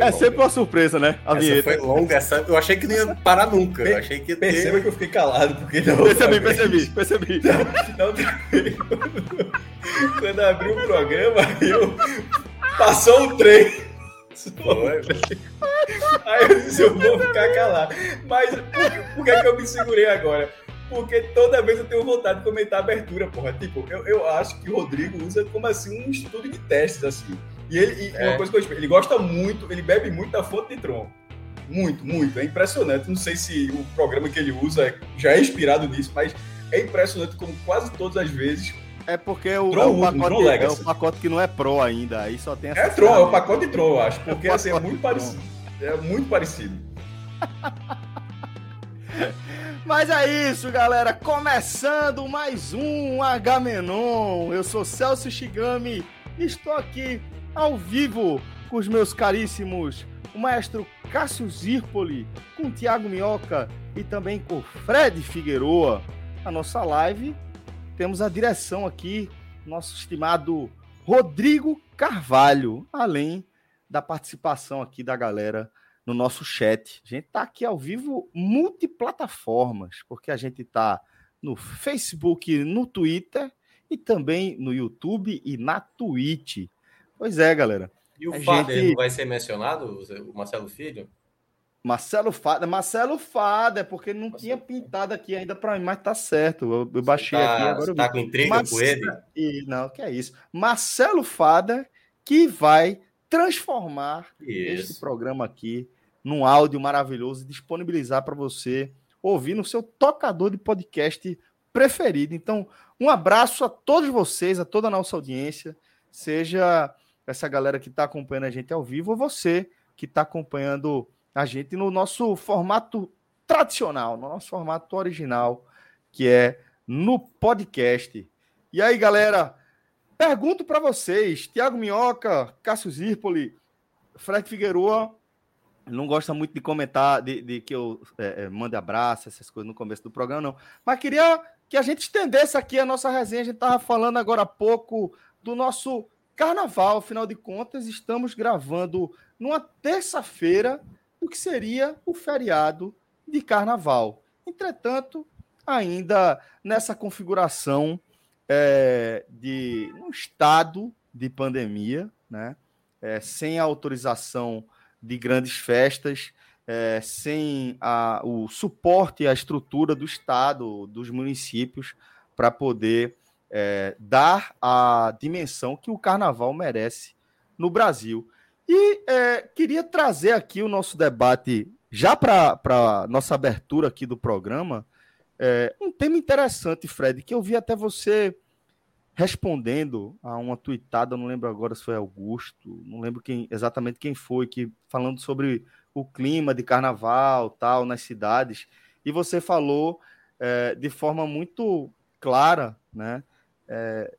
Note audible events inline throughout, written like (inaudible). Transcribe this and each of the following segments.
É longa. sempre uma surpresa, né? A essa vinheta. foi longa, essa... eu achei que não ia parar nunca. Eu achei que Perceba ter... que eu fiquei calado, porque não. Percebi, percebi, percebi. (laughs) Não, não, Quando abri o programa, eu... passou o trem. Foi. Aí eu disse, eu vou ficar calado. Mas por, por que, é que eu me segurei agora? Porque toda vez eu tenho vontade de comentar a abertura, porra. Tipo, eu, eu acho que o Rodrigo usa como assim um estudo de testes, assim. E ele, e é. uma coisa que eu ele gosta muito, ele bebe muito da fonte de Tron. Muito, muito. É impressionante. Não sei se o programa que ele usa já é inspirado nisso, mas é impressionante como quase todas as vezes. É porque o, Tron, é, o pacote, é o pacote que não é Pro ainda, aí só tem essa. É Tron, é o pacote Tron, eu acho. Porque é, assim, é muito parecido. É muito parecido. (laughs) Mas é isso, galera. Começando mais um H-Menon. Eu sou Celso Shigami e estou aqui ao vivo com os meus caríssimos, o maestro Cássio Zirpoli, com Tiago Minhoca e também com Fred Figueroa. A nossa live temos a direção aqui, nosso estimado Rodrigo Carvalho, além da participação aqui da galera no nosso chat. A gente está aqui ao vivo multiplataformas, porque a gente está no Facebook, no Twitter e também no YouTube e na Twitch. Pois é, galera. E o a Fader gente... não vai ser mencionado, o Marcelo Filho? Marcelo Fada, Marcelo Fada, porque não Marcelo... tinha pintado aqui ainda para mim, mas tá certo. Eu, eu baixei tá, aqui agora. Tá com intriga Marce... com ele? E, não, que é isso. Marcelo Fada, que vai transformar isso. esse programa aqui num áudio maravilhoso e disponibilizar para você ouvir no seu tocador de podcast preferido. Então, um abraço a todos vocês, a toda a nossa audiência, seja essa galera que está acompanhando a gente ao vivo, ou você que está acompanhando a gente no nosso formato tradicional, no nosso formato original, que é no podcast. E aí, galera, pergunto para vocês, Tiago Minhoca, Cássio Zirpoli, Fred Figueroa, não gosta muito de comentar, de, de que eu é, é, mande abraço, essas coisas no começo do programa, não. Mas queria que a gente estendesse aqui a nossa resenha. A gente estava falando agora há pouco do nosso Carnaval, afinal de contas, estamos gravando numa terça-feira, o que seria o feriado de Carnaval. Entretanto, ainda nessa configuração é, de um estado de pandemia, né? É, sem a autorização de grandes festas, é, sem a, o suporte a estrutura do Estado, dos municípios, para poder é, dar a dimensão que o carnaval merece no Brasil. E é, queria trazer aqui o nosso debate, já para nossa abertura aqui do programa, é, um tema interessante, Fred, que eu vi até você respondendo a uma tuitada, não lembro agora se foi Augusto, não lembro quem, exatamente quem foi, que falando sobre o clima de carnaval, tal, nas cidades, e você falou é, de forma muito clara, né, é,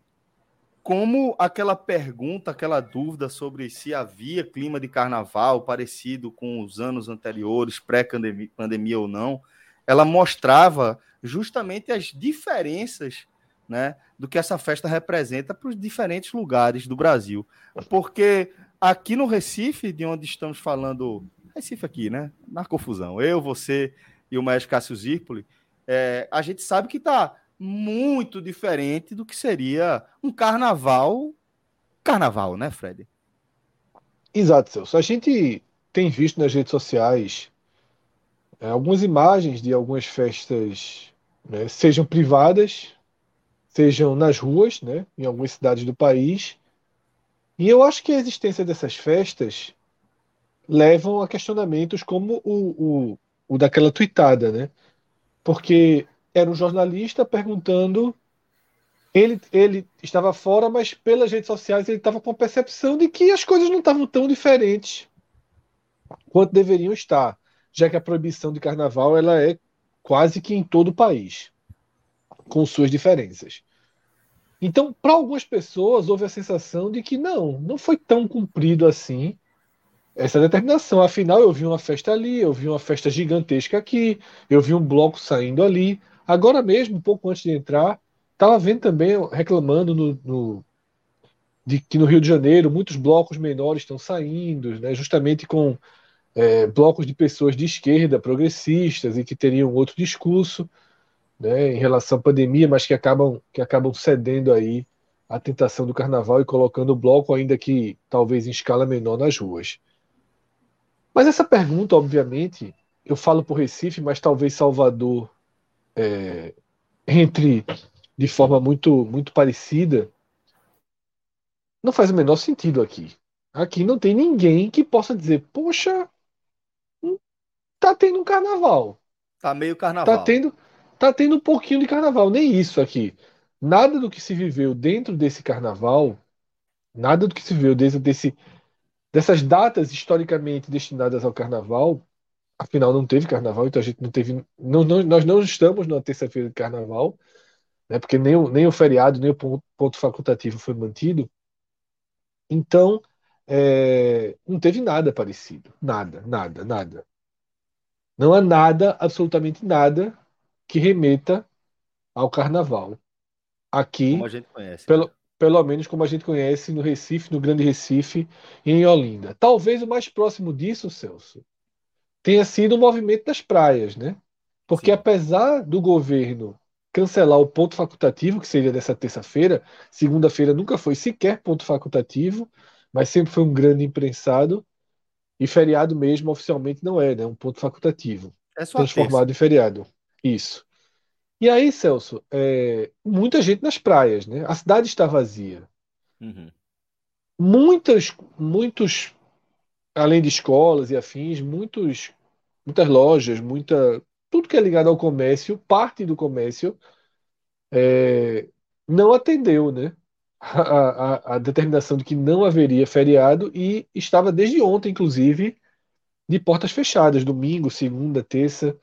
como aquela pergunta, aquela dúvida sobre se havia clima de carnaval parecido com os anos anteriores, pré-pandemia ou não, ela mostrava justamente as diferenças né, do que essa festa representa para os diferentes lugares do Brasil. Porque aqui no Recife, de onde estamos falando, Recife aqui, né? Na confusão, eu, você e o Maestro Cássio Zirpoli, é, a gente sabe que está muito diferente do que seria um carnaval. Carnaval, né, Fred? Exato, Celso. A gente tem visto nas redes sociais é, algumas imagens de algumas festas, né, sejam privadas, sejam nas ruas, né, em algumas cidades do país. E eu acho que a existência dessas festas levam a questionamentos como o, o, o daquela tuitada, né? Porque era um jornalista perguntando. Ele, ele estava fora, mas pelas redes sociais ele estava com a percepção de que as coisas não estavam tão diferentes quanto deveriam estar, já que a proibição de carnaval ela é quase que em todo o país, com suas diferenças. Então, para algumas pessoas, houve a sensação de que não, não foi tão cumprido assim essa determinação. Afinal, eu vi uma festa ali, eu vi uma festa gigantesca aqui, eu vi um bloco saindo ali. Agora mesmo, um pouco antes de entrar, estava vendo também, reclamando no, no, de que no Rio de Janeiro muitos blocos menores estão saindo, né, justamente com é, blocos de pessoas de esquerda, progressistas, e que teriam outro discurso né, em relação à pandemia, mas que acabam, que acabam cedendo aí à tentação do carnaval e colocando o bloco, ainda que talvez em escala menor, nas ruas. Mas essa pergunta, obviamente, eu falo por Recife, mas talvez Salvador é, entre de forma muito, muito parecida, não faz o menor sentido aqui. Aqui não tem ninguém que possa dizer, poxa, hum, tá tendo um carnaval. Tá meio carnaval. Tá tendo, tá tendo um pouquinho de carnaval, nem isso aqui. Nada do que se viveu dentro desse carnaval, nada do que se viveu dentro desse, dessas datas historicamente destinadas ao carnaval, afinal não teve carnaval, então a gente não teve. Não, não, nós não estamos na terça-feira de carnaval, né, porque nem o, nem o feriado, nem o ponto, ponto facultativo foi mantido. Então, é, não teve nada parecido. Nada, nada, nada. Não há nada, absolutamente nada, que remeta ao carnaval. Aqui, conhece. Pelo, né? pelo menos como a gente conhece no Recife, no Grande Recife e em Olinda. Talvez o mais próximo disso, Celso, tenha sido o movimento das praias, né? Porque Sim. apesar do governo cancelar o ponto facultativo, que seria dessa terça-feira, segunda-feira nunca foi sequer ponto facultativo, mas sempre foi um grande imprensado, e feriado mesmo oficialmente não é, né? Um ponto facultativo. É transformado em feriado. Isso. E aí, Celso, é, muita gente nas praias, né? A cidade está vazia. Uhum. Muitas, muitos, além de escolas e afins, muitos, muitas lojas, muita, tudo que é ligado ao comércio, parte do comércio, é, não atendeu, né? A, a, a determinação de que não haveria feriado e estava desde ontem, inclusive, de portas fechadas, domingo, segunda, terça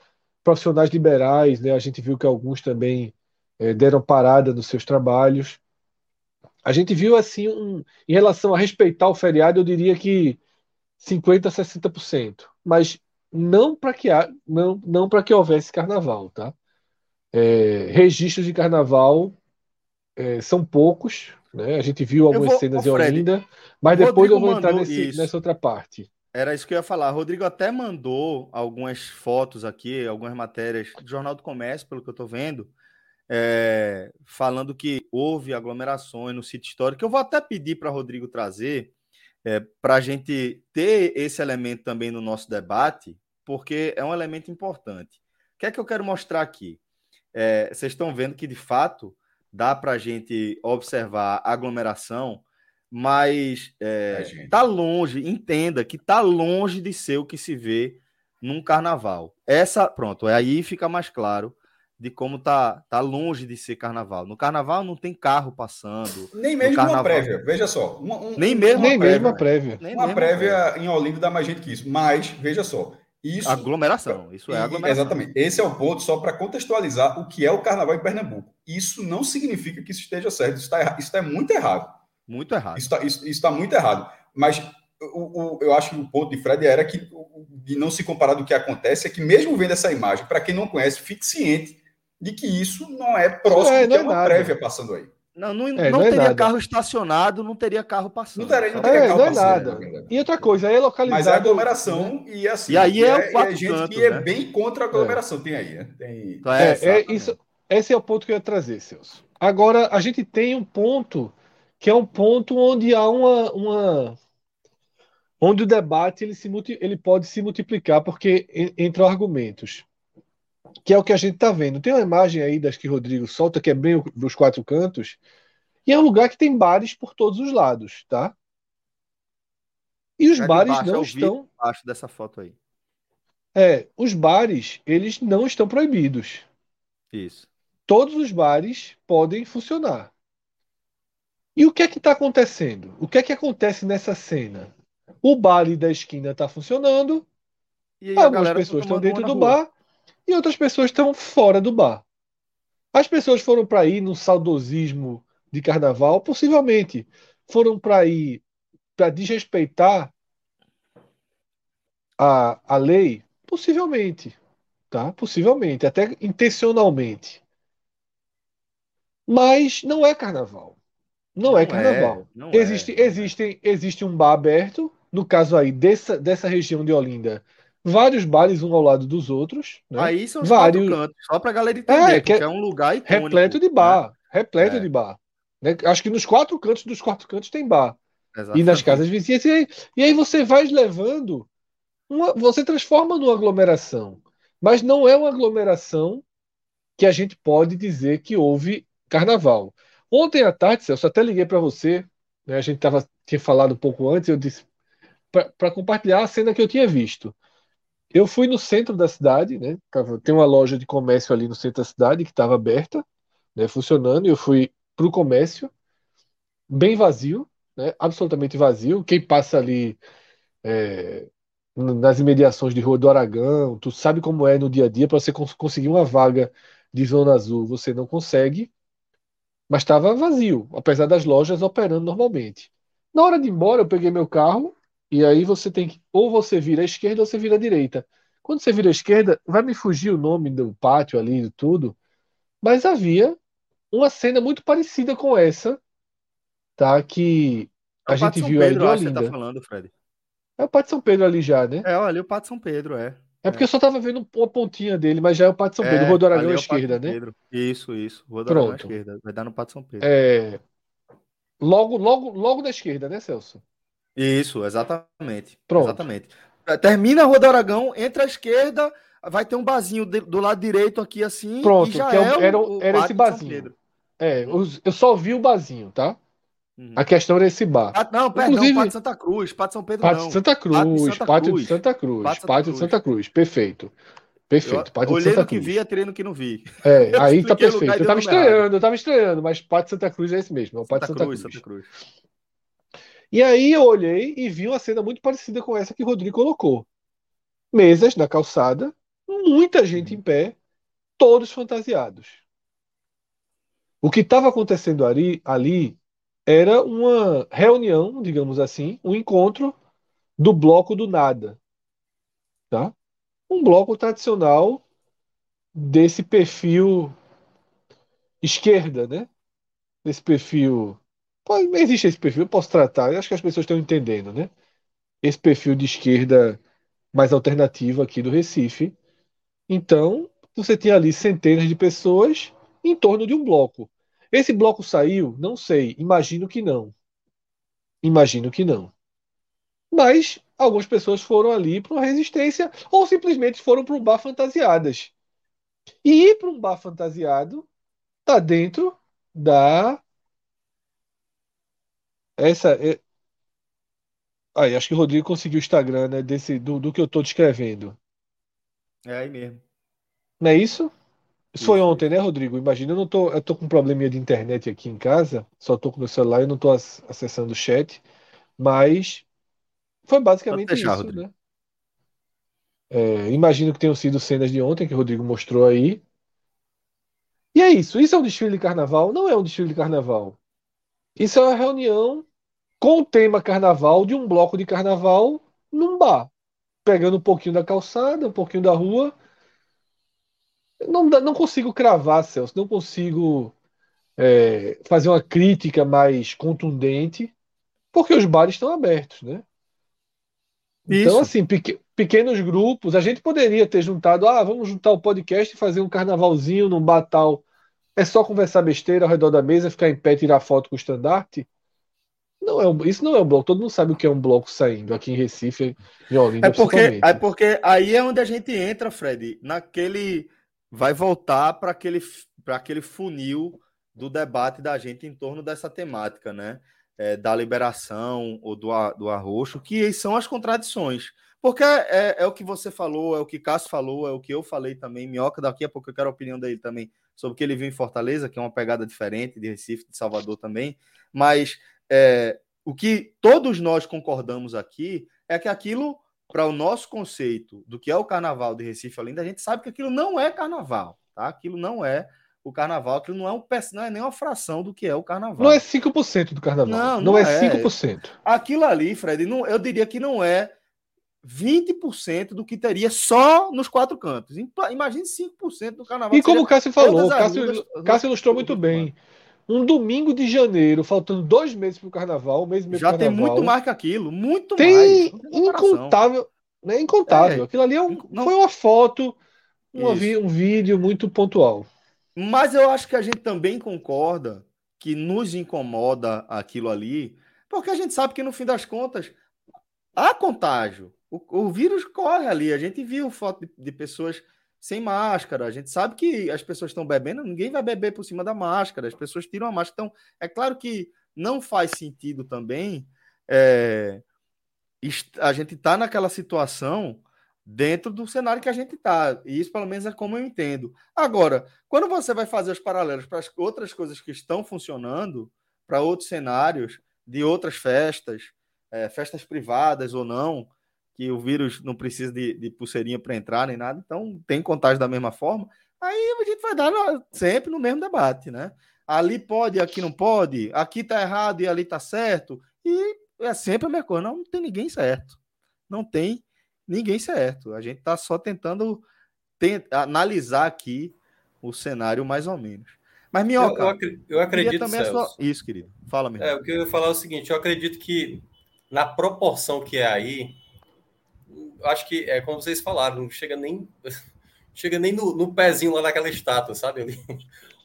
profissionais liberais, né? A gente viu que alguns também é, deram parada nos seus trabalhos. A gente viu assim, um, em relação a respeitar o feriado, eu diria que 50 a 60%, mas não para que não, não para que houvesse carnaval, tá? É, registros de carnaval é, são poucos, né? A gente viu algumas vou, cenas em Olinda, mas depois eu vou entrar nesse, nessa outra parte. Era isso que eu ia falar. Rodrigo até mandou algumas fotos aqui, algumas matérias do Jornal do Comércio, pelo que eu estou vendo, é, falando que houve aglomerações no sítio histórico. Eu vou até pedir para Rodrigo trazer, é, para a gente ter esse elemento também no nosso debate, porque é um elemento importante. O que é que eu quero mostrar aqui? É, vocês estão vendo que, de fato, dá para a gente observar aglomeração mas é, tá longe, entenda que tá longe de ser o que se vê num carnaval. Essa, pronto, aí fica mais claro de como tá, tá longe de ser carnaval. No carnaval não tem carro passando. Nem mesmo carnaval... uma prévia, veja só. Uma, um, nem mesmo nem uma mesmo prévia. prévia. uma prévia, prévia em Olinda dá mais gente que isso. Mas, veja só. Isso, aglomeração, isso é aglomeração. Exatamente. Esse é o ponto, só para contextualizar o que é o carnaval em Pernambuco. Isso não significa que isso esteja certo. Isso está isso tá muito errado. Muito errado. Isso está tá muito errado. Mas o, o, eu acho que o ponto de Fred era que de não se comparar do que acontece é que, mesmo vendo essa imagem, para quem não conhece, fique ciente de que isso não é próximo é, não é uma nada. prévia passando aí. Não, não, é, não, não é teria nada. carro estacionado, não teria carro passando. Não teria, não teria é, carro não é nada. E outra coisa, aí é localizado. Mas é aglomeração né? e assim. E aí é, é, é gente canto, que é né? bem contra a aglomeração, tem aí, né? Tem... Então é, isso, esse é o ponto que eu ia trazer, Celso. Agora, a gente tem um ponto que é um ponto onde há uma, uma onde o debate ele, se, ele pode se multiplicar porque entram argumentos. Que é o que a gente está vendo. Tem uma imagem aí das que Rodrigo solta, que é bem dos quatro cantos, e é um lugar que tem bares por todos os lados, tá? E os é bares baixo, não estão. Abaixo dessa foto aí. É, os bares, eles não estão proibidos. Isso. Todos os bares podem funcionar. E o que é que está acontecendo? O que é que acontece nessa cena? O bar da esquina está funcionando, algumas pessoas estão dentro do bar e outras pessoas estão fora do bar. As pessoas foram para ir no saudosismo de carnaval, possivelmente foram para ir para desrespeitar a, a lei, possivelmente, tá? Possivelmente, até intencionalmente. Mas não é carnaval. Não, não é carnaval. É, não existe, é, existe, existe um bar aberto, no caso aí dessa, dessa região de Olinda, vários bares um ao lado dos outros. Né? Aí são os vários cantos, só para a galera entender, é, que é, é um lugar icônico, repleto de bar, né? repleto é. de bar. Né? Acho que nos quatro cantos dos quatro cantos tem bar. Exatamente. E nas casas vizinhas. E aí, e aí você vai levando, uma, você transforma numa aglomeração. Mas não é uma aglomeração que a gente pode dizer que houve carnaval. Ontem à tarde, Celso, até liguei para você, né, a gente tava, tinha falado um pouco antes, eu disse para compartilhar a cena que eu tinha visto. Eu fui no centro da cidade, né? Tem uma loja de comércio ali no centro da cidade que estava aberta, né, funcionando, eu fui para o comércio, bem vazio, né, absolutamente vazio. Quem passa ali é, nas imediações de Rua do Aragão, tu sabe como é no dia a dia, para você conseguir uma vaga de zona azul, você não consegue mas estava vazio, apesar das lojas operando normalmente. Na hora de ir embora, eu peguei meu carro e aí você tem que ou você vira à esquerda ou você vira à direita. Quando você vira à esquerda, vai me fugir o nome do pátio ali e tudo, mas havia uma cena muito parecida com essa, tá? Que é a gente viu Pedro, ali de Olinda. Você tá falando, Fred. É o Pátio São Pedro ali já, né? É, ali o Pátio São Pedro, é. É porque eu só tava vendo uma pontinha dele, mas já é o Pátio São Pedro. É, Rua do Aragão à esquerda, né? Pedro. Isso, isso. Rua do Aragão à esquerda. Vai dar no Pátio São Pedro. É... Logo, logo, logo da esquerda, né, Celso? Isso, exatamente. Pronto. Exatamente. Termina a Rua do Aragão, entra à esquerda, vai ter um barzinho do lado direito aqui assim. Pronto, que é, é era, o, era esse barzinho. É, eu só vi o barzinho, tá? Uhum. A questão era esse bar. Ah, não, perdão, Inclusive, Pátio Santa Cruz, Pátio São Pedro Pátio não. Santa Cruz, Pátio de Santa Pátio Cruz, de Santa Cruz, Pátio, Pátio de Santa Cruz, perfeito. Perfeito, Pátio olhei de Santa no que vi, atirei no que não vi. É, aí tá perfeito. Eu tava estranhando, eu tava estranhando, mas Pátio Santa Cruz é esse mesmo, é o Pátio Santa, Santa Cruz, Cruz. Santa Cruz. E aí eu olhei e vi uma cena muito parecida com essa que o Rodrigo colocou. Mesas na calçada, muita gente em pé, todos fantasiados. O que estava acontecendo ali, ali era uma reunião, digamos assim, um encontro do bloco do nada, tá? Um bloco tradicional desse perfil esquerda, né? Desse perfil, pode, existe esse perfil, eu posso tratar, eu acho que as pessoas estão entendendo, né? Esse perfil de esquerda mais alternativo aqui do Recife. Então, você tinha ali centenas de pessoas em torno de um bloco. Esse bloco saiu? Não sei. Imagino que não. Imagino que não. Mas algumas pessoas foram ali para uma resistência ou simplesmente foram para um bar fantasiadas. E ir para um bar fantasiado está dentro da. Essa. É... Aí, acho que o Rodrigo conseguiu o Instagram, né? Desse, do, do que eu estou descrevendo. É aí mesmo. Não é isso? Isso foi ontem, né, Rodrigo? Imagina, eu não tô, eu tô com um probleminha de internet aqui em casa, só tô com meu celular e não tô acessando o chat, mas foi basicamente deixar, isso, Rodrigo. né? É, imagino que tenham sido cenas de ontem que o Rodrigo mostrou aí. E é isso. Isso é um desfile de carnaval? Não é um desfile de carnaval. Isso é uma reunião com o tema carnaval de um bloco de carnaval num bar, pegando um pouquinho da calçada, um pouquinho da rua não, não consigo cravar, Celso, não consigo é, fazer uma crítica mais contundente, porque os bares estão abertos, né? Então, assim, pequ pequenos grupos, a gente poderia ter juntado, ah, vamos juntar o podcast e fazer um carnavalzinho num bar tal. É só conversar besteira ao redor da mesa, ficar em pé, tirar foto com o estandarte? Não é um, isso não é um bloco. Todo mundo sabe o que é um bloco saindo aqui em Recife, em Olinda, é porque, é porque aí é onde a gente entra, Fred, naquele vai voltar para aquele, aquele funil do debate da gente em torno dessa temática, né? É, da liberação ou do, do arroxo, que são as contradições. Porque é, é, o que você falou, é o que Cássio falou, é o que eu falei também. Minhoca, daqui a pouco eu quero a opinião dele também sobre o que ele viu em Fortaleza, que é uma pegada diferente de Recife, de Salvador também. Mas é, o que todos nós concordamos aqui é que aquilo, para o nosso conceito do que é o carnaval de Recife Olinda, a gente sabe que aquilo não é carnaval, tá? Aquilo não é o carnaval, aquilo não é, um, não é nem uma fração do que é o carnaval. Não é 5% do carnaval. Não, não, não é, é 5%. Aquilo ali, Fred, não, eu diria que não é 20% do que teria só nos quatro cantos. Imagine 5% do carnaval. E como o Cássio falou, Cássio, Cássio ilustrou muito bem um domingo de janeiro, faltando dois meses para o carnaval, um mês e meio Já tem muito mais que aquilo, muito tem mais. Tem incontável, né? Incontável. É. Aquilo ali é um, foi uma foto, uma, um vídeo muito pontual. Mas eu acho que a gente também concorda que nos incomoda aquilo ali, porque a gente sabe que no fim das contas há contágio. O, o vírus corre ali. A gente viu foto de, de pessoas sem máscara. A gente sabe que as pessoas estão bebendo, ninguém vai beber por cima da máscara, as pessoas tiram a máscara. Então, é claro que não faz sentido também é, a gente tá naquela situação dentro do cenário que a gente está. E isso, pelo menos, é como eu entendo. Agora, quando você vai fazer os paralelos para as outras coisas que estão funcionando, para outros cenários, de outras festas, é, festas privadas ou não, que o vírus não precisa de, de pulseirinha para entrar nem nada, então tem contágio da mesma forma, aí a gente vai dar sempre no mesmo debate, né? Ali pode, aqui não pode, aqui tá errado e ali tá certo, e é sempre a mesma coisa, não, não tem ninguém certo, não tem ninguém certo, a gente tá só tentando analisar aqui o cenário mais ou menos. Mas, Minhoca, eu, eu, eu acredito também sua... Isso, querido. Fala, mesmo. É, o que eu ia falar é o seguinte: eu acredito que na proporção que é aí, acho que é como vocês falaram, não chega nem (laughs) chega nem no, no pezinho lá naquela estátua, sabe?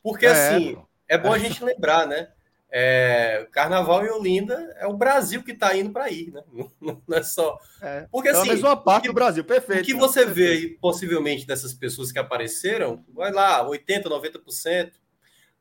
Porque é, assim, é bom a gente lembrar, né? É, Carnaval em Olinda é o Brasil que está indo para aí, né? Não é só. É, Porque assim. É a mesma parte que, do Brasil, perfeito. O que você perfeito. vê aí, possivelmente, dessas pessoas que apareceram, vai lá, 80%, 90%.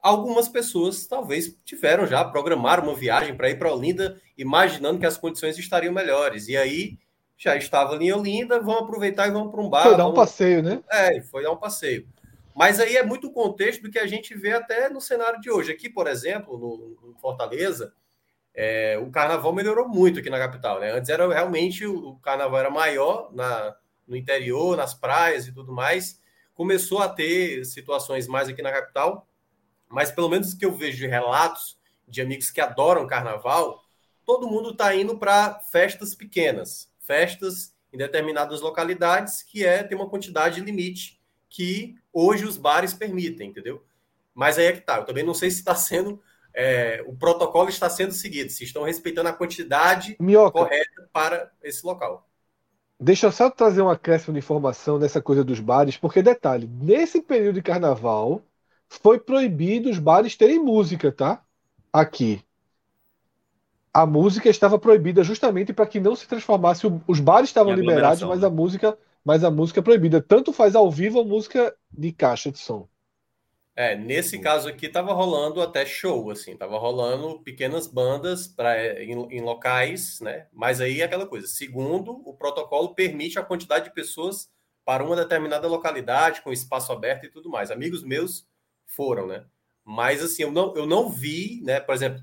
Algumas pessoas talvez tiveram já, programaram uma viagem para ir para Olinda, imaginando que as condições estariam melhores. E aí já estava ali em Olinda, vamos aproveitar e vamos para um bar. Foi dar um passeio, né? É, foi dar um passeio. Mas aí é muito o contexto do que a gente vê até no cenário de hoje. Aqui, por exemplo, no, no Fortaleza, é, o carnaval melhorou muito aqui na capital. Né? Antes era realmente o, o carnaval era maior na, no interior, nas praias e tudo mais. Começou a ter situações mais aqui na capital, mas pelo menos que eu vejo de relatos de amigos que adoram carnaval, todo mundo está indo para festas pequenas festas em determinadas localidades, que é ter uma quantidade limite que hoje os bares permitem, entendeu? Mas aí é que tá. Eu também não sei se está sendo. É, o protocolo está sendo seguido, se estão respeitando a quantidade Minhoca. correta para esse local. Deixa eu só trazer um acréscimo de informação nessa coisa dos bares, porque detalhe, nesse período de carnaval foi proibido os bares terem música, tá? Aqui a música estava proibida justamente para que não se transformasse. Os bares estavam liberados, mas a né? música, mas a música é proibida. Tanto faz ao vivo a música de caixa de som. É, nesse caso aqui estava rolando até show, assim, tava rolando pequenas bandas para em, em, locais, né? Mas aí é aquela coisa. Segundo, o protocolo permite a quantidade de pessoas para uma determinada localidade, com espaço aberto e tudo mais. Amigos meus foram, né? Mas assim, eu não, eu não vi, né? Por exemplo,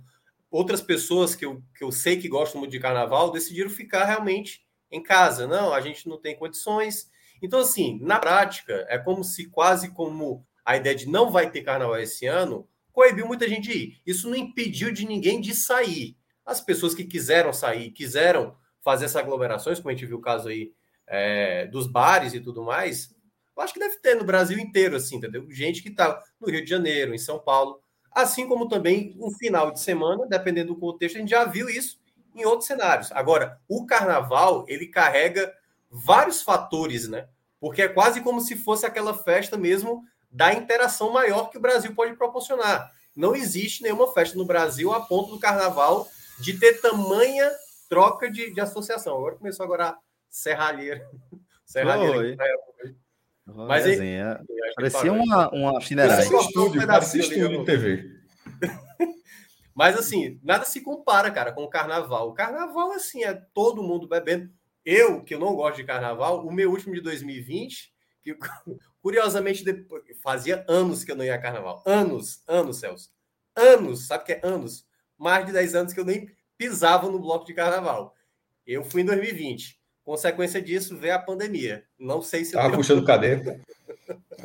outras pessoas que eu, que eu sei que gostam muito de carnaval decidiram ficar realmente em casa. Não, a gente não tem condições. Então, assim, na prática, é como se quase como a ideia de não vai ter carnaval esse ano coibiu muita gente de ir. Isso não impediu de ninguém de sair. As pessoas que quiseram sair, quiseram fazer essas aglomerações, como a gente viu o caso aí é, dos bares e tudo mais, eu acho que deve ter no Brasil inteiro, assim, entendeu? Gente que está no Rio de Janeiro, em São Paulo, assim como também um final de semana, dependendo do contexto, a gente já viu isso em outros cenários. Agora, o carnaval, ele carrega vários fatores, né? Porque é quase como se fosse aquela festa mesmo da interação maior que o Brasil pode proporcionar. Não existe nenhuma festa no Brasil a ponto do carnaval de ter tamanha troca de, de associação. Agora começou agora a serralheira. (laughs) serralheira. Mas resenha. Parecia uma, uma. Parecia estúdio, parecia estúdio de TV. (laughs) Mas assim, nada se compara, cara, com o carnaval. O carnaval, assim, é todo mundo bebendo. Eu, que eu não gosto de carnaval, o meu último de 2020, que (laughs) curiosamente depois, fazia anos que eu não ia a carnaval. Anos, anos, Celso. Anos, sabe o que é anos? Mais de 10 anos que eu nem pisava no bloco de carnaval. Eu fui em 2020. Consequência disso veio a pandemia. Não sei se. Estava puxando (laughs) cadeira.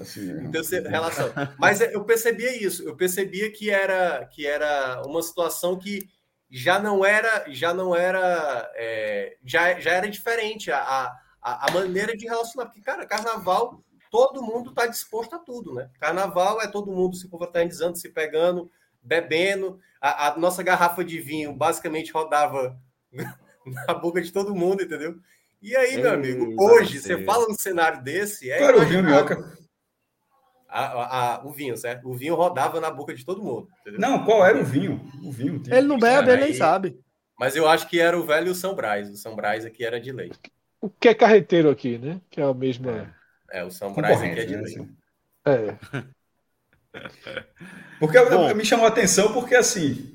Assim, então, relação. Mas eu percebia isso. Eu percebia que era que era uma situação que já não era já não era é, já, já era diferente a, a, a maneira de relacionar. Porque, cara, carnaval, todo mundo está disposto a tudo, né? Carnaval é todo mundo se confraternizando, se pegando, bebendo. A, a nossa garrafa de vinho basicamente rodava (laughs) na boca de todo mundo, entendeu? E aí, meu amigo, hoje, você fala num cenário desse. É claro, o vinho minhoca. A, a, o vinho, certo? O vinho rodava na boca de todo mundo. Entendeu? Não, qual era o vinho? O vinho. Tipo, ele não bebe, ele nem sabe. Mas eu acho que era o velho São Brás. O São Brás aqui era de lei. O que é carreteiro aqui, né? Que é a mesma. É, é o São Brás aqui é de né, lei. Assim. É. Porque Bom, me chamou a atenção porque assim,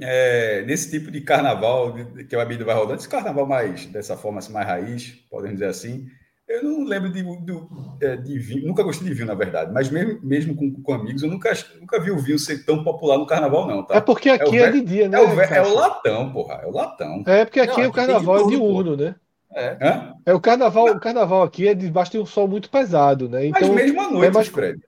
é, nesse tipo de carnaval que a bebida vai rodando, esse carnaval mais dessa forma assim, mais raiz, podemos dizer assim, eu não lembro de, de, é, de, vinho, nunca gostei de vinho, na verdade, mas mesmo, mesmo com, com, amigos, eu nunca, nunca vi o vinho ser tão popular no carnaval, não. Tá? É porque aqui é, é de dia, né? É o, é o, latão, porra, é o latão. É porque aqui, não, o carnaval é diurno, né? É. é o carnaval, o carnaval aqui é debaixo de um sol muito pesado, né? Então, mas mesmo à noite, é mais... Fred.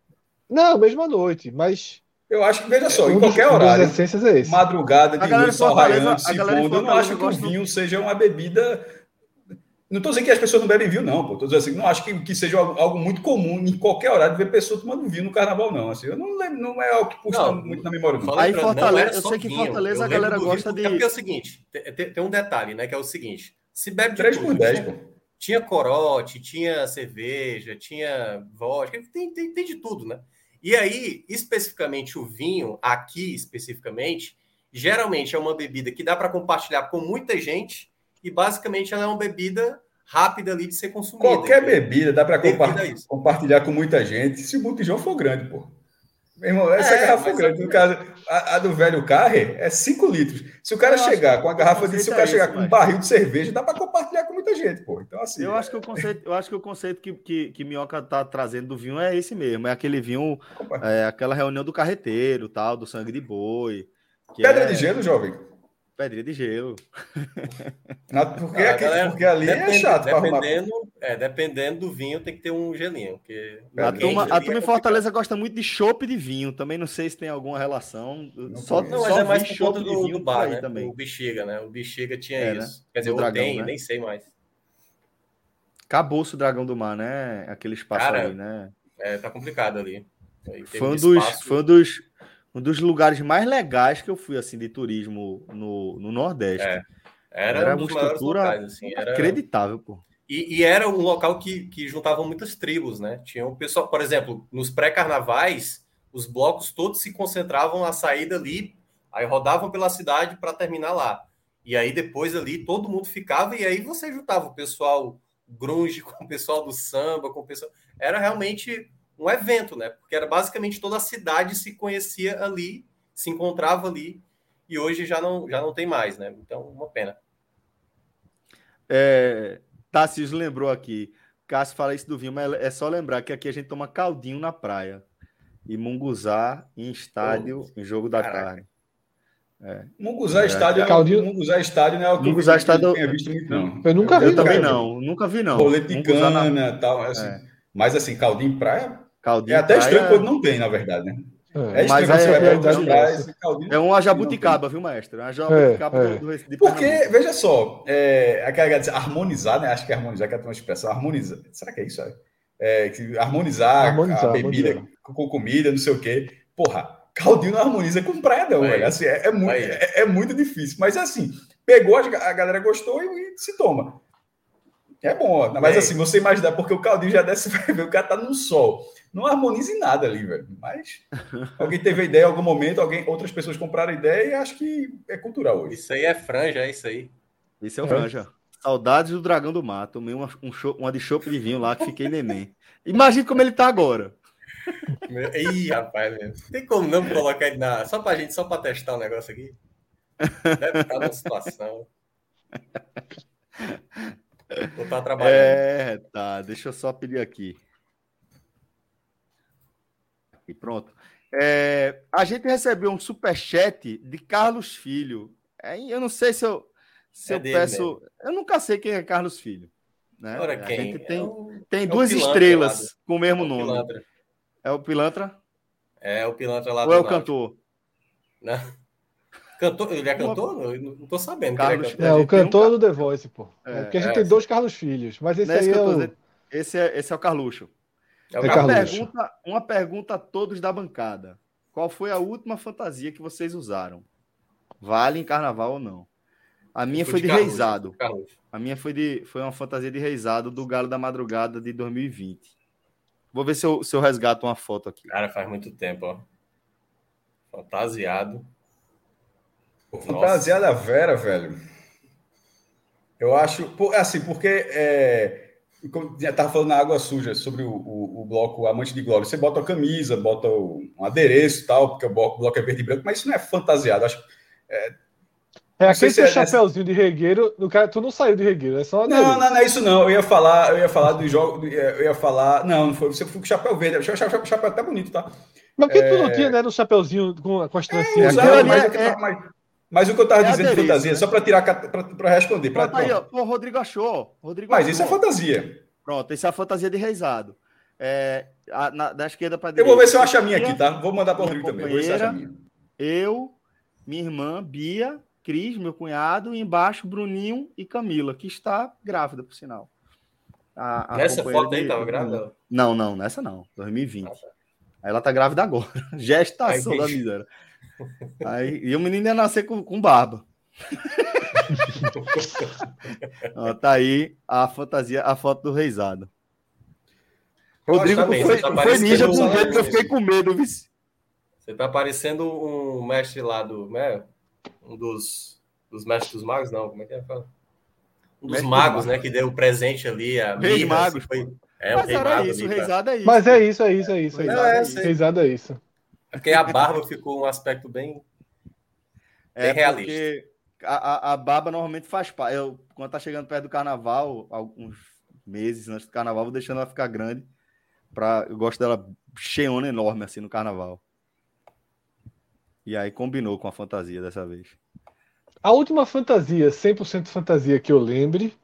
Não, mesmo à noite, mas eu acho que, veja só, em qualquer horário, é madrugada, de noite, sol raiando, se pondo, eu não acho que o vinho seja uma bebida. Não estou dizendo que as pessoas não bebem vinho, não. Estou dizendo assim, não acho que, que seja algo, algo, muito comum em qualquer horário ver pessoas tomando vinho no carnaval, não. Assim, eu não lembro, não é algo que puxa muito na memória. Não. Aí Fortaleza, eu sei que Fortaleza a galera gosta de. É porque é o seguinte, tem, tem, um detalhe, né? Que é o seguinte: se bebe de 3 tudo, por 10, tinha, tinha corote, tinha cerveja, tinha vodka, tem, tem, tem de tudo, né? E aí, especificamente o vinho, aqui especificamente, geralmente é uma bebida que dá para compartilhar com muita gente e basicamente ela é uma bebida rápida ali de ser consumida. Qualquer bebida dá para compartilhar com muita gente se o botijão for grande, pô. Meu irmão, essa é, garrafa grande, no caso, a, a, do velho carro é 5 litros. Se o cara eu chegar com a garrafa de, se o cara é chegar com um barril de cerveja, dá para compartilhar com muita gente, pô. Então, assim. Eu é... acho que o conceito, eu acho que o conceito que, que, que Minhoca tá trazendo do vinho é esse mesmo. É aquele vinho, é, aquela reunião do carreteiro, tal, do sangue de boi. Pedra é... de gelo, jovem. Pedrinha de gelo. porque, ah, aqui, galera, porque ali é chato dependendo, é, dependendo do vinho, tem que ter um gelinho. Porque a turma, a turma em Fortaleza gosta muito de chopp de vinho. Também não sei se tem alguma relação. Não, só, não, mas só é mais por conta do, do bar, né? Também. O Bexiga, né? O Bexiga tinha é, né? isso. Né? Quer dizer, o dragão, tem, né? nem sei mais. Acabou-se o Dragão do Mar, né? Aquele espaço Cara, ali, né? É, tá complicado ali. Um, dos, um dos um dos lugares mais legais que eu fui assim de turismo no, no Nordeste. É, era, era um uma estrutura locais, assim, era... acreditável, pô. E, e, era um local que, que juntavam muitas tribos, né? Tinha o pessoal, por exemplo, nos pré-carnavais, os blocos todos se concentravam na saída ali, aí rodavam pela cidade para terminar lá. E aí depois ali todo mundo ficava e aí você juntava o pessoal grunge (laughs) com o pessoal do samba, com o pessoal. Era realmente um evento, né? Porque era basicamente toda a cidade se conhecia ali, se encontrava ali, e hoje já não, já não tem mais, né? Então, uma pena. É, Tarcísio lembrou aqui. Cássio fala isso do vinho, mas é só lembrar que aqui a gente toma caldinho na praia. E munguzá em estádio, oh, em jogo da caraca. carne. É. Munguzá é, estádio, é, caldinho... Munguzá estádio não é o que Munguzá estádio... eu tenha visto muito, não. Eu nunca vi, Eu também não, nunca vi, não. Rolete de cana, na... tal, assim. É. Mas assim, caldinho em praia, Caldinho é até praia... estranho quando não tem, na verdade, né? É, é mas é, é, é, é uma jabuticaba, viu, mestre? Uma jabuticaba é, do, do Porque, veja só, é, aquela harmonizar, né? Acho que harmonizar, que é uma expressão, harmonizar. Será que é isso? É, harmonizar, harmonizar, a bebida harmonizar. com comida, não sei o quê. Porra, caldinho não harmoniza com praia, não, velho. Assim, é, é, muito, é, muito difícil. Mas assim, pegou, a galera gostou e, e se toma. É bom, mas assim, você imagina, porque o caldinho já desce, vai ver, o cara tá no sol. Não harmoniza em nada ali, velho. Mas alguém teve a ideia em algum momento, alguém, outras pessoas compraram a ideia e acho que é cultural hoje. Isso aí é franja, é isso aí. Isso é o franja. Saudades do Dragão do Mar. Tomei uma, um show, uma de chope de vinho lá que fiquei neném. Imagina como ele tá agora. Ih, rapaz, meu. tem como não colocar ele na. Só pra gente, só pra testar o um negócio aqui. Deve estar numa situação. Vou estar trabalhando. É, tá. Deixa eu só pedir aqui. Aqui, pronto. É, a gente recebeu um superchat de Carlos Filho. É, eu não sei se eu, se é eu peço. Eu nunca sei quem é Carlos Filho. Né? Agora quem? A gente tem, é o, tem duas estrelas com o mesmo é o nome. Pilantra. É o Pilantra? É o Pilantra lá Ou é o cantor? Não. Cantor, ele é cantor? Eu não tô sabendo. Carlos, é, é, o cantor um... do The Voice, pô. É, porque a gente tem dois Carlos Filhos, mas esse aí é o... Esse é, esse é o Carluxo. É o uma, pergunta, uma pergunta a todos da bancada. Qual foi a última fantasia que vocês usaram? Vale em carnaval ou não? A minha foi, foi de, de reizado. A minha foi, de, foi uma fantasia de reizado do Galo da Madrugada de 2020. Vou ver se eu, se eu resgato uma foto aqui. Cara, faz muito tempo, ó. Fantasiado. Fantasiada Vera, velho. Eu acho. Assim, porque. É, já estava falando na água suja sobre o, o, o, bloco Amante de Glória. Você bota a camisa, bota o, um adereço e tal, porque o bloco, o bloco, é verde e branco, mas isso não é fantasiado. Acho, é, é aquele seu é chapéuzinho de regueiro, do cara, tu não saiu de regueiro, é só não, não, não, é isso não. Eu ia falar, eu ia falar do jogo, eu ia falar, não, não foi, você foi com chapéu verde, o chapéu, chapéu até bonito, tá? Mas que é... tu não tinha, né, no chapéuzinho com, com as trancinhas? É, mas, é, mas, mas, o que eu tava é dizendo de fantasia, né? só para tirar, para responder. Pra, aí, ó, o Rodrigo achou. Rodrigo mas achou. isso é fantasia. Pronto, isso é a fantasia de reizado. É, a, na, da esquerda para direita. Eu vou ver se eu acho a minha aqui, tá? Vou mandar para o Rodrigo também. Vou ver se acha a minha. Eu, minha irmã, Bia, Cris, meu cunhado, e embaixo Bruninho e Camila, que está grávida, por sinal. A, a nessa foto aí estava grávida? Não, não, nessa não, 2020. Ah, tá. Aí ela tá grávida agora. (laughs) Gestação da miséria. Aí, e o menino ia nascer com, com barba. (laughs) Ó, tá aí a fantasia, a foto do reizado. Rodrigo também, foi, tá foi ninja do jeito que eu fiquei com medo, viu? Você tá parecendo um mestre lá do. Né? Um dos, dos mestres dos magos, não, como é que é? Um dos magos, né? Que deu o presente ali. A Rei Magos. Foi... É, o Rei Mago. Isso, ali, é isso. Mas é isso, é isso, é isso. É, é, isso. Reizado é isso. É porque a barba ficou um aspecto bem, é bem realista. Porque a, a, barba normalmente faz parte. Eu, quando tá chegando perto do carnaval, alguns meses antes do carnaval, vou deixando ela ficar grande. Pra, eu gosto dela cheiona enorme assim no carnaval. E aí combinou com a fantasia dessa vez. A última fantasia, 100% fantasia que eu lembre,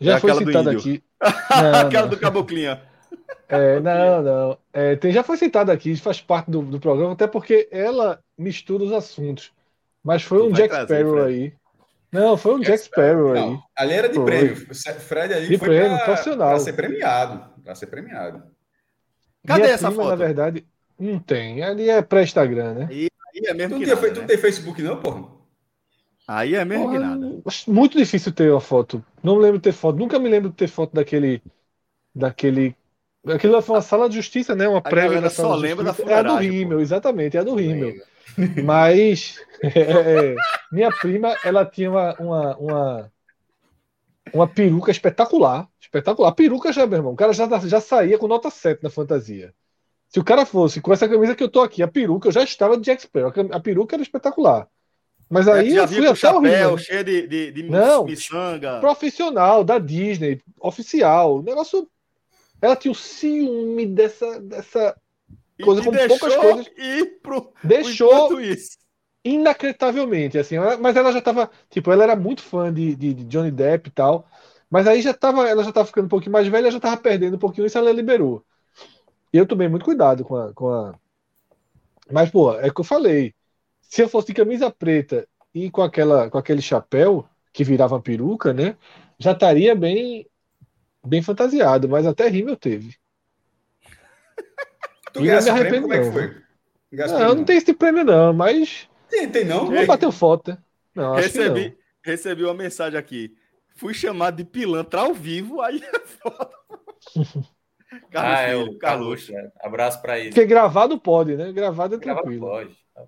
já é foi citada aqui. (laughs) Não, aquela não. do Caboclinha. É, (laughs) não, não. É, tem, já foi citada aqui, faz parte do, do programa, até porque ela mistura os assuntos. Mas foi um Jack trazer, Sparrow Fred. aí. Não, foi um Jack, Jack Sparrow, aí. Não, ali era de foi. prêmio. Fred ali de foi prêmio, pra, profissional. Pra ser premiado. Pra ser premiado. Cadê Minha essa prima, foto? Na verdade, não tem. Ali é pré-Instagram, né? E aí é mesmo tu que nada, tem, né? Tu tem Facebook não, porra? Aí é mesmo porra, que nada. Muito difícil ter uma foto. Não lembro de ter foto. Nunca me lembro de ter foto daquele... Daquele Aquilo foi uma sala de justiça, né? Uma prévia da sala só lembra da É a do Rimmel, exatamente, é a do Rimmel. Mas (laughs) é, minha prima, ela tinha uma, uma, uma, uma, peruca espetacular. Espetacular. A peruca já, meu irmão, o cara já, já saía com nota 7 na fantasia. Se o cara fosse com essa camisa que eu tô aqui, a peruca, eu já estava de Jack Sparrow. A peruca era espetacular. Mas aí eu fui até chapéu, horrível. cheio de, de, de Não, miçanga. Profissional, da Disney, oficial. O negócio. Ela tinha o ciúme dessa, dessa coisa com poucas coisas. Ir pro, deixou isso. inacreditavelmente, assim, mas ela já tava, tipo, ela era muito fã de, de, de, Johnny Depp e tal, mas aí já tava, ela já tava ficando um pouquinho mais velha, já tava perdendo um pouquinho isso, ela liberou. E eu tomei muito cuidado com a, com a... Mas, pô, é que eu falei. Se eu fosse de camisa preta e com aquela com aquele chapéu que virava peruca, né? Já estaria bem bem fantasiado, mas até rímel teve. (laughs) Tu e não me arrependo, como é que foi? Não, não, não tem esse prêmio, não, mas. Tem, tem não? Não bateu foto? Não, recebi, não. recebi uma mensagem aqui. Fui chamado de pilantra ao vivo, aí é foda. (laughs) Carlos, ah, é o Carlos. Né? Abraço para ele. Porque gravado pode, né? Gravado é gravado tranquilo. pode. Tá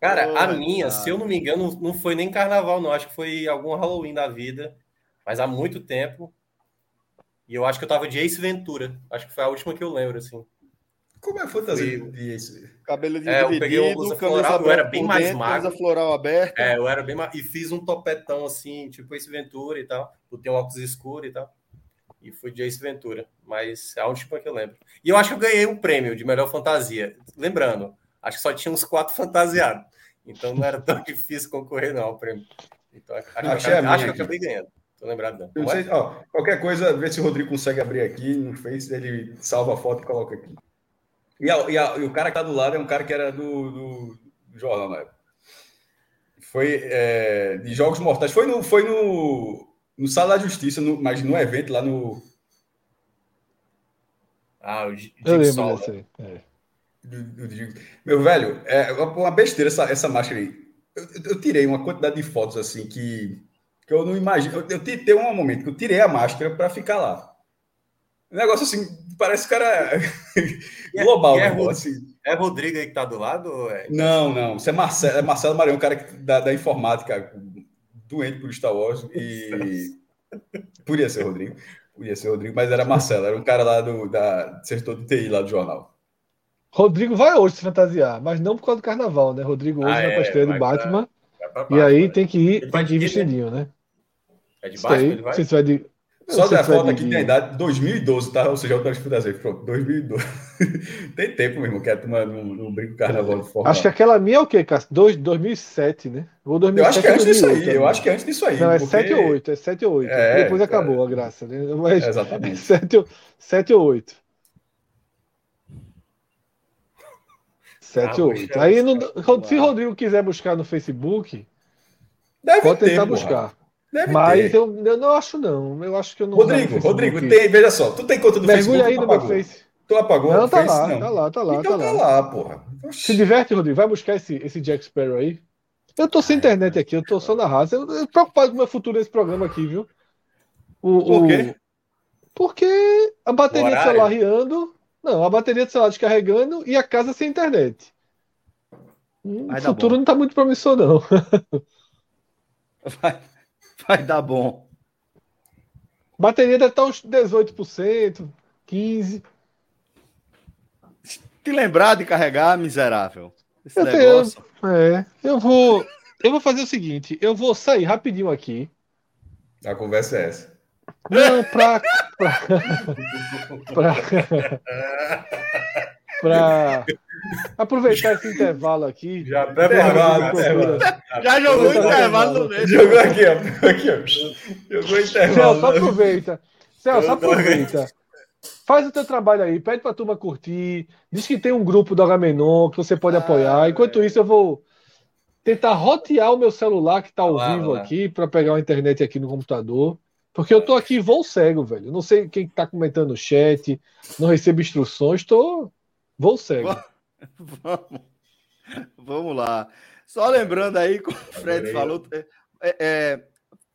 cara, oh, a minha, cara. se eu não me engano, não foi nem carnaval, não. Acho que foi algum Halloween da vida. Mas há muito tempo E eu acho que eu tava de Ace Ventura. Acho que foi a última que eu lembro, assim. Como é a fantasia foi... de Ace? Cabelo de é, eu peguei uma blusa floral, eu era bem mais dentro, magro. floral aberta. É, eu era bem mais... E fiz um topetão, assim, tipo Ace Ventura e tal. Botei um óculos escuro e tal. E fui de Ace Ventura. Mas é a última que eu lembro. E eu acho que eu ganhei um prêmio de melhor fantasia. Lembrando, acho que só tinha uns quatro fantasiados. Então não era tão (laughs) difícil concorrer, não, ao prêmio. Então, acho, acho, acho que eu acabei ganhando. Tô lembrado não. Sei, ó, qualquer coisa, vê se o Rodrigo consegue abrir aqui no Face, ele salva a foto e coloca aqui. E, a, e, a, e, o cara que tá do lado é um cara que era do, do, do jornal na época. Foi é, de Jogos Mortais. Foi no, foi no, no Sala da Justiça, no, mas no evento lá no. Ah, o Eu lembro desse, é. Meu velho, é uma besteira essa, essa máscara aí. Eu, eu, tirei uma quantidade de fotos assim que, que eu não imagino. Eu, eu tirei um momento que eu tirei a máscara para ficar lá. Um negócio assim, parece cara (laughs) é, global. É, né, assim. é Rodrigo aí que tá do lado? É... Não, não. Isso é Marcelo, é Marcelo Marião, um cara da, da informática, doente por Star Wars. E. Podia ser Rodrigo. Podia ser Rodrigo, mas era Marcelo, era um cara lá do da setor de TI lá do jornal. Rodrigo vai hoje se fantasiar, mas não por causa do carnaval, né? Rodrigo hoje ah, vai é, pra estreia do Batman. Pra, e aí né? tem que ir, tem que ir vestidinho, né? É de Batman, ele vai? Se vai de... Só da foto aqui tem a idade 2012, tá? Ou seja, eu tô fantasia. Pronto, 2012. (laughs) tem tempo, meu irmão, que é tomar no, no brinco carnaval de forma. Acho que aquela minha é o quê, Cássio? 2007, né? Ou 2007, eu acho que é antes 2008, disso aí. Eu acho que é antes disso aí. Não, é porque... 7 ou 8. É 7 ou 8. É, Depois acabou é... a graça, né? Mas... É exatamente. (laughs) 7, 7 ou 8. 7 ou 8. Aí, no, se Rodrigo quiser buscar no Facebook, Deve pode tentar ter, buscar. Deve Mas eu, eu, não acho, não. Eu acho que eu não. Rodrigo, Rodrigo, tem, veja só, tu tem conta do Mergulha Facebook. Mergulha aí no meu Face. Tu apagou não, tá Face? Lá, não, tá lá, tá lá. Então tá, tá lá, porra. Oxi. Se diverte, Rodrigo. Vai buscar esse, esse Jack Sparrow aí. Eu tô sem internet aqui, eu tô só na raça. Eu, eu preocupado com o meu futuro nesse programa aqui, viu? O, Por quê? O... Porque a bateria do celular riando. Não, a bateria do celular descarregando e a casa sem internet. O futuro não tá muito promissor, não. (laughs) Vai, vai dar bom. Bateria deve estar uns 18%, 15%. Te lembrar de carregar, miserável. Esse eu negócio. Tenho, é, eu vou. Eu vou fazer o seguinte: eu vou sair rapidinho aqui. A conversa é essa. Não, pra. pra, pra, pra aproveitar esse intervalo aqui. Já intervalo, intervalo. Já jogou o intervalo mesmo. Jogou aqui, ó. Aqui, ó. Jogou intervalo. Celso, aproveita. Celso, aproveita. Faz o teu trabalho aí, pede pra turma curtir. Diz que tem um grupo do Agamenon que você pode ah, apoiar. Enquanto é. isso, eu vou tentar rotear o meu celular que tá ao lá, vivo lá. aqui para pegar a internet aqui no computador. Porque eu tô aqui voo cego, velho. Não sei quem tá comentando no chat, não recebo instruções, tô voo cego. Vamos. (laughs) Vamos lá. Só lembrando aí, como o Fred falou, é, é,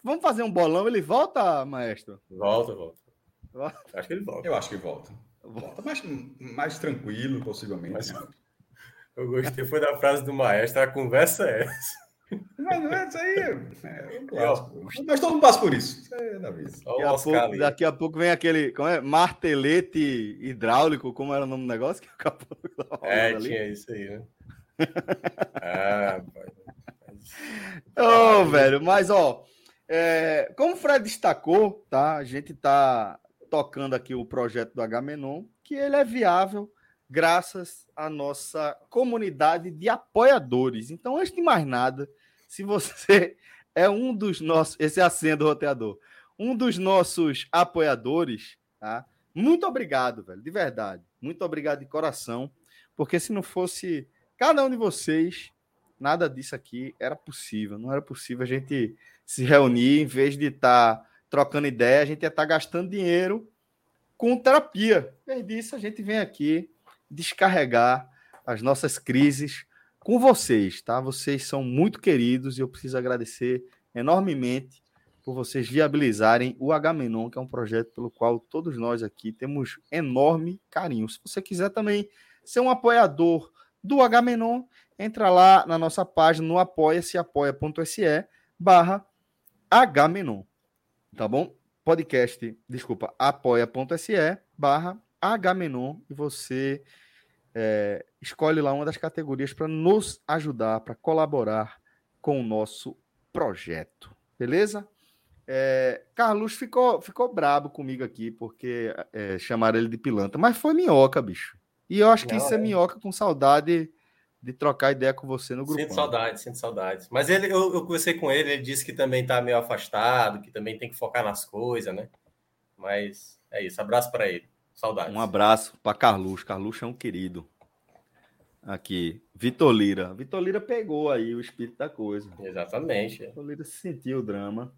vamos fazer um bolão. Ele volta, maestro? Volta, volta. Acho que ele volta. Eu acho que volta. Volta mais, mais tranquilo, possivelmente. Mas, eu gostei, foi da frase do maestro, a conversa é essa. Mas isso aí é, é um clássico. Mas todo mundo passa por isso. Isso é da vida. Daqui a, pouco, daqui a pouco vem aquele. Como é? Martelete hidráulico, como era o nome do negócio? Que acabou (laughs) é, ali. tinha isso aí, né? (laughs) ah, Ô, oh, velho, mas ó, é, como o Fred destacou, tá? A gente tá tocando aqui o projeto do H-Menon, que ele é viável graças à nossa comunidade de apoiadores. Então, antes de mais nada, se você (laughs) é um dos nossos, esse é a senha do roteador, um dos nossos apoiadores, tá? Muito obrigado, velho, de verdade. Muito obrigado de coração, porque se não fosse cada um de vocês, nada disso aqui era possível. Não era possível a gente se reunir, em vez de estar tá trocando ideia, a gente ia estar tá gastando dinheiro com terapia. Em vez disso, a gente vem aqui descarregar as nossas crises com vocês, tá? Vocês são muito queridos e eu preciso agradecer enormemente por vocês viabilizarem o H-Menon, que é um projeto pelo qual todos nós aqui temos enorme carinho. Se você quiser também ser um apoiador do H-Menon, entra lá na nossa página no apoia-se, apoia.se barra H-Menon, tá bom? podcast, desculpa, apoia.se barra Hmenon e você é, escolhe lá uma das categorias para nos ajudar, para colaborar com o nosso projeto. Beleza? É, Carlos ficou, ficou brabo comigo aqui, porque é, chamaram ele de pilantra, mas foi minhoca, bicho. E eu acho que Não, isso é, minhoca com saudade de trocar ideia com você no grupo. Sinto saudade, sinto saudade. Mas ele, eu, eu conversei com ele, ele disse que também está meio afastado, que também tem que focar nas coisas, né? Mas é isso. Abraço para ele. Saudades. Um abraço para Carlos. Carlos é um querido. Aqui, Vitor Lira. Vitor Lira pegou aí o espírito da coisa. Exatamente. Vitor Lira sentiu o drama,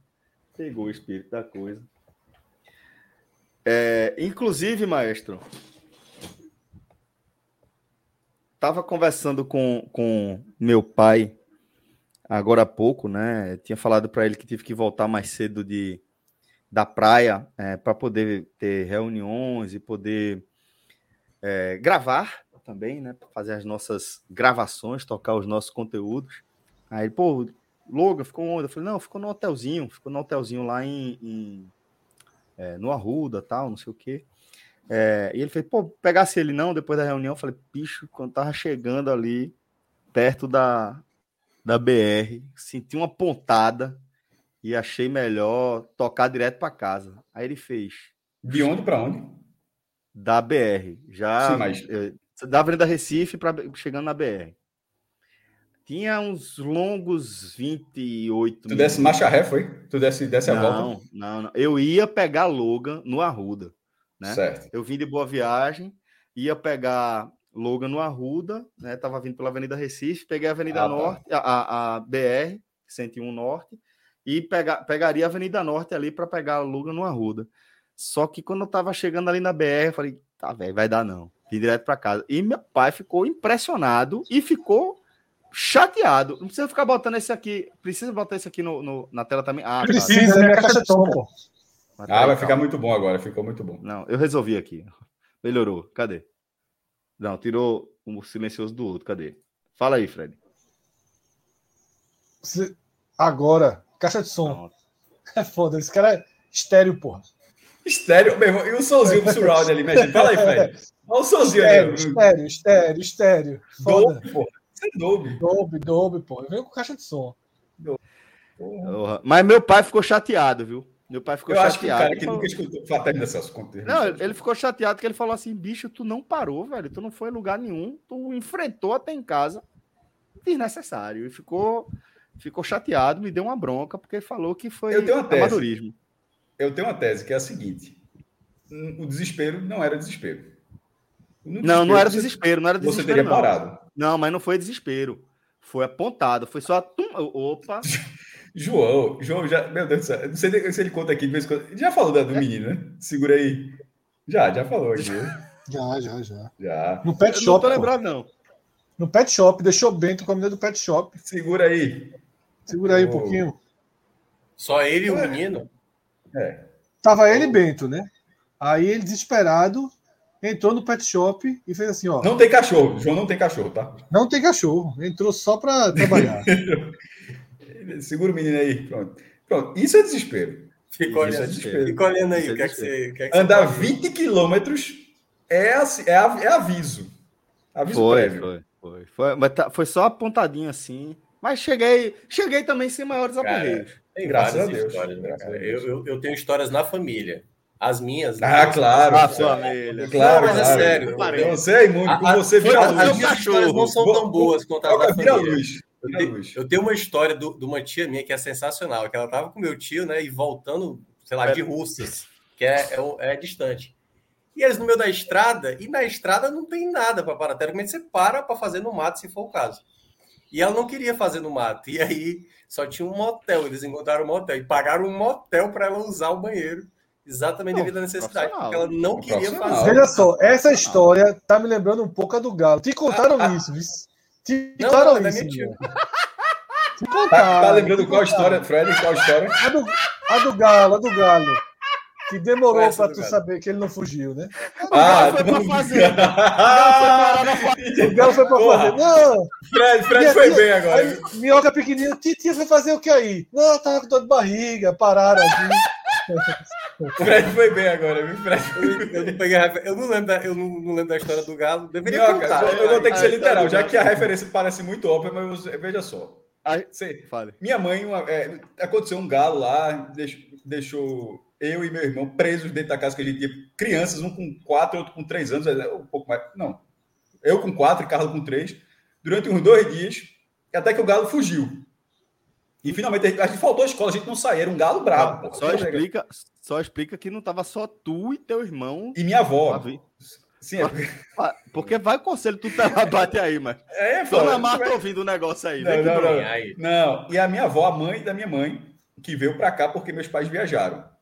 pegou o espírito da coisa. É, inclusive, maestro, estava conversando com, com meu pai agora há pouco, né? Tinha falado para ele que tive que voltar mais cedo de, da praia é, para poder ter reuniões e poder é, gravar também, né? Fazer as nossas gravações, tocar os nossos conteúdos. Aí, pô, Logan ficou onde? Eu falei, não, ficou no hotelzinho, ficou no hotelzinho lá em, em é, no Arruda, tal, não sei o quê. É, e ele fez, pô, pegasse ele não, depois da reunião, eu falei, bicho, quando tava chegando ali, perto da, da BR, senti uma pontada e achei melhor tocar direto para casa. Aí ele fez. De onde para onde? Da BR. Já Sim, mas... É, da Avenida Recife para chegando na BR. Tinha uns longos 28 Tu desce marcha ré, foi? Tu desce, desce a não, volta? Não, não. Eu ia pegar Logan no Arruda. Né? Certo. Eu vim de Boa Viagem, ia pegar Logan no Arruda, né? Tava vindo pela Avenida Recife, peguei a Avenida ah, tá. Norte, tá. a, a, BR 101 Norte, e pega, pegaria a Avenida Norte ali para pegar Logan no Arruda. Só que quando eu tava chegando ali na BR, eu falei, tá, velho, vai dar não. Vim direto para casa. E meu pai ficou impressionado e ficou chateado. Não precisa ficar botando esse aqui. Precisa botar esse aqui no, no na tela também. Ah, tá. precisa, tá. minha caixa de som, pô. Ah, vai ficar muito bom agora, ficou muito bom. Não, eu resolvi aqui. Melhorou. Cadê? Não, tirou um silencioso do outro. Cadê? Fala aí, Fred. Agora, caixa de som. Não. (laughs) É foda, esse cara é estéreo, porra. Estéreo, meu irmão. E o somzinho do surround ali, imagina. Fala aí, Fred. Olha o somzinho estéreo, ali. Estéreo, estéreo, estéreo. Foda. Dolby, porra. Isso é Dolby. Dolby, Dolby, pô. Eu venho com caixa de som. Mas meu pai ficou chateado, viu? Meu pai ficou eu chateado. Acho que o cara que falou... nunca escutou Fraternidade Celso Não, ele ficou chateado que ele falou assim: bicho, tu não parou, velho. Tu não foi em lugar nenhum. Tu enfrentou até em casa. Desnecessário. E ficou, ficou chateado, me deu uma bronca, porque falou que foi eu tenho uma tese. amadorismo. Eu tenho uma tese que é a seguinte: o desespero não era desespero. desespero não, não era desespero, não era desespero. Você teria não. parado. Não, mas não foi desespero. Foi apontado, foi só. Opa! (laughs) João, João já. Meu Deus do céu, não sei se ele conta aqui de vez em quando. Já falou do menino, né? Segura aí. Já, já falou aqui. Já, já, já. Já. No pet shop. não tô lembrado, não. No pet shop, deixou Bento com a menina do pet shop. Segura aí. Segura aí um pouquinho. Só ele e o é. menino? É. Tava ele e Bento, né? Aí ele, desesperado, entrou no pet shop e fez assim, ó. Não tem cachorro, João não tem cachorro, tá? Não tem cachorro. Entrou só para trabalhar. (laughs) Segura o menino aí. Pronto. Pronto. Isso é desespero. Fica olhando, é desespero. Fica olhando aí. É o que é que você, que é que Andar 20 quilômetros é, é, é aviso. Aviso foi, prévio. Foi, foi. Foi, mas tá, foi só apontadinho assim. Mas cheguei, cheguei também sem maiores aperreios. Tem Graças a Deus. Histórias, né? eu, eu, eu, tenho histórias na família. As minhas. Ah, claro. A família. Claro, não, mas é sério. Você é imune. Com você vira a, luz. As minhas histórias não são tão boas quanto as da família. Luz. Eu tenho, eu tenho, uma história do, de uma tia minha que é sensacional, que ela tava com meu tio, né, e voltando, sei lá, de Russas, que é, é, é, distante. E eles no meio da estrada, e na estrada não tem nada para parar. Teoricamente você para para fazer no mato, se for o caso. E ela não queria fazer no mato. E aí só tinha um motel. Eles encontraram um motel e pagaram um motel para ela usar o banheiro. Exatamente devido à necessidade, porque ela não queria fazer. Veja só, essa história tá me lembrando um pouco a do Galo. Te contaram ah, isso, viu? Ficaram não, não, isso. Não tá, tá lembrando qual a história, Fred? Qual a história? A do, a do Galo, a do Galo. Que demorou para tu saber que ele não fugiu, né? Ah, (laughs) foi pra fazer. O Galo foi pra fazer. Não! Fred, Fred foi bem agora. Aí, minhoca pequenininha, Titia foi fazer o que aí? Não, tava com dor de barriga, pararam aqui. (laughs) Fred foi bem agora, viu, Fred? Eu, não peguei eu não lembro da, eu não, não lembro da história do Galo. Deveria não, contar. Cara, eu, vou ter que ser literal, já que a referência parece muito óbvia, mas veja só. Aí, Sei, minha mãe, uma, é, aconteceu um galo lá, deixou, deixou, eu e meu irmão presos dentro da casa que a gente tinha, crianças, um com quatro, outro com três anos, é, um pouco mais, não, eu com quatro e Carlos com três, durante uns dois dias, até que o galo fugiu. E finalmente a gente faltou a escola, a gente não saiu, era um galo bravo. Não, só, explica, só explica que não tava só tu e teu irmão. E minha avó. Sim, é porque... porque vai o conselho, tu tá lá, bate aí, mas. É, Dona Marta vai... ouvindo o negócio aí. Não, não, não, aí. não. E a minha avó, a mãe da minha mãe, que veio para cá porque meus pais viajaram.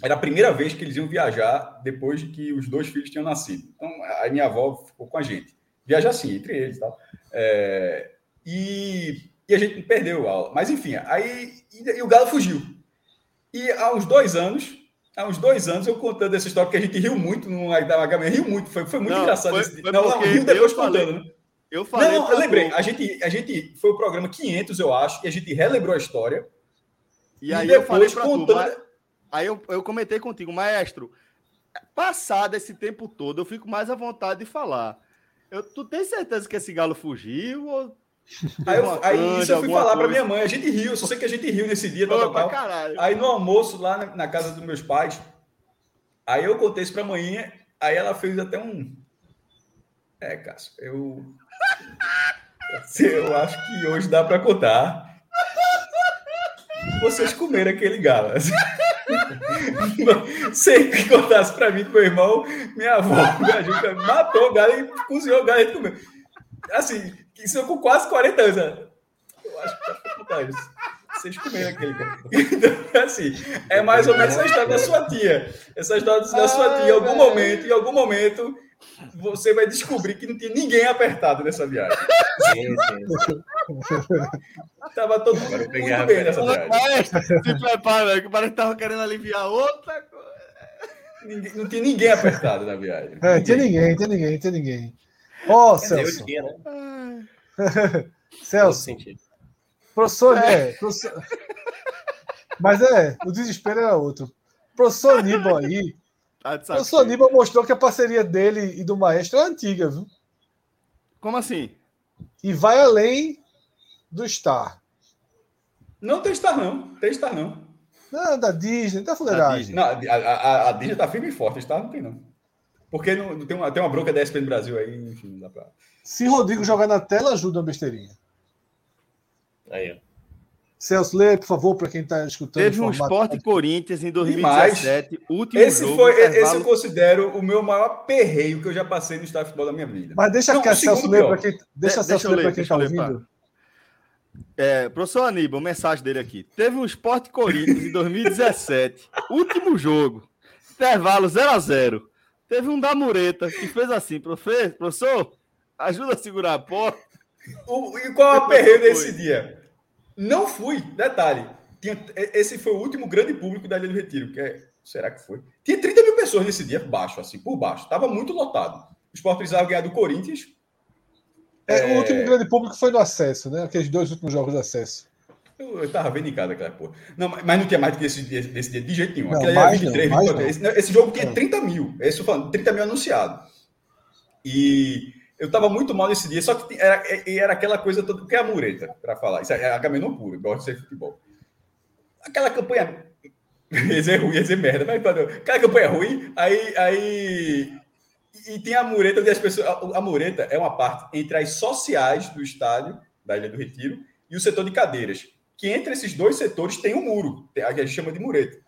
Era a primeira vez que eles iam viajar depois de que os dois filhos tinham nascido. Então, a minha avó ficou com a gente. Viajar assim, entre eles e tal. É... E e a gente perdeu a aula. Mas enfim, aí e, e o Galo fugiu. E há uns dois anos, há uns dois anos, eu contando essa história, porque a gente riu muito no HM, riu muito, foi, foi muito não, engraçado. Foi, esse... foi não, não, riu depois contando, né? Eu falei. Não, eu lembrei. A gente, a gente foi o programa 500, eu acho, e a gente relembrou a história. E, e aí depois, eu falei pra contando. Tu, mas... Aí eu, eu comentei contigo, maestro. Passado esse tempo todo, eu fico mais à vontade de falar. Eu, tu tem certeza que esse galo fugiu? Ou (laughs) Aí, eu, aí isso eu fui falar para minha mãe. A gente riu, só sei que a gente riu nesse dia. Tal, tal, Aí no almoço, lá na, na, casa dos meus pais, aí eu contei isso para a mãe, aí ela fez até um. É, Cássio, eu. eu acho que hoje dá para contar. Vocês comeram aquele galo. (laughs) Sei que contasse para mim, meu irmão, minha avó, minha matou o galo e cozinhou o galo e comeu. Assim, isso com quase 40 anos. Né? Eu acho que tá contar isso. Vocês comeram aquele cara. Então, assim, é mais ou menos essa história da sua tia. Essa história da sua tia, em algum momento, em algum momento, você vai descobrir que não tinha ninguém apertado nessa viagem. Sim, sim. (laughs) Tava todo mundo muito bem nessa viagem. (laughs) Se prepara, que parece que tava querendo aliviar outra coisa. Ninguém, não tinha ninguém apertado na viagem. É, tinha ninguém, tinha ninguém, tinha ninguém. Ó, oh, Celso. Tinha, né? (laughs) Celso. Professor, é. é professor... Mas é, o desespero era outro. Professor Aníbal aí. Tá professor Aníbal mostrou que a parceria dele e do maestro é antiga, viu? Como assim? E vai além do Star. Não tem Star, não. Tem Star, não. Não, da Disney, tá fuleiragem. Não, a, a, a, Disney tá firme e forte, Star não tem, não. Porque não, tem, uma, tem uma bronca da ESPN Brasil aí, enfim, não dá pra. Se Rodrigo jogar na tela, ajuda a besteirinha. Aí, ó. Celso, lê, por favor, para quem está escutando. Teve um Sport Corinthians em 2017, último esse jogo. Foi, intervalo... Esse eu considero o meu maior perreio que eu já passei no estádio de futebol da minha vida. Mas deixa Não, que a Celso ler para quem está ouvindo. É, professor Aníbal, mensagem dele aqui. Teve um Sport Corinthians em 2017, (laughs) último jogo, intervalo 0 a 0 Teve um da Mureta que fez assim, professor, Ajuda a segurar a porta. O, e qual é o perreio desse dia? Não fui, detalhe. Tinha, esse foi o último grande público da Ilha do Retiro. Que é, será que foi? Tinha 30 mil pessoas nesse dia, baixo, assim, por baixo. Tava muito lotado. O Sport precisava ganhar do Corinthians. É, é... O último grande público foi no acesso, né? Aqueles dois últimos jogos de acesso. Eu, eu tava vendo em casa aquela porra. Não, mas não tinha mais do que esse dia, esse dia de jeito nenhum. Não, mais 23, não, 23. Esse, esse, jogo tinha 30 mil. Esse, falando, 30 mil anunciado. E eu estava muito mal nesse dia, só que era, era aquela coisa toda. Que é a mureta, para falar? Isso é a caminhão puro, gosto de ser futebol. Aquela campanha. (laughs) ia dizer ruim, ia dizer merda, mas aquela campanha ruim, aí. aí e tem a mureta onde as pessoas. A, a mureta é uma parte entre as sociais do estádio, da Ilha do Retiro, e o setor de cadeiras. Que entre esses dois setores tem um muro, que a gente chama de mureta.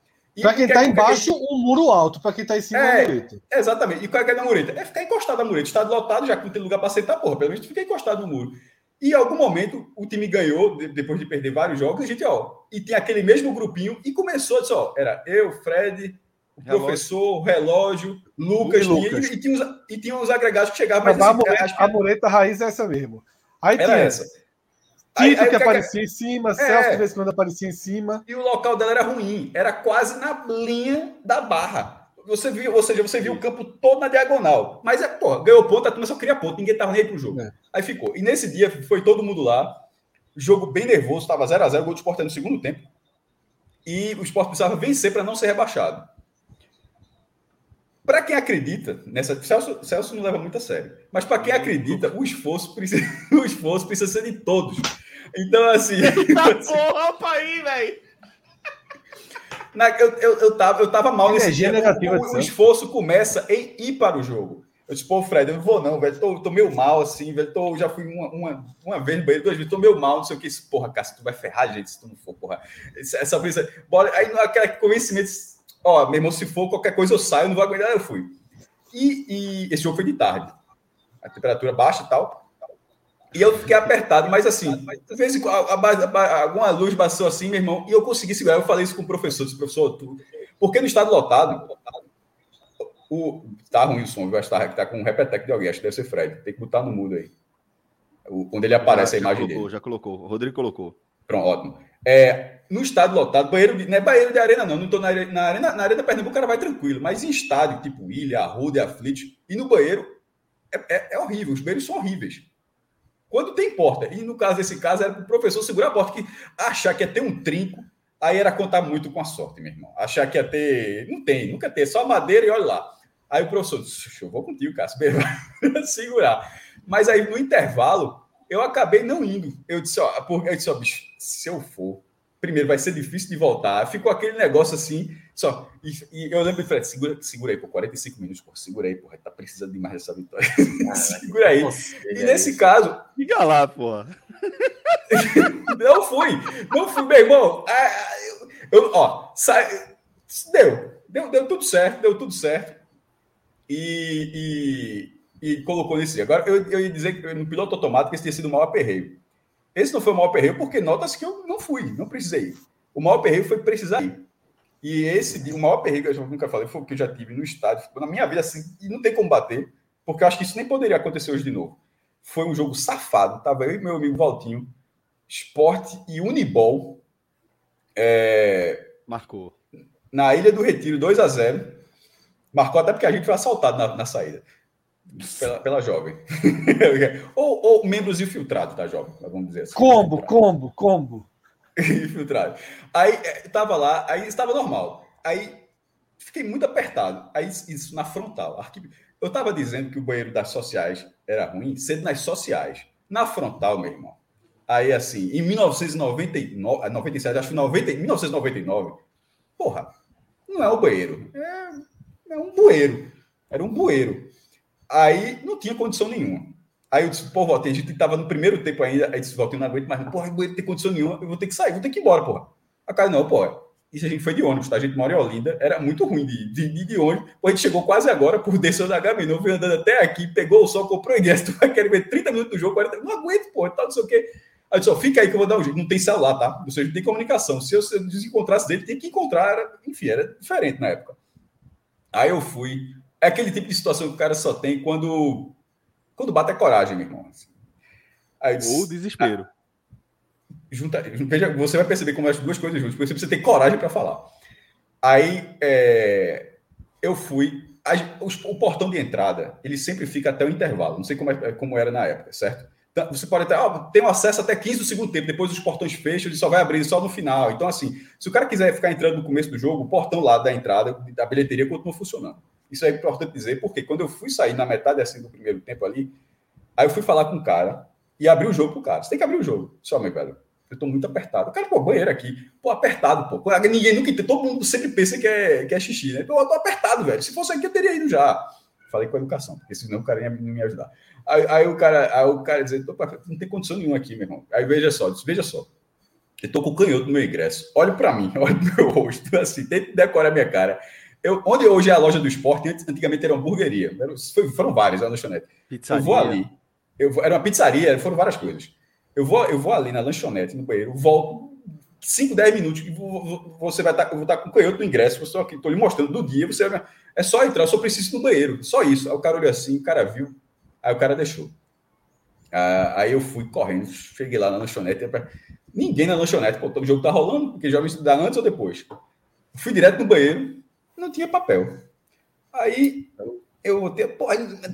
Para quem está embaixo, gente... um muro alto. Para quem está em cima, é, mureta. Exatamente. E qual é, é da mureta? É ficar encostado na mureta. Estado lotado, já que não tem lugar para sentar, porra. Pelo menos fica encostado no muro. E em algum momento, o time ganhou, depois de perder vários jogos, a gente, ó, e tem aquele mesmo grupinho, e começou, disse, ó, era eu, Fred, o relógio. professor, o relógio, Lucas, Lucas. E, e, tinha os, e tinha os agregados que chegavam. Assim, a, mureta, a mureta raiz é essa mesmo. Aí era tinha essa Tito aí, aí, que aparecia que... em cima, é... Celso de vez em quando aparecia em cima. E o local dela era ruim, era quase na linha da barra. Você viu, ou seja, você viu o campo todo na diagonal. Mas é, pô, ganhou ponto, a turma só queria ponto, ninguém tava nem aí pro jogo. É. Aí ficou. E nesse dia foi todo mundo lá, jogo bem nervoso, estava 0 a 0 gol do Sport no segundo tempo. E o Sport precisava vencer para não ser rebaixado. Para quem acredita nessa. Celso, Celso não leva muito a sério. Mas para quem acredita, o esforço, precisa, (laughs) o esforço precisa ser de todos. Então, assim. Eita (laughs) porra, aí, velho! Eu, eu, eu, tava, eu tava mal nesse dia. Negativa, o, o, esforço começa em ir para o jogo. Eu disse, pô, Fred, eu não vou não, velho. Tô, tô meio mal, assim, velho. Tô, já fui uma, uma, uma vez no banheiro, duas vezes, tô meio mal, não sei o que. Porra, cara, se tu vai ferrar, gente, se tu não for, porra. Essa, essa brisa. Bora, aí aquele convencimento, ó, meu irmão, se for qualquer coisa eu saio, não vou aguentar, eu fui. E, e esse jogo foi de tarde. A temperatura baixa e tal. E eu fiquei apertado, mas assim, às vezes alguma luz passou assim, meu irmão, e eu consegui segurar. Eu falei isso com o professor, disse, professor, tu... porque no estado lotado, o... tá ruim o som, vai estar tá com um repetec de alguém, acho que deve ser Fred. Tem que botar no mudo aí. O... Quando ele aparece já, a imagem colocou, dele. Já colocou, o Rodrigo colocou. Pronto, ótimo. É, no estado lotado, banheiro de, não é banheiro de arena, não. Não tô na, na arena, na arena Pernambuco, o cara vai tranquilo. Mas em estádio, tipo Ilha, Arruda, Aflit, e no banheiro, é, é, é horrível. Os banheiros são horríveis. Quando tem porta, e no caso desse caso, era o professor segurar a porta, que achar que ia ter um trinco, aí era contar muito com a sorte, meu irmão. Achar que ia ter. Não tem, nunca tem, só madeira e olha lá. Aí o professor disse: Eu vou contigo, Cássio, (laughs) segurar. Mas aí no intervalo, eu acabei não indo. Eu disse: Ó, eu disse, ó bicho, se eu for, primeiro vai ser difícil de voltar. Ficou aquele negócio assim, só. E, e eu lembro de Fred, segura, segura aí por 45 minutos, pô, segura aí, porra, tá precisando demais dessa vitória. (laughs) segura aí. Nossa, e nesse isso. caso. Fica lá, pô. (laughs) não fui, não fui, meu irmão. Eu, eu, ó, sai, deu, deu, deu tudo certo, deu tudo certo. E, e, colocou nesse. Agora, eu, eu ia dizer que no piloto automático esse tinha sido o maior aperreio. Esse não foi o maior perreio, porque nota-se que eu não fui, não precisei ir. O maior perreio foi precisar ir. E esse, o maior perreio que eu nunca falei, foi o que eu já tive no estádio, na minha vida, assim, e não tem como bater, porque eu acho que isso nem poderia acontecer hoje de novo. Foi um jogo safado, tava eu e meu amigo Valtinho, esporte e Unibol. É... Marcou. Na Ilha do Retiro, 2 a 0 Marcou até porque a gente foi assaltado na, na saída pela, pela jovem. (laughs) ou, ou, membros infiltrados da jovem, vamos dizer assim. Combo, combo, combo. (laughs) Infiltrado. Aí estava lá, aí estava normal. Aí fiquei muito apertado. Aí isso na frontal. Eu estava dizendo que o banheiro das sociais era ruim, sendo nas sociais. Na frontal, meu irmão. Aí assim, em 1999, 97, acho que 90, 1999, porra, não é o banheiro, é, é um bueiro. Era um bueiro. Aí não tinha condição nenhuma. Aí eu disse, pô, Valtinho, a gente estava no primeiro tempo ainda. Aí disse, Valtinho, não aguento mais. Porra, não tem condição nenhuma, eu vou ter que sair, vou ter que ir embora, porra. A cara, não, porra. Isso a gente foi de ônibus, tá? A gente mora em Olinda, era muito ruim de, de, de ônibus. Pô, a gente chegou quase agora por descer da H9, veio andando até aqui, pegou o sol, comprou ingresso. (laughs) Tu vai querer ver 30 minutos do jogo, 40 Não aguento, porra, tal, não sei o quê. Aí disse, ó, fica aí que eu vou dar um jeito. Não tem celular, tá? Ou seja, não tem comunicação. Se eu desencontrasse dele, tem que encontrar. Era, enfim, era diferente na época. Aí eu fui, é aquele tipo de situação que o cara só tem quando, quando bate a coragem, meu irmão. Assim. Aí, Ou desespero. Ah, junta, veja, você vai perceber como as duas coisas juntas, porque você precisa ter coragem para falar. Aí é, eu fui. A, o, o, portão de entrada, ele sempre fica até o intervalo. Não sei como, é, como era na época, certo? Então, você pode ter, ah, tem um acesso até 15 do segundo tempo, depois os portões fecham, ele só vai abrir só no final. Então, assim, se o cara quiser ficar entrando no começo do jogo, o portão lá da entrada, da bilheteria, continua funcionando. Isso é importante dizer, porque quando eu fui sair na metade assim do primeiro tempo ali, aí eu fui falar com o cara e abri o jogo pro cara. Você tem que abrir o jogo. Só, meu velho, eu tô muito apertado. O cara, pô, banheiro aqui. Pô, apertado, pô. Ninguém nunca entende. Todo mundo sempre pensa que é, que é xixi, né? Pô, eu tô apertado, velho. Se fosse aqui, eu teria ido já. Falei com a educação, porque senão o cara ia me ajudar. Aí, aí o cara, aí o cara dizia, não tem condição nenhuma aqui, meu irmão. Aí veja só, disse, veja só. Eu tô com o canhoto no meu ingresso. Olha para mim, (laughs) olha pro meu rosto, assim, tente decorar minha cara. Eu, onde hoje é a loja do esporte, antigamente era uma hamburgueria. Foram várias, a lanchonete. Pizzaria. Eu vou ali. Eu era uma pizzaria, foram várias coisas. Eu vou, eu vou ali na lanchonete, no banheiro, volto 5, 10 minutos, e você vai estar, tá, eu vou estar tá com o canhoto do ingresso, estou aqui, estou lhe mostrando do dia, você é só entrar, eu só preciso ir no banheiro, só isso. Aí o cara olhou assim, o cara viu, aí o cara deixou. Ah, aí eu fui correndo, cheguei lá na lanchonete, ninguém na lanchonete, pô, o jogo tá rolando, porque já me estudar antes ou depois. Fui direto no banheiro, não tinha papel. Aí eu voltei, pô,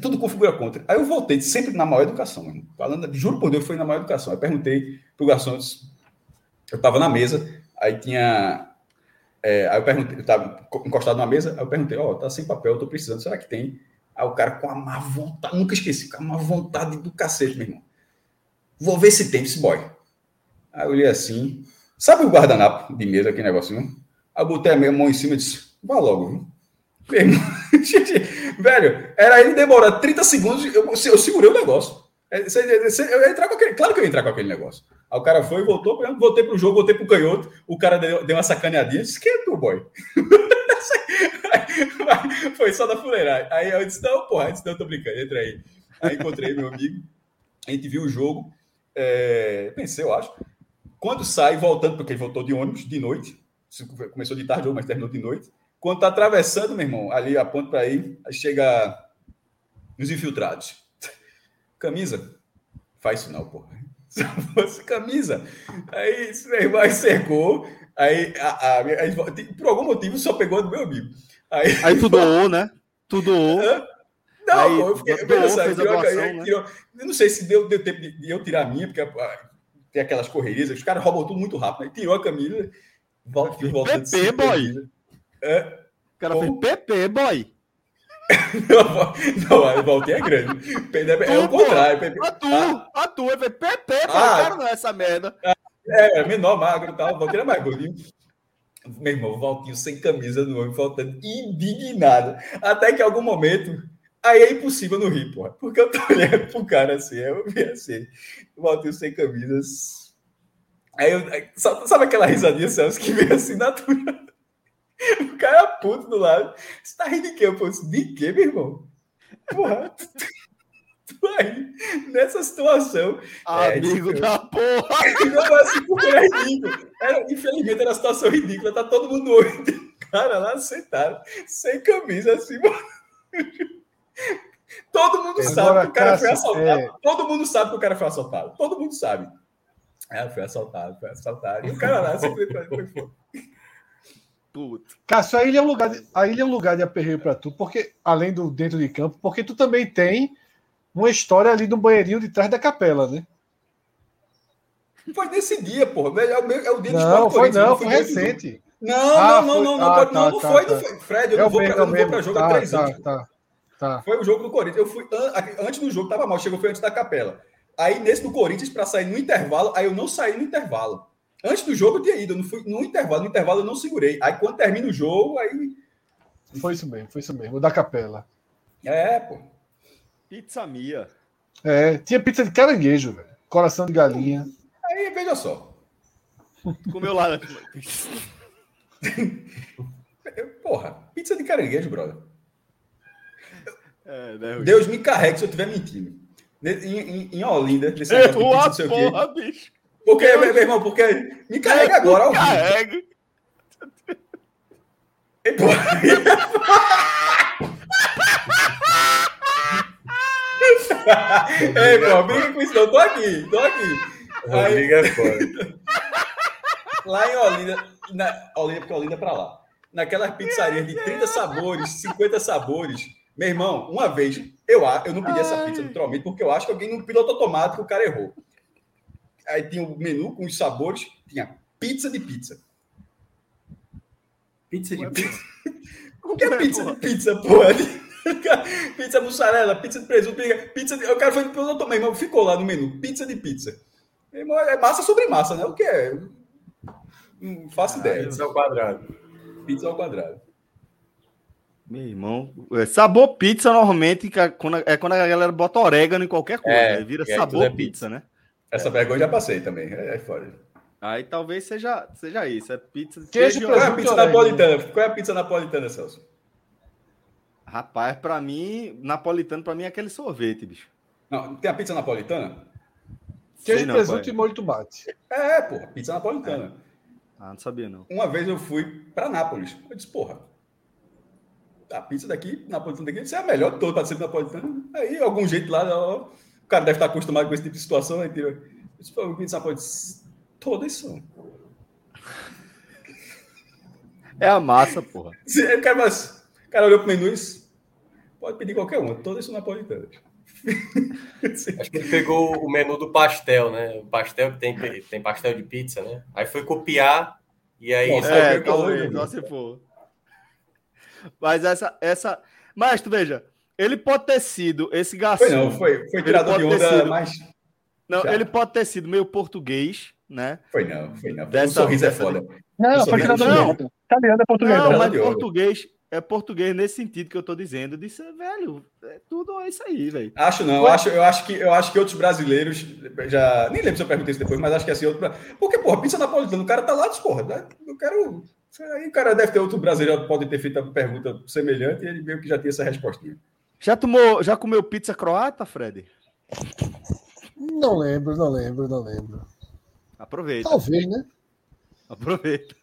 tudo configura contra. Aí eu voltei, sempre na maior educação, mano. falando, juro por Deus, foi na maior educação. Aí perguntei pro garçom, eu estava na mesa, aí tinha É, aí eu perguntei, eu tava encostado na mesa, aí eu perguntei, ó, oh, tá sem papel, eu tô precisando, será que tem? Aí o cara com a má vontade, nunca esqueci, com a má vontade do cacete, meu irmão. Vou ver se tem esse boy. Aí eu olhei assim, sabe o guardanapo de mesa, aquele negocinho? Aí eu botei a minha mão em cima e disse, vá logo, (laughs) velho, era ele demorar 30 segundos, eu, eu segurei o negócio. É, eu entrar com aquele, claro que eu ia entrar com aquele negócio. Aí o cara foi, voltou, voltei pro jogo, voltei pro canhoto, o cara deu, deu uma sacaneadinha, disse, quem é tu, boy? (laughs) foi só da fuleiragem. Aí eu disse, não, porra, disse, não, tô brincando, entra aí. Aí encontrei meu amigo, a gente viu o jogo, é, pensei, eu acho. Quando sai, voltando, porque ele voltou de ônibus, de noite, começou de tarde, mas terminou de noite. Quando tá atravessando, meu irmão, ali a ponto para ir, aí chega nos infiltrados. Camisa, faz isso não, porra (laughs) se fosse camisa. Aí meu irmão cercou, aí, a, a, a, por algum motivo só pegou do meu amigo. Aí, (laughs) aí tu doou, né? Tu doou. Não, aí, pô, eu fiquei, pensando, tirou, doação, né? tirou, eu não sei se deu, deu tempo de, de eu tirar a minha, porque tem aquelas correrias, os caras roubam tudo muito rápido, aí tirou a camisa, volta, volta PP, boy. É. O cara fez PP, boy (laughs) não, a Valtinho é grande. É o contrário. A tu, a tu, é PP, ah, quero não essa merda. É, é, menor, magro e tal. O Valtinho é mais gordinho. Meu irmão, o Valtinho sem camisa no olho, faltando indignado. Até que em algum momento. Aí é impossível não rir, porra. Porque eu tô (laughs) olhando pro cara assim, eu vi assim. O Valtinho sem camisas. Aí eu. Sabe aquela risadinha, Celso, que vem assim natural? O cara é puto do lado. Você tá rindo de quê? Eu falei, de quê, meu irmão? Porra. (laughs) Tu aí, nessa situação. É, Amigo (laughs) é, da porra! Não, assim, porque era ridículo. Era, infelizmente era uma situação ridícula. Tá todo mundo olhando. Cara lá sentado, sem camisa, assim, mano. Todo mundo Agora, sabe que o cara Cássio, foi assaltado. É... Todo mundo sabe que o cara foi assaltado. Todo mundo sabe. É, foi assaltado, foi assaltado. E o cara lá simplesmente foi, foi. Puto. Cássio, a ilha é um lugar de, a ilha é um lugar de aperreio para tu, porque além do dentro de campo, porque tu também tem uma história ali no banheirinho de trás da capela, né? Foi nesse dia, porra. É o, é o dia Não, foi não, foi recente. Não, ah, não, não, não, ah, não, tá, não, tá, foi, tá. não foi. Fred, eu é não vou para jogo há tá, três tá, anos. Tá, tá. Foi o jogo do Corinthians. Eu fui antes do jogo, tava mal, chegou foi antes da capela. Aí nesse do Corinthians para sair no intervalo, aí eu não saí no intervalo. Antes do jogo eu tinha ido, não fui no intervalo, no intervalo eu não segurei. Aí quando termina o jogo, aí. Foi isso mesmo, foi isso mesmo, o da capela. É, pô. Pizza Mia. É, tinha pizza de caranguejo, velho. Coração de galinha. Aí, veja só. Comeu lá. Né? Porra, pizza de caranguejo, brother. É, né, Deus me carregue se eu estiver mentindo. Em, em, em Olinda, nesse a porra, bicho. Porque, Deus... meu irmão, porque me carrega agora ao Carrega. (laughs) Ei, pô. Briga com isso, não. Tô aqui, tô aqui. Aí, é foda. Lá em Olinda, na, Olinda, porque Olinda é pra lá. Naquelas pizzarias de 30 sabores, 50 sabores. Meu irmão, uma vez, eu, eu não pedi essa pizza naturalmente, porque eu acho que alguém no piloto automático o cara errou. Aí tinha o menu com os sabores, tinha pizza de pizza. Pizza de pizza? (laughs) O que é pizza de pizza, porra? (laughs) pizza mussarela, pizza de presunto, pizza de... O cara foi pro meu irmão, ficou lá no menu, pizza de pizza. Irmão, é massa sobre massa, né? O que é? Não faço ah, ideia. Pizza ao quadrado. Pizza ao quadrado. Meu irmão, é, sabor pizza normalmente é quando a galera bota orégano em qualquer coisa, é, né? vira é, sabor é pizza, pizza, né? Essa é. vergonha já passei também. É, é fora. Aí talvez seja, seja isso. É pizza. Queijo, qual é a pizza napolitana? Qual é a pizza napolitana, Celso? Rapaz, para mim, napolitano para mim é aquele sorvete, bicho. Não, tem a pizza napolitana? Queijo, não, presunto e molho tomate. É, porra, pizza napolitana. É. Ah, não sabia não. Uma vez eu fui para Nápoles. Eu disse, porra, a pizza daqui, napolitana daqui, isso é a melhor de todo para ser napolitana. Aí, algum jeito lá, ó, cara deve estar acostumado com esse tipo de situação, né? Isso foi o que pode todas são. É a massa, porra. (laughs) O cara, mas, o cara olhou pro menu e pode pedir qualquer uma, todas são napolitanas. Acho que ele pegou o menu do pastel, né? O pastel que tem, tem pastel de pizza, né? Aí foi copiar E aí, Nossa, é, talvez, só se for. Mas essa, essa. Mas tu veja, ele pode ter sido esse garçom. Foi não, foi, foi tirador de onda, sido, mas. Não, Já. ele pode ter sido meio português, né? Foi não, foi não. Dessa, o sorriso é foda. Não, foi tirador de onda. Italiano é português. Não, mas português, é português nesse sentido que eu tô dizendo. Disse, velho, é tudo é isso aí, velho. Acho não, eu acho, eu acho que eu acho que outros brasileiros já. Nem lembro se eu perguntei isso depois, mas acho que assim, outro. Porque, porra, pensa napolitano, o cara tá lá, discorda. Né? Eu quero. Aí o cara deve ter outro brasileiro que pode ter feito a pergunta semelhante e ele meio que já tinha essa respostinha. Já tomou, já comeu pizza croata, Fred? Não lembro, não lembro, não lembro. Aproveita. Talvez, né? Aproveita.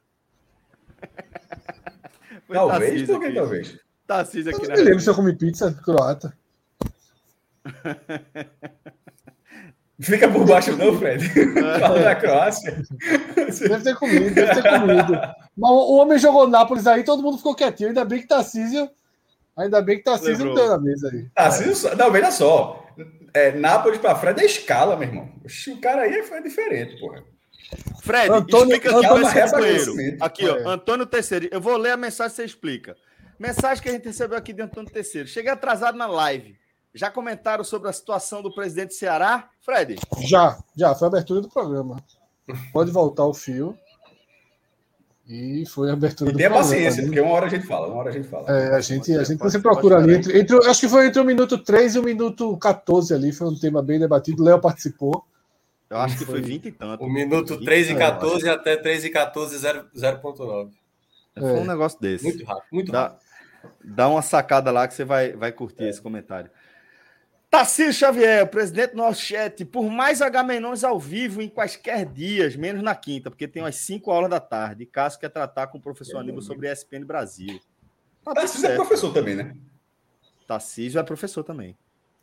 (laughs) talvez, por que talvez? Tarcísio aqui eu não me lembro se eu comi pizza croata. (laughs) Fica por baixo, não, Fred. (laughs) Fala da Croácia. Deve ter comido, deve ter comido. Mas o homem jogou Nápoles aí, todo mundo ficou quietinho. Ainda bem que Tarcísio. Ainda bem que Tarcísio não tem na mesa aí. Tarcísio, não, veja só. É, Nápoles para Fred é escala, meu irmão. O cara aí foi diferente, porra. Fred, Antônio, explica aqui Antônio, esse companheiro. Aqui, ó, é. Antônio Terceiro. Eu vou ler a mensagem você explica. Mensagem que a gente recebeu aqui de Antônio Terceiro. Cheguei atrasado na live. Já comentaram sobre a situação do presidente do Ceará, Fred? Já, já. Foi a abertura do programa. Pode voltar o fio. E foi a abertura e do programa. Tenha paciência, porque uma hora a gente fala, uma hora a gente fala. É, a gente, a gente você procura ali. Entre, entre, acho que foi entre o minuto 3 e o minuto 14 ali. Foi um tema bem debatido. Léo participou. Eu acho que foi 20 e tanto. O minuto 3 e 14 até 3 e 14, 0.9. É. Foi um negócio desse. Muito rápido, muito dá, rápido. Dá uma sacada lá que você vai, vai curtir é. esse comentário. Tarcísio Xavier, presidente do nosso chat, por mais Agamenões ao vivo em quaisquer dias, menos na quinta, porque tem umas 5 horas da tarde. Cássio quer tratar com o professor é, Aníbal sobre ESPN Brasil. Tá Tarcísio é professor também, né? Tarcísio é professor também.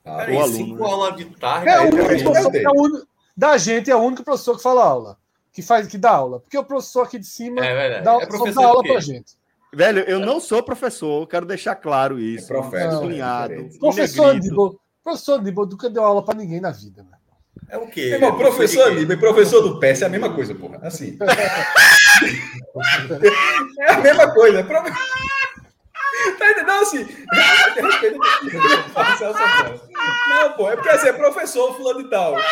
Ah, o aluno. 5 né? horas de tarde. É, o, é, é, o, da gente é o único professor que fala aula, que faz, que dá aula. Porque o professor aqui de cima é dá, é só dá aula pra gente. Velho, eu não sou professor, quero deixar claro isso. É professor. Sublinhado. professor Aníbal, professor Aníbal nunca deu aula para ninguém na vida, né? É o quê? Irmão, professor Aníbal e professor do PS é a mesma coisa, porra. Assim. é a mesma coisa. (laughs) Tá entendendo? Assim, não, pô, é porque assim, é professor fulano de tal. É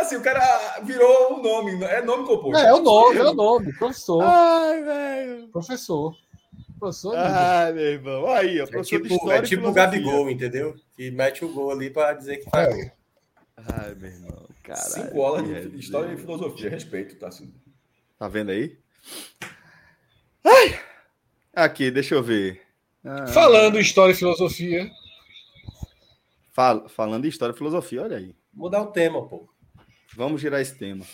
assim, o cara virou um nome, é nome composto. É, é o nome, é o nome, professor. Ai, velho. Professor. Professor. Ai, meu irmão. Aí, ó, professor é tipo, de história. É tipo o Gabigol, entendeu? Que mete o gol ali para dizer que faz. É. Ai, meu irmão. Caralho. Cinco aulas de história e filosofia. Respeito, tá assim. Tá vendo aí? Ai! Aqui, deixa eu ver. Ah, falando em história e filosofia. Fal, falando em história e filosofia, olha aí. Mudar o tema, pô. Vamos girar esse tema.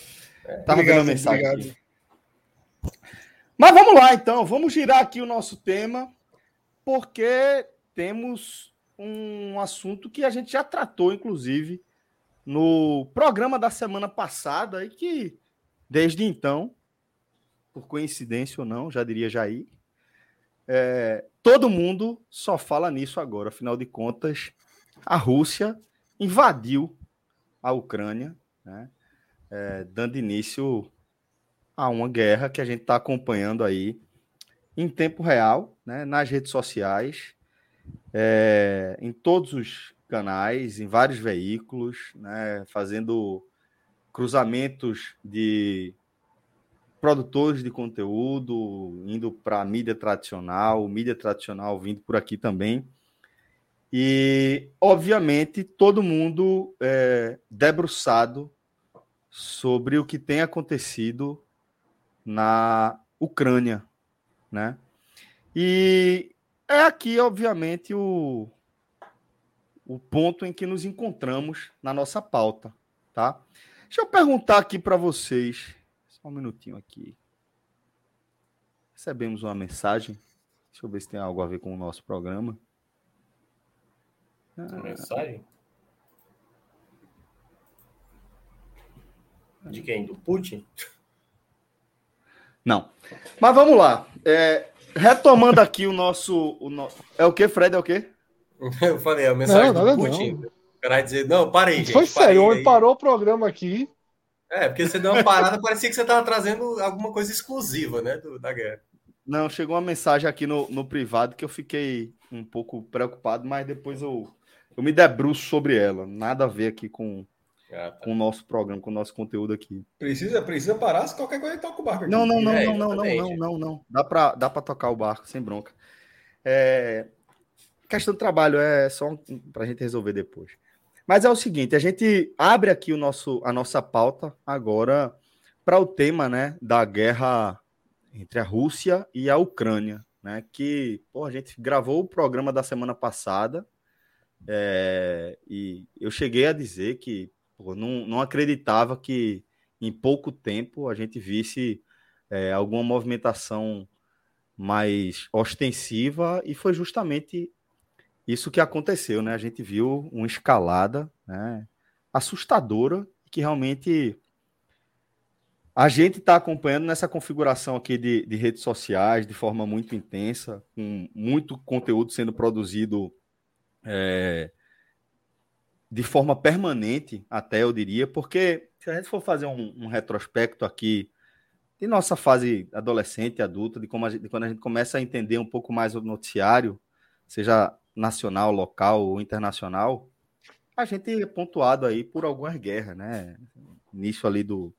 É, Tava obrigado, vendo a mensagem obrigado. aqui. Mas vamos lá, então. Vamos girar aqui o nosso tema, porque temos um assunto que a gente já tratou, inclusive, no programa da semana passada, e que, desde então, por coincidência ou não, já diria Jair, é, todo mundo só fala nisso agora. Afinal de contas, a Rússia invadiu a Ucrânia, né, é, dando início a uma guerra que a gente está acompanhando aí em tempo real, né, nas redes sociais, é, em todos os canais, em vários veículos, né, fazendo cruzamentos de produtores de conteúdo, indo para a mídia tradicional, mídia tradicional vindo por aqui também. E, obviamente, todo mundo é, debruçado sobre o que tem acontecido na Ucrânia, né? E é aqui, obviamente, o, o ponto em que nos encontramos na nossa pauta, tá? Deixa eu perguntar aqui para vocês, só um minutinho aqui. Recebemos uma mensagem. Deixa eu ver se tem algo a ver com o nosso programa. Ah, mensagem? De quem? Do Putin? Não. Mas vamos lá. É, retomando aqui o nosso, o no... É o que, Fred? É o quê? (laughs) Eu falei, a mensagem não, do Putin. Não. O cara dizer, não, parei, gente. Foi sério, onde parou o programa aqui É, porque você deu uma parada, (laughs) parecia que você estava trazendo alguma coisa exclusiva, né, do, da guerra. Não, chegou uma mensagem aqui no, no privado que eu fiquei um pouco preocupado, mas depois eu, eu me debruço sobre ela. Nada a ver aqui com, ah, tá. com o nosso programa, com o nosso conteúdo aqui. Precisa, precisa parar, se qualquer coisa toca o barco aqui. Não, não, não, é, não, não, não, não, não, não. Dá para dá pra tocar o barco, sem bronca. É... Questão do trabalho é só para a gente resolver depois. Mas é o seguinte, a gente abre aqui o nosso, a nossa pauta agora para o tema né, da guerra entre a Rússia e a Ucrânia, né? Que pô, a gente gravou o programa da semana passada é, e eu cheguei a dizer que pô, não, não acreditava que em pouco tempo a gente visse é, alguma movimentação mais ostensiva e foi justamente isso que aconteceu, né? A gente viu uma escalada né, assustadora que realmente a gente está acompanhando nessa configuração aqui de, de, redes sociais de forma muito intensa, com muito conteúdo sendo produzido é, de forma permanente, até eu diria, porque se a gente for fazer um, um retrospecto aqui de nossa fase adolescente, adulta, de, como gente, de quando a gente começa a entender um pouco mais o noticiário, seja nacional, local ou internacional, a gente é pontuado aí por algumas guerras, né? Início ali do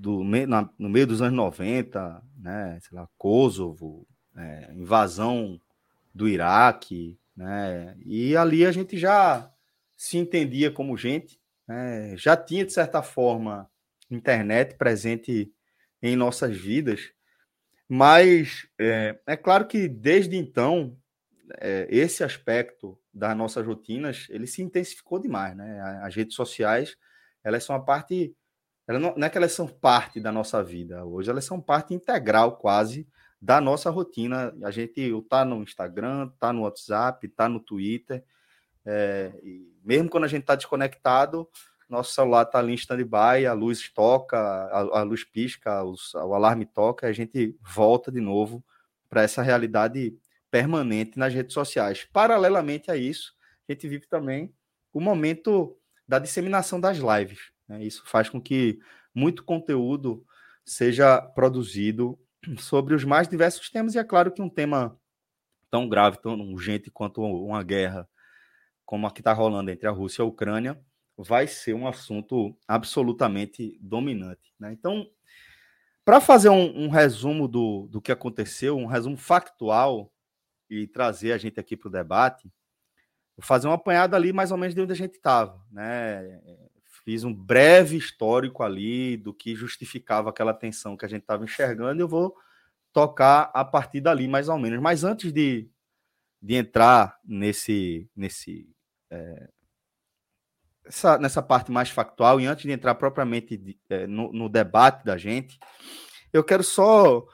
do, na, no meio dos anos 90, né, sei lá, Kosovo, é, invasão do Iraque, né, e ali a gente já se entendia como gente, né, já tinha, de certa forma, internet presente em nossas vidas, mas é, é claro que desde então, é, esse aspecto das nossas rotinas, ele se intensificou demais, né, as redes sociais, elas são a parte não, não é que elas são parte da nossa vida hoje, elas são parte integral quase da nossa rotina. A gente está no Instagram, está no WhatsApp, está no Twitter. É, mesmo quando a gente está desconectado, nosso celular está ali em stand-by, a luz toca, a, a luz pisca, os, o alarme toca, a gente volta de novo para essa realidade permanente nas redes sociais. Paralelamente a isso, a gente vive também o momento da disseminação das lives. Né? Isso faz com que muito conteúdo seja produzido sobre os mais diversos temas, e é claro que um tema tão grave, tão urgente quanto uma guerra, como a que está rolando entre a Rússia e a Ucrânia, vai ser um assunto absolutamente dominante. Né? Então, para fazer um, um, resumo do, do que aconteceu, um resumo factual e trazer a gente aqui para o debate, vou fazer uma apanhada ali mais ou menos de onde a gente estava. Né? fiz um breve histórico ali do que justificava aquela tensão que a gente estava enxergando, e eu vou tocar a partir dali, mais ou menos. Mas antes de, de entrar nesse, nesse é, essa, nessa parte mais factual, e antes de entrar propriamente de, é, no, no, debate da gente, eu quero só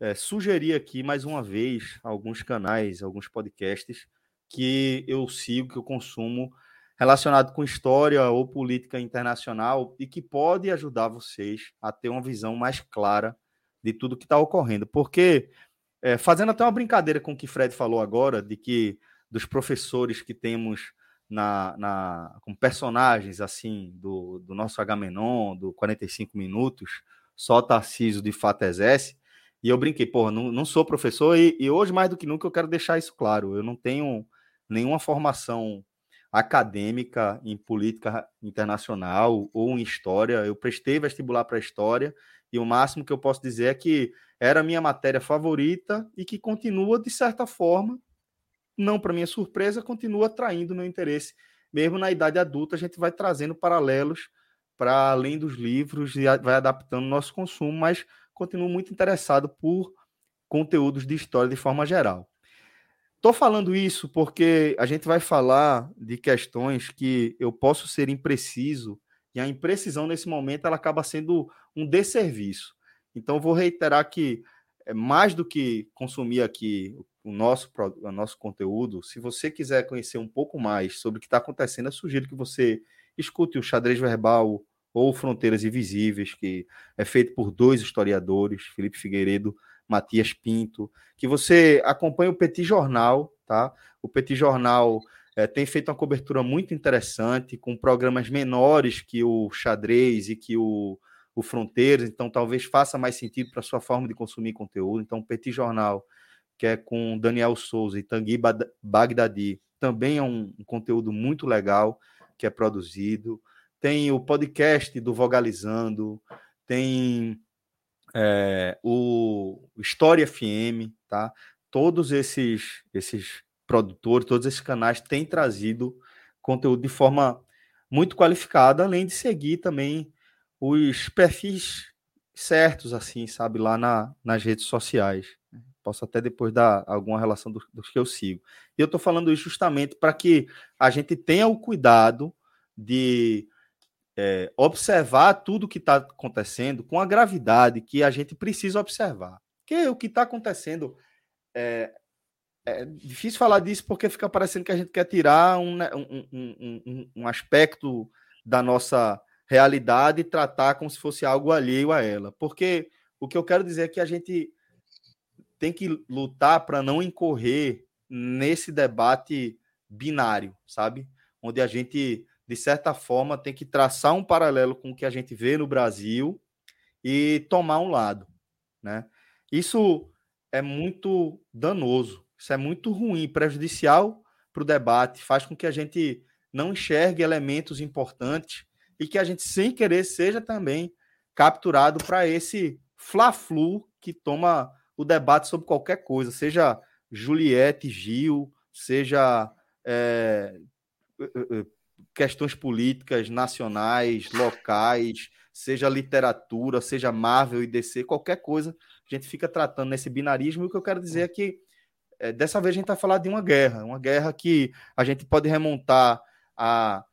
é, sugerir aqui mais uma vez alguns canais, alguns podcasts que eu sigo, que eu consumo relacionado com história ou política internacional e que pode ajudar vocês a ter uma visão mais clara de tudo que está ocorrendo. Porque, é, fazendo até uma brincadeira com o que Fred falou agora, de que dos professores que temos na, na com personagens assim do, do nosso Agamenon, do 45 Minutos, só Tarcísio de fato exerce. E eu brinquei, porra, não, não sou professor e, e hoje mais do que nunca eu quero deixar isso claro. Eu não tenho nenhuma formação acadêmica em política internacional ou em história. Eu prestei vestibular para história e o máximo que eu posso dizer é que era a minha matéria favorita e que continua, de certa forma, não para minha surpresa, continua atraindo meu interesse. Mesmo na idade adulta, a gente vai trazendo paralelos para além dos livros e vai adaptando o nosso consumo, mas continuo muito interessado por conteúdos de história de forma geral. Estou falando isso porque a gente vai falar de questões que eu posso ser impreciso e a imprecisão nesse momento ela acaba sendo um desserviço. Então, vou reiterar que é mais do que consumir aqui o nosso, o nosso conteúdo, se você quiser conhecer um pouco mais sobre o que está acontecendo, eu sugiro que você escute o Xadrez Verbal ou Fronteiras Invisíveis, que é feito por dois historiadores, Felipe Figueiredo Matias Pinto, que você acompanhe o Petit Jornal, tá? O Petit Jornal é, tem feito uma cobertura muito interessante, com programas menores que o Xadrez e que o, o Fronteiras, então talvez faça mais sentido para a sua forma de consumir conteúdo. Então, o Petit Jornal, que é com Daniel Souza e Tanguy Bagdadi, também é um, conteúdo muito legal que é produzido. Tem o podcast do Vogalizando, tem é, o História FM, tá? Todos esses, esses produtores, todos esses canais têm trazido conteúdo de forma muito qualificada, além de seguir também os perfis certos, assim, sabe, lá na, nas redes sociais. Posso até depois dar alguma relação dos, que eu sigo. E eu estou falando isso justamente para que a gente tenha o cuidado de é, observar tudo que está acontecendo com a gravidade que a gente precisa observar. Porque o que está acontecendo é, é, difícil falar disso porque fica parecendo que a gente quer tirar um, né, um, um, um, aspecto da nossa realidade e tratar como se fosse algo alheio a ela. Porque o que eu quero dizer é que a gente tem que lutar para não incorrer nesse debate binário, sabe? Onde a gente, de certa forma, tem que traçar um paralelo com o que a gente vê no Brasil e tomar um lado, né? Isso é muito danoso, isso é muito ruim, prejudicial para o debate, faz com que a gente não enxergue elementos importantes e que a gente, sem querer, seja também capturado para esse fla-flu que toma o debate sobre qualquer coisa, seja Juliette, Gil, seja é, questões políticas nacionais, locais, seja literatura, seja Marvel e DC, qualquer coisa, a gente fica tratando nesse binarismo. E o que eu quero dizer é que é, dessa vez a gente vai falar de uma guerra, uma guerra que a gente pode remontar a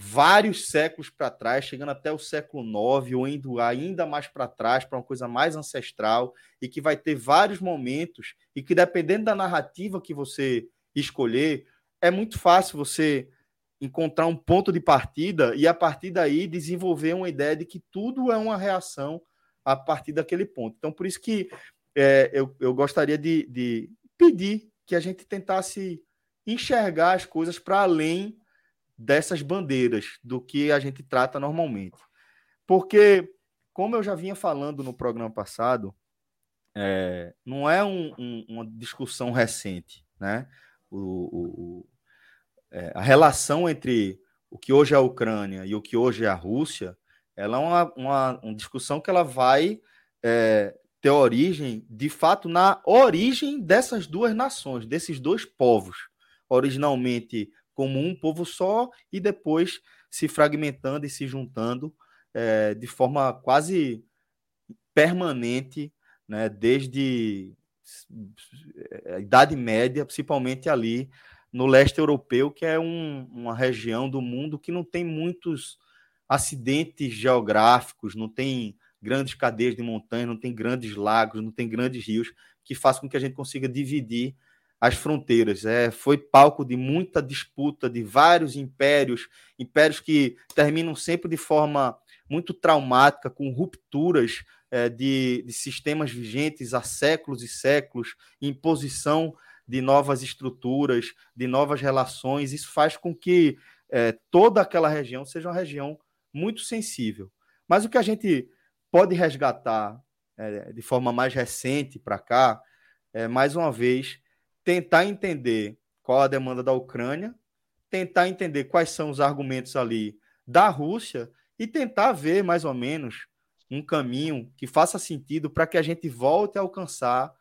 vários séculos para trás, chegando até o século IX, ou indo ainda mais para trás, para uma coisa mais ancestral, e que vai ter vários momentos, e que dependendo da narrativa que você escolher, é muito fácil você encontrar um ponto de partida e a partir daí desenvolver uma ideia de que tudo é uma reação a partir daquele ponto. Então, por isso que é, eu, eu gostaria de, de pedir que a gente tentasse enxergar as coisas para além dessas bandeiras do que a gente trata normalmente. Porque, como eu já vinha falando no programa passado, é, não é um, um, uma discussão recente, né? O, o, é, a relação entre o que hoje é a Ucrânia e o que hoje é a Rússia, ela é uma, uma, uma discussão que ela vai é, ter origem, de fato, na origem dessas duas nações, desses dois povos. Originalmente como um povo só e depois se fragmentando e se juntando é, de forma quase permanente, né, desde a Idade Média, principalmente ali no leste europeu, que é um, uma região do mundo que não tem muitos acidentes geográficos, não tem grandes cadeias de montanhas, não tem grandes lagos, não tem grandes rios que façam com que a gente consiga dividir as fronteiras. É, foi palco de muita disputa de vários impérios, impérios que terminam sempre de forma muito traumática, com rupturas é, de, de, sistemas vigentes há séculos e séculos, imposição de novas estruturas, de novas relações. Isso faz com que é, toda aquela região seja uma região muito sensível. Mas o que a gente pode resgatar é, de forma mais recente para cá, é, mais uma vez, tentar entender qual a demanda da Ucrânia, tentar entender quais são os argumentos ali da Rússia e tentar ver mais ou menos um caminho que faça sentido para que a gente volte a alcançar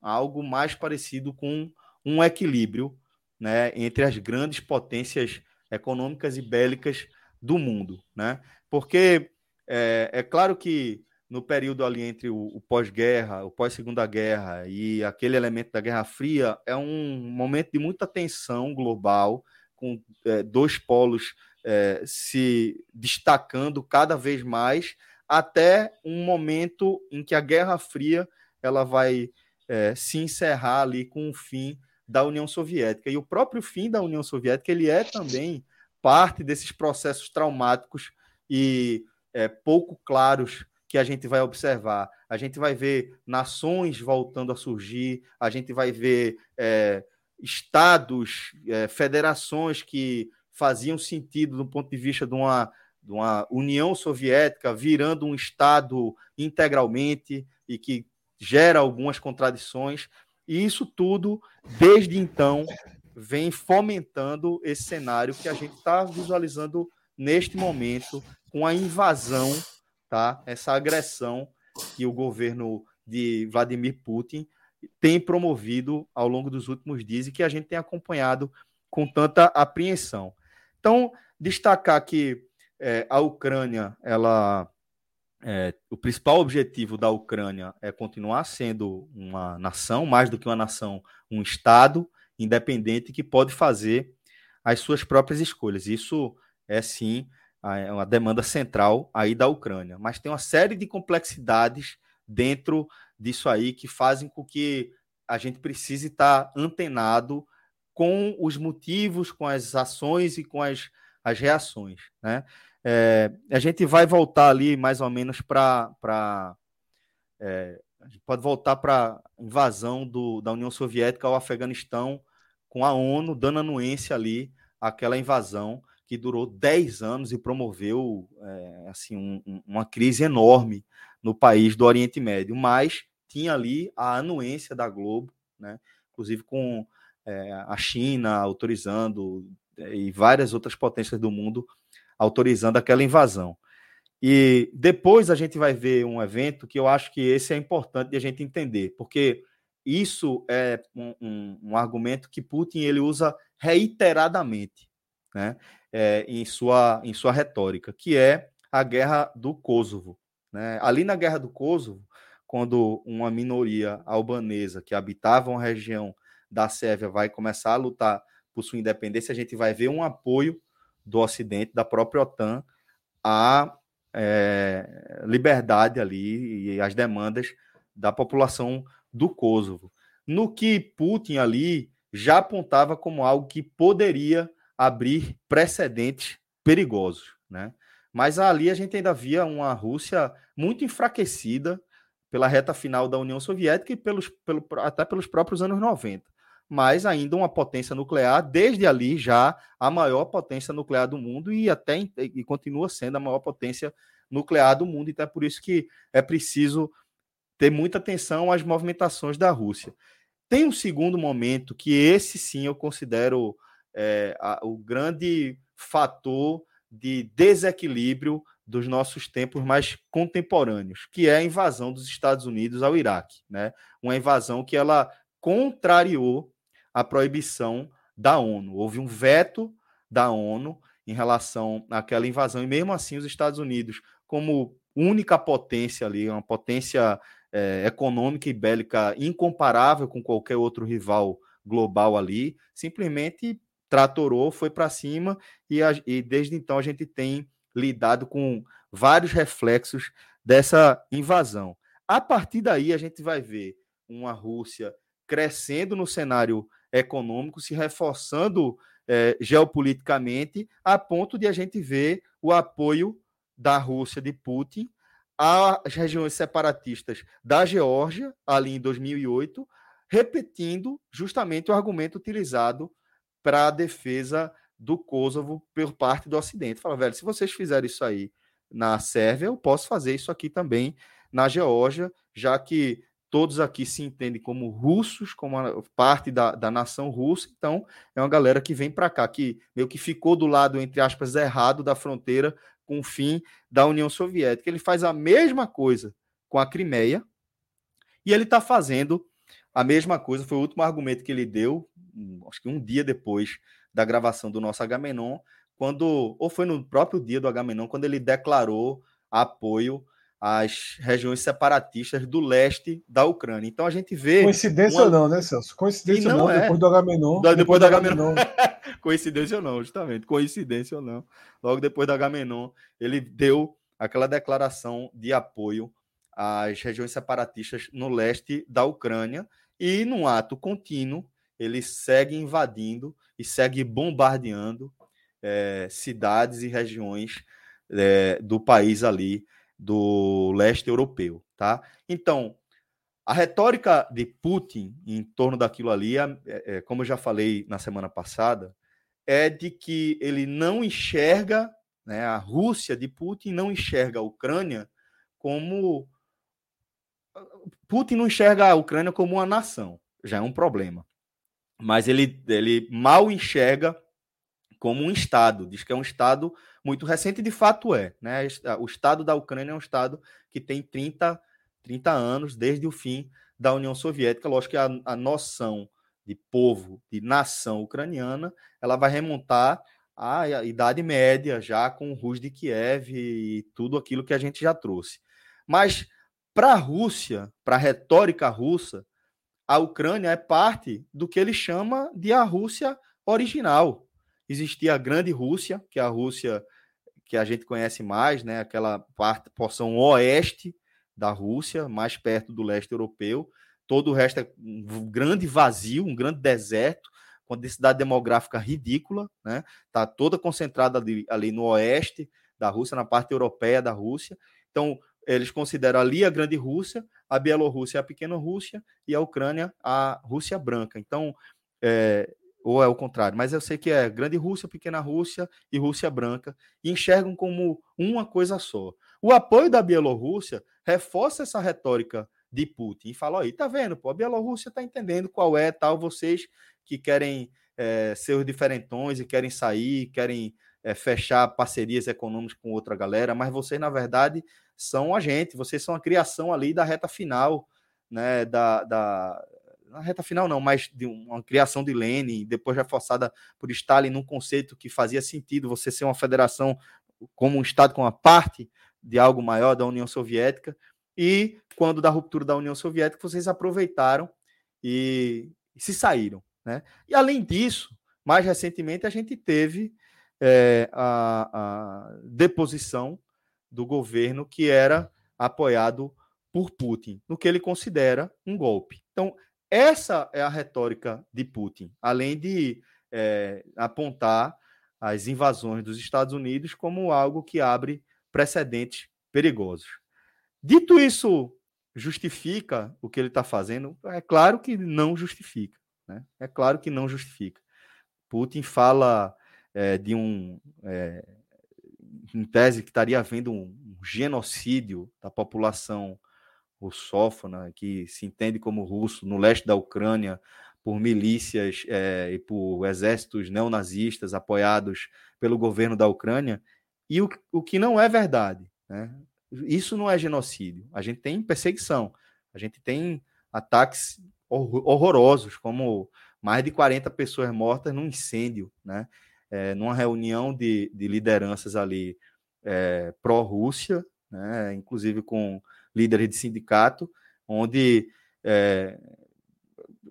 algo mais parecido com um equilíbrio né, entre as grandes potências econômicas e bélicas do mundo. Né? Porque é, é claro que no período ali entre o, pós-guerra, o pós-segunda guerra e aquele elemento da Guerra Fria, é um momento de muita tensão global, com é, dois polos é, se destacando cada vez mais, até um momento em que a Guerra Fria ela vai é, se encerrar ali com o fim da União Soviética. E o próprio fim da União Soviética ele é também parte desses processos traumáticos e é, pouco claros que a gente vai observar. A gente vai ver nações voltando a surgir, a gente vai ver é, estados, é, federações que faziam sentido do ponto de vista de uma, de uma União Soviética virando um Estado integralmente e que gera algumas contradições. E isso tudo, desde então, vem fomentando esse cenário que a gente está visualizando neste momento, com a invasão, tá? essa agressão que o governo de Vladimir Putin tem promovido ao longo dos últimos dias e que a gente tem acompanhado com tanta apreensão. Então, destacar que é, a Ucrânia, ela, é, o principal objetivo da Ucrânia é continuar sendo uma nação, mais do que uma nação, um Estado independente que pode fazer as suas próprias escolhas. Isso é sim uma demanda central aí da Ucrânia, mas tem uma série de complexidades dentro disso aí que fazem com que a gente precise estar antenado com os motivos, com as ações e com as, as reações. Né? É, a gente vai voltar ali mais ou menos para. É, a gente pode voltar para a invasão do, da União Soviética ao Afeganistão, com a ONU dando anuência ali àquela invasão que durou 10 anos e promoveu é, assim, um, uma crise enorme no país do Oriente Médio, mas tinha ali a anuência da Globo, né? inclusive com é, a China autorizando é, e várias outras potências do mundo autorizando aquela invasão. E depois a gente vai ver um evento que eu acho que esse é importante de a gente entender, porque isso é um, um, um argumento que Putin ele usa reiteradamente, né, é, em sua em sua retórica, que é a guerra do Kosovo. Né? Ali na guerra do Kosovo, quando uma minoria albanesa que habitava uma região da Sérvia vai começar a lutar por sua independência, a gente vai ver um apoio do Ocidente, da própria OTAN, à é, liberdade ali e as demandas da população do Kosovo. No que Putin ali já apontava como algo que poderia abrir precedentes perigosos, né? Mas ali a gente ainda via uma Rússia muito enfraquecida pela reta final da União Soviética e pelos, pelo, até pelos próprios anos 90. Mas ainda uma potência nuclear, desde ali já a maior potência nuclear do mundo e até e continua sendo a maior potência nuclear do mundo. Então é por isso que é preciso ter muita atenção às movimentações da Rússia. Tem um segundo momento que esse sim eu considero é, a, o grande fator de desequilíbrio dos nossos tempos mais contemporâneos, que é a invasão dos Estados Unidos ao Iraque, né? Uma invasão que ela contrariou a proibição da ONU. Houve um veto da ONU em relação àquela invasão e mesmo assim os Estados Unidos, como única potência ali, uma potência é, econômica e bélica incomparável com qualquer outro rival global ali, simplesmente tratorou, foi para cima e, a, e desde então a gente tem lidado com vários reflexos dessa invasão. A partir daí, a gente vai ver uma Rússia crescendo no cenário econômico, se reforçando é, geopoliticamente, a ponto de a gente ver o apoio da Rússia de Putin às regiões separatistas da Geórgia, ali em 2008, repetindo justamente o argumento utilizado para a defesa do Kosovo por parte do Ocidente. Fala, velho, se vocês fizerem isso aí na Sérvia, eu posso fazer isso aqui também na Geórgia, já que todos aqui se entendem como russos, como parte da, da nação russa, então é uma galera que vem para cá, que meio que ficou do lado, entre aspas, errado da fronteira com o fim da União Soviética. Ele faz a mesma coisa com a Crimeia e ele está fazendo a mesma coisa, foi o último argumento que ele deu, acho que um dia depois da gravação do nosso Agamenon, quando, ou foi no próprio dia do Agamenon, quando ele declarou apoio às regiões separatistas do leste da Ucrânia. Então a gente vê. Coincidência uma... ou não, né, Celso? Coincidência ou não, é. depois do Agamenon. depois, depois do Agamenon. (laughs) Coincidência ou não, justamente. Coincidência ou não. Logo depois do Agamenon, ele deu aquela declaração de apoio às regiões separatistas no leste da Ucrânia e, num ato contínuo, ele segue invadindo e segue bombardeando é, cidades e regiões é, do país ali do leste europeu, tá? Então, A retórica de Putin em torno daquilo ali, é, como eu já falei na semana passada, é de que ele não enxerga, né, a Rússia de Putin não enxerga a Ucrânia como. Putin não enxerga a Ucrânia como uma nação, já é um problema. Mas ele, ele mal enxerga como um Estado, diz que é um Estado muito recente, e de fato é. Né? O Estado da Ucrânia é um Estado que tem 30, 30 anos desde o fim da União Soviética. Lógico que a, a noção de povo, de nação ucraniana, ela vai remontar à Idade Média, já com o Rus de Kiev e tudo aquilo que a gente já trouxe. Mas para a Rússia, para a retórica russa, a Ucrânia é parte do que ele chama de a Rússia original. Existia a Grande Rússia, que é a Rússia que a gente conhece mais, né? aquela parte, porção oeste da Rússia, mais perto do leste europeu. Todo o resto é um grande vazio, um grande deserto, com densidade demográfica ridícula, né? Está toda concentrada ali, ali no oeste da Rússia, na parte europeia da Rússia. Então, eles consideram ali a Grande Rússia, a Bielorrússia a Pequena Rússia e a Ucrânia a Rússia Branca. Então, é, ou é o contrário, mas eu sei que é Grande Rússia, Pequena Rússia e Rússia Branca, e enxergam como uma coisa só. O apoio da Bielorrússia reforça essa retórica de Putin e fala: aí, tá vendo, pô, a Bielorrússia tá entendendo qual é tal, vocês que querem é, ser os diferentões e querem sair, querem é, fechar parcerias econômicas com outra galera, mas vocês, na verdade, são a gente, vocês são a criação ali da reta final, né, da, da na reta final não, mas de uma criação de Lenin, depois reforçada por Stalin num conceito que fazia sentido você ser uma federação como um estado com uma parte de algo maior da União Soviética e quando da ruptura da União Soviética vocês aproveitaram e, e se saíram, né? E além disso, mais recentemente a gente teve é, a, a deposição do governo que era apoiado por Putin, no que ele considera um golpe. Então, essa é a retórica de Putin, além de é, apontar as invasões dos Estados Unidos como algo que abre precedentes perigosos. Dito isso, justifica o que ele está fazendo? É claro que não justifica. Né? É claro que não justifica. Putin fala é, de um. É, em tese, que estaria havendo um, genocídio da população russófona, que se entende como russo, no leste da Ucrânia, por milícias é, e por exércitos neonazistas apoiados pelo governo da Ucrânia, e o, o que não é verdade. Né? Isso não é genocídio. A gente tem perseguição, a gente tem ataques horrorosos, como mais de 40 pessoas mortas num incêndio, né? É, numa reunião de, de lideranças ali é, pró-Rússia, né? inclusive com líderes de sindicato, onde é,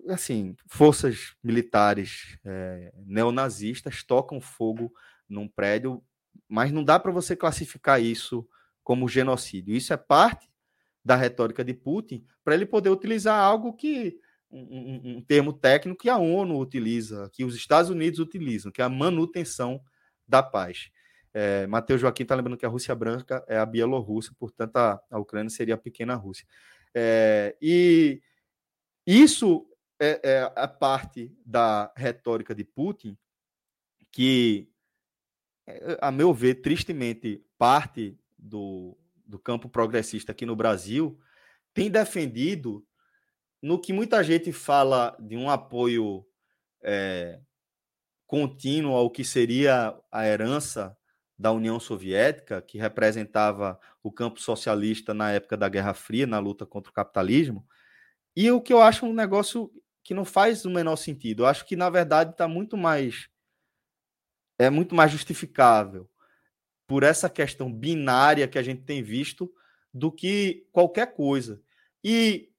assim forças militares é, neonazistas tocam fogo num prédio, mas não dá para você classificar isso como genocídio. Isso é parte da retórica de Putin para ele poder utilizar algo que um, um, um, termo técnico que a ONU utiliza, que os Estados Unidos utilizam, que é a manutenção da paz. É, Matheus Joaquim está lembrando que a Rússia branca é a Bielorrússia, portanto, a, a Ucrânia seria a pequena Rússia. É, e isso é, é, a parte da retórica de Putin que, é, a meu ver, tristemente, parte do, do campo progressista aqui no Brasil tem defendido no que muita gente fala de um apoio é, contínuo ao que seria a herança da União Soviética, que representava o campo socialista na época da Guerra Fria, na luta contra o capitalismo, e o que eu acho um negócio que não faz o menor sentido. Eu acho que, na verdade, está muito mais. É muito mais justificável por essa questão binária que a gente tem visto do que qualquer coisa. E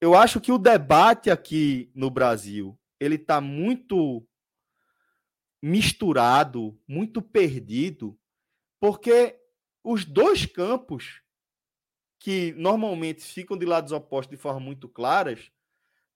eu acho que o debate aqui no Brasil ele está muito misturado, muito perdido, porque os dois campos que normalmente ficam de lados opostos de forma muito claras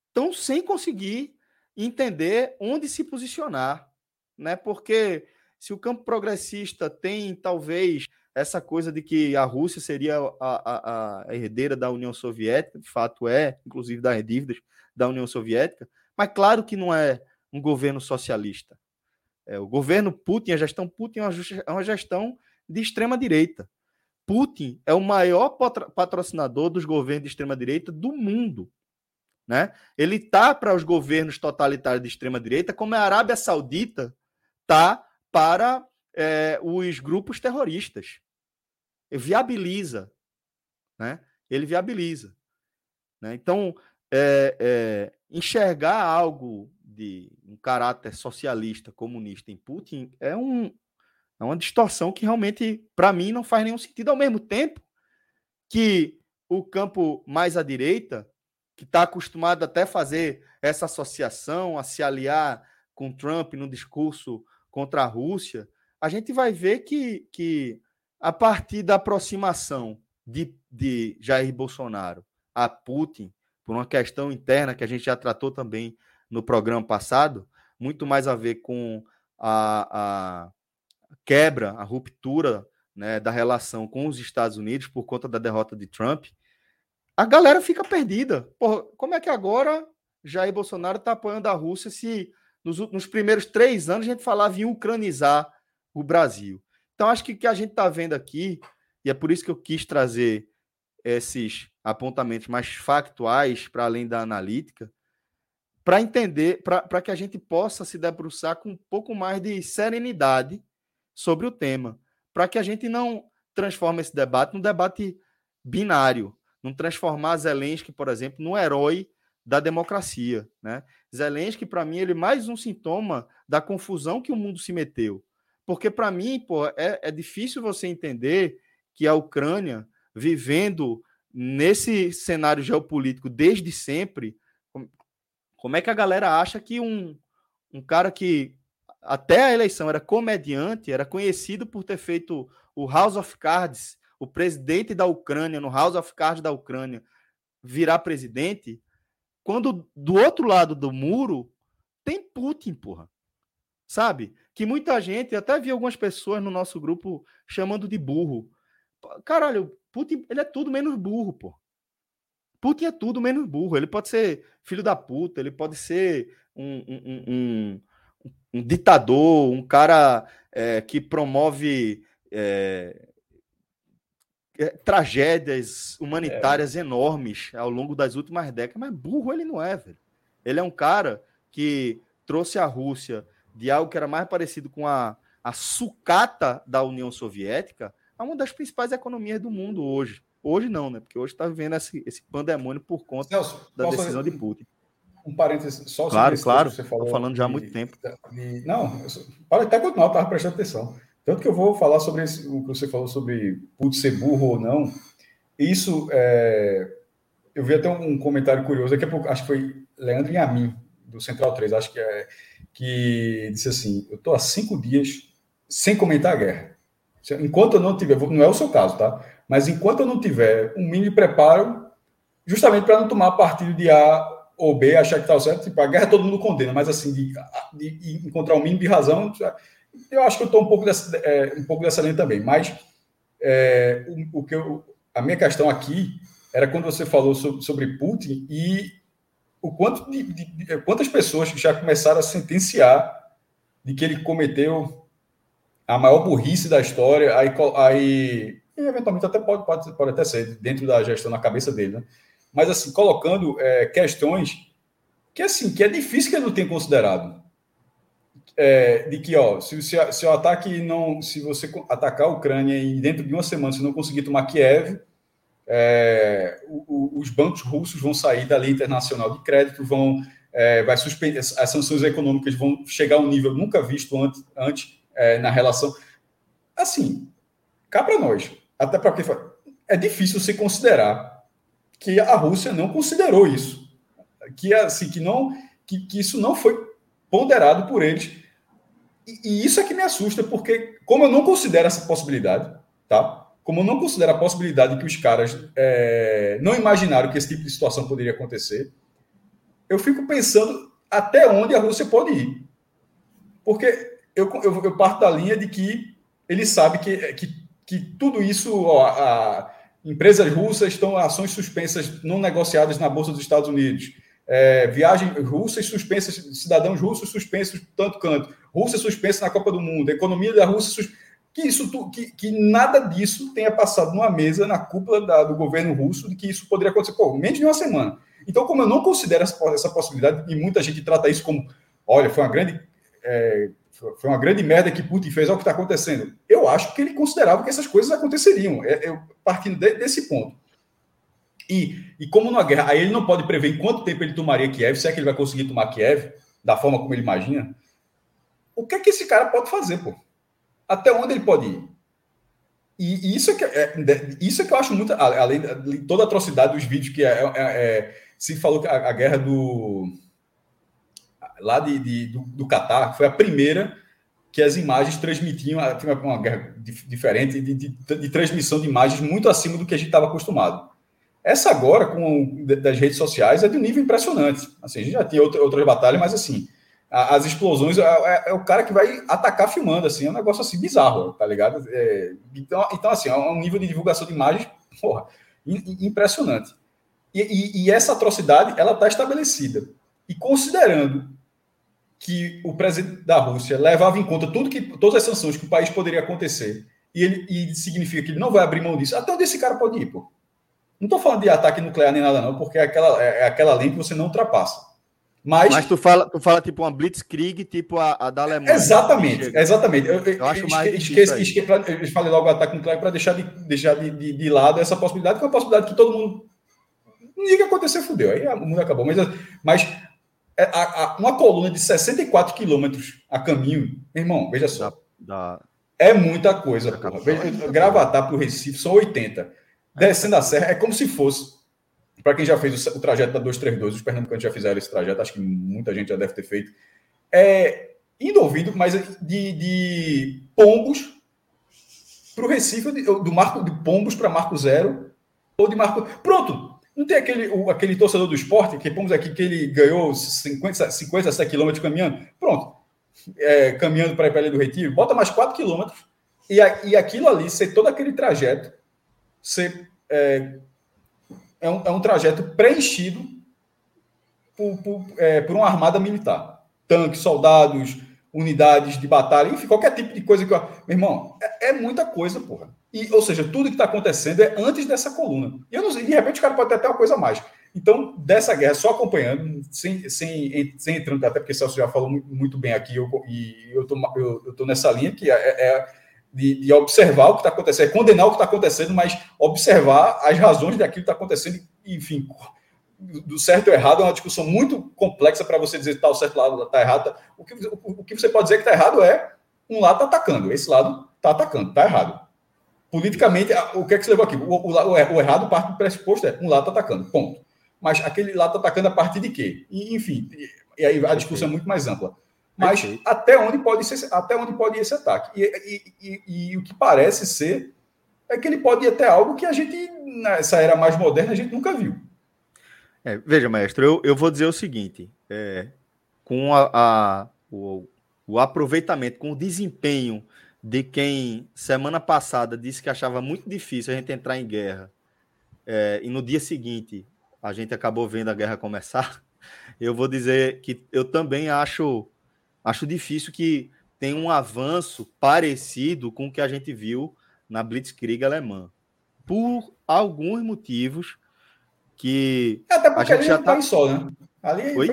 estão sem conseguir entender onde se posicionar, né? Porque se o campo progressista tem talvez essa coisa de que a Rússia seria a, a, a, herdeira da União Soviética, de fato é, inclusive das dívidas da União Soviética, mas claro que não é um governo socialista. É, o governo Putin, a gestão Putin é uma gestão de extrema direita. Putin é o maior patrocinador dos governos de extrema direita do mundo. Né? Ele tá para os governos totalitários de extrema direita, como a Arábia Saudita tá para é, os grupos terroristas. Viabiliza, né? Ele viabiliza. Né? Então, é, é, enxergar algo de um caráter socialista, comunista em Putin é, um, é uma distorção que realmente, para mim, não faz nenhum sentido. Ao mesmo tempo que o campo mais à direita, que está acostumado até fazer essa associação, a se aliar com Trump no discurso contra a Rússia, a gente vai ver que, que a partir da aproximação de, de Jair Bolsonaro a Putin, por uma questão interna que a gente já tratou também no programa passado, muito mais a ver com a, a quebra, a ruptura né, da relação com os Estados Unidos por conta da derrota de Trump, a galera fica perdida. Porra, como é que agora Jair Bolsonaro está apoiando a Rússia se nos, nos, primeiros três anos a gente falava em ucranizar o Brasil? Então, acho que o que a gente está vendo aqui, e é por isso que eu quis trazer esses apontamentos mais factuais para além da analítica, para entender, para que a gente possa se debruçar com um pouco mais de serenidade sobre o tema, para que a gente não transforme esse debate num debate binário, não transformar Zelensky, por exemplo, no herói da democracia, né? Zelensky, para mim, ele é mais um sintoma da confusão que o mundo se meteu. Porque, para mim, pô, é, é difícil você entender que a Ucrânia, vivendo nesse cenário geopolítico desde sempre, como é que a galera acha que um, um cara que até a eleição era comediante, era conhecido por ter feito o House of Cards, o presidente da Ucrânia, no House of Cards da Ucrânia, virar presidente, quando do outro lado do muro tem Putin, porra. Sabe? Que muita gente, até vi algumas pessoas no nosso grupo chamando de burro. Caralho, Putin, ele é tudo menos burro, pô. Putin é tudo menos burro. Ele pode ser filho da puta, ele pode ser um, um, um, um ditador, um cara é, que promove é, é, tragédias humanitárias é. enormes ao longo das últimas décadas, mas burro ele não é, velho. Ele é um cara que trouxe a Rússia de algo que era mais parecido com a, a sucata da União Soviética a uma das principais economias do mundo hoje. Hoje não, né? Porque hoje está vivendo esse, esse pandemônio por conta Celso, da decisão de Putin. Um parênteses só Claro, claro. Você falou Estou falando já há muito tempo. De, não, pode até continuar, estava prestando atenção. Tanto que eu vou falar sobre esse, o que você falou sobre Putin ser burro ou não. Isso, é, eu vi até um comentário curioso, daqui a pouco, acho que foi Leandro Yamin, do Central 3, acho que é, que disse assim, eu estou há cinco dias sem comentar a guerra. Enquanto eu não tiver, não é o seu caso, tá? Mas enquanto eu não tiver um mini preparo, justamente para não tomar partido de A ou B, achar que está certo, tipo, a guerra todo mundo condena, mas assim, de, de encontrar um mínimo de razão, eu acho que eu estou um pouco dessa, é, um pouco dessa linha também. Mas é, o, o, que eu, a minha questão aqui era quando você falou sobre, sobre Putin e o quanto de, de, de, quantas pessoas já começaram a sentenciar de que ele cometeu a maior burrice da história, aí, aí eventualmente até pode, pode, pode até ser dentro da gestão na cabeça dele, né? mas assim colocando é, questões que assim que é difícil que ele não tenha considerado é, de que ó se, se, se, o ataque não se você atacar a Ucrânia e dentro de uma semana se não conseguir tomar Kiev é, o, o, os bancos russos vão sair da lei internacional de crédito vão é, vai suspender as sanções econômicas vão chegar a um nível nunca visto antes, antes é, na relação. Assim cá para nós até para que é difícil você considerar que a Rússia não considerou isso, que assim que não que, que isso não foi ponderado por eles. E, isso é que me assusta porque como eu não considero essa possibilidade, tá? Como não considero a possibilidade que os caras é, não imaginaram que esse tipo de situação poderia acontecer, eu fico pensando até onde a Rússia pode ir, porque eu, eu, eu parto da linha de que ele sabe que, que que tudo isso, ó, a, empresas russas estão ações suspensas não negociadas na Bolsa dos Estados Unidos. É, viagens russas suspensas, cidadãos russos suspensos tanto canto, Rússia suspensa na Copa do Mundo, economia da Rússia suspensa que isso que, que nada disso tenha passado numa mesa na cúpula da, do governo russo de que isso poderia acontecer por menos de uma semana. Então, como eu não considero essa, possibilidade, e muita gente trata isso como, olha, foi uma grande é, foi uma grande merda que Putin fez, olha o que está acontecendo. Eu acho que ele considerava que essas coisas aconteceriam, é, é, partindo de, desse ponto. E, e como numa guerra, aí ele não pode prever em quanto tempo ele tomaria Kiev, se é que ele vai conseguir tomar Kiev, da forma como ele imagina. O que é que esse cara pode fazer, pô? Até onde ele pode ir. E, isso é que, é, isso é que eu acho muito. Além de toda a atrocidade dos vídeos que é, é, é se falou que a, a, guerra do. lá de, de do, do Catar foi a primeira que as imagens transmitiam. Tinha uma guerra diferente de, de, de, transmissão de imagens muito acima do que a gente estava acostumado. Essa agora, com das redes sociais, é de um nível impressionante. Assim, a gente já tinha outra, outras batalhas, mas assim, as explosões, é, é, é, o cara que vai atacar filmando, assim, é um negócio assim bizarro, tá ligado? É, então, então, assim, é um nível de divulgação de imagens, porra, impressionante. E, e, e essa atrocidade, ela está estabelecida. E considerando que o presidente da Rússia levava em conta tudo que, todas as sanções que o país poderia acontecer, e, ele, e significa que ele não vai abrir mão disso, até onde esse cara pode ir, pô? Não estou falando de ataque nuclear nem nada, não, porque é aquela, é aquela lei que você não ultrapassa. Mas, Mas tu fala, tu fala tipo uma Blitzkrieg, tipo a, a da Alemanha. Exatamente, exatamente. Eu, eu, eu acho mais esqueci, esqueci, pra, eu falei logo o ataque nuclear para deixar, de, deixar de, de, de, lado essa possibilidade, que é uma possibilidade que todo mundo. Ninguém que acontecer, fudeu. Aí o mundo acabou. Mas, mas é, a, a, uma coluna de 64 quilômetros a caminho, irmão, veja só. Da, da... É muita coisa. Gravatar para o Recife são 80. Descendo a serra é como se fosse para quem já fez o, o, trajeto da 232, os pernambucanos já fizeram esse trajeto, acho que muita gente já deve ter feito. É, indo ouvindo, mas de, de Pombos para o Recife, do Marco de Pombos para Marco Zero, ou de Marco. Pronto! Não tem aquele, o, aquele torcedor do esporte, que Pombos aqui, que ele ganhou 50, 50 quilômetros caminhando. Pronto. É, caminhando para a Ilha do Retiro, bota mais 4 quilômetros e, e aquilo ali, ser todo aquele trajeto, ser é, é um, é um trajeto preenchido por, por, é, por uma armada militar. Tanques, soldados, unidades de batalha, enfim, qualquer tipo de coisa que. Eu... Meu irmão, é, é muita coisa, porra. E, ou seja, tudo que está acontecendo é antes dessa coluna. E eu não sei, de repente o cara pode ter até uma coisa a mais. Então, dessa guerra, só acompanhando, sem, sem, sem entrando, até porque o Celso já falou muito bem aqui, eu, e eu estou eu, eu tô nessa linha que é, é de, de observar o que está acontecendo, é condenar o que está acontecendo, mas observar as razões daquilo que está acontecendo, enfim, do certo ou errado é uma discussão muito complexa para você dizer que está o certo lado está errado. O que, o, o, que você pode dizer que está errado é um lado está atacando, esse lado está atacando, está errado. Politicamente, o que é que você levou aqui? O, o, o errado parte do pressuposto é um lado está atacando, ponto. Mas aquele lado está atacando a partir de quê? E, enfim, e aí a discussão é muito mais ampla. Mas Perfeito. até onde pode ser, até onde pode ir esse ataque? E, e, e, e, o que parece ser é que ele pode ir até algo que a gente, nessa era mais moderna, a gente nunca viu. É, veja, mestre, eu, eu vou dizer o seguinte: é, com a, a o, o aproveitamento, com o desempenho de quem semana passada disse que achava muito difícil a gente entrar em guerra, é, e no dia seguinte a gente acabou vendo a guerra começar, (laughs) eu vou dizer que eu também acho acho difícil que tenha um avanço parecido com o que a gente viu na Blitzkrieg alemã. Por alguns motivos que. Até porque a gente já em sol, né? Ali foi,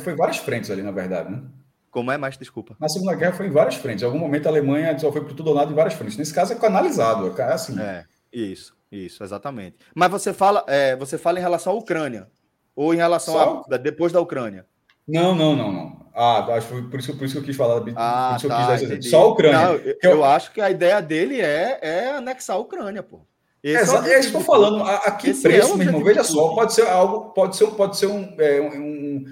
foi várias frentes ali, na verdade, né? Como é mais? Desculpa. Na Segunda Guerra foi em várias frentes. Em algum momento a Alemanha só foi para tudo ou nada em várias frentes. Nesse caso é canalizado, é assim. É, isso, isso, exatamente. Mas você fala, é, você fala em relação à Ucrânia ou em relação só... a depois da Ucrânia? Não, não, não, não. Ah, acho que por isso, por isso que eu quis falar. Ah, por tá, Só a Ucrânia. Não, eu, eu, eu, acho que a ideia dele é, é anexar a Ucrânia, pô. Esse é, é, é isso que eu tô falando. A, a que Esse preço, é meu irmão? Veja só, pode ser algo, pode ser, pode ser um, é, um,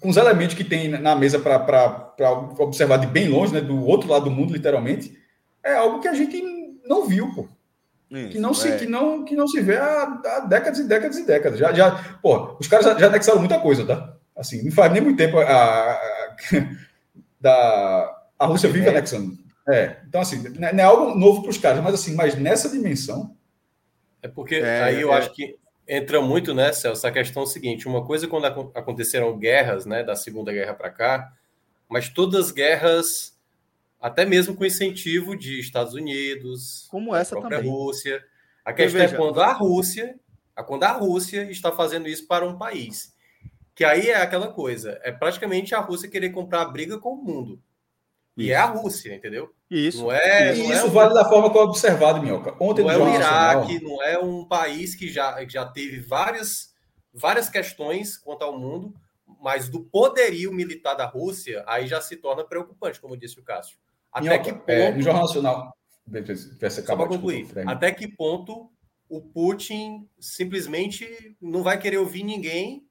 com os elementos que tem na mesa para observar de bem longe, né, do outro lado do mundo, literalmente, é algo que a gente não viu, pô. Isso, que, não se, é. que, não, que não se vê há, há, décadas e décadas e décadas. Já, já, pô, os caras já, já anexaram muita coisa, tá? Assim, não faz nem muito tempo a, a, a da, a Rússia vive anexando. É, então assim, não é algo novo para os caras, mas assim, mas nessa dimensão. É porque é, aí eu é... acho que entra muito, né, Celso, a questão é seguinte: uma coisa quando aconteceram guerras, né, da Segunda Guerra para cá, mas todas as guerras, até mesmo com incentivo de Estados Unidos, como essa própria também. Rússia. A questão é quando a Rússia, quando a Rússia está fazendo isso para um país. Que aí é aquela coisa, é praticamente a Rússia querer comprar a briga com o mundo. E isso. é a Rússia, entendeu? Isso. Não é, não isso é um... vale da forma como é observado, Minhoca. Ontem não é o Iraque, Nacional... não é um país que já, já teve várias, várias questões quanto ao mundo, mas do poderio militar da Rússia, aí já se torna preocupante, como disse o Cássio. Até Minhoca, que ponto... É, no Jornal Nacional... Só para concluir. Até que ponto o Putin simplesmente não vai querer ouvir ninguém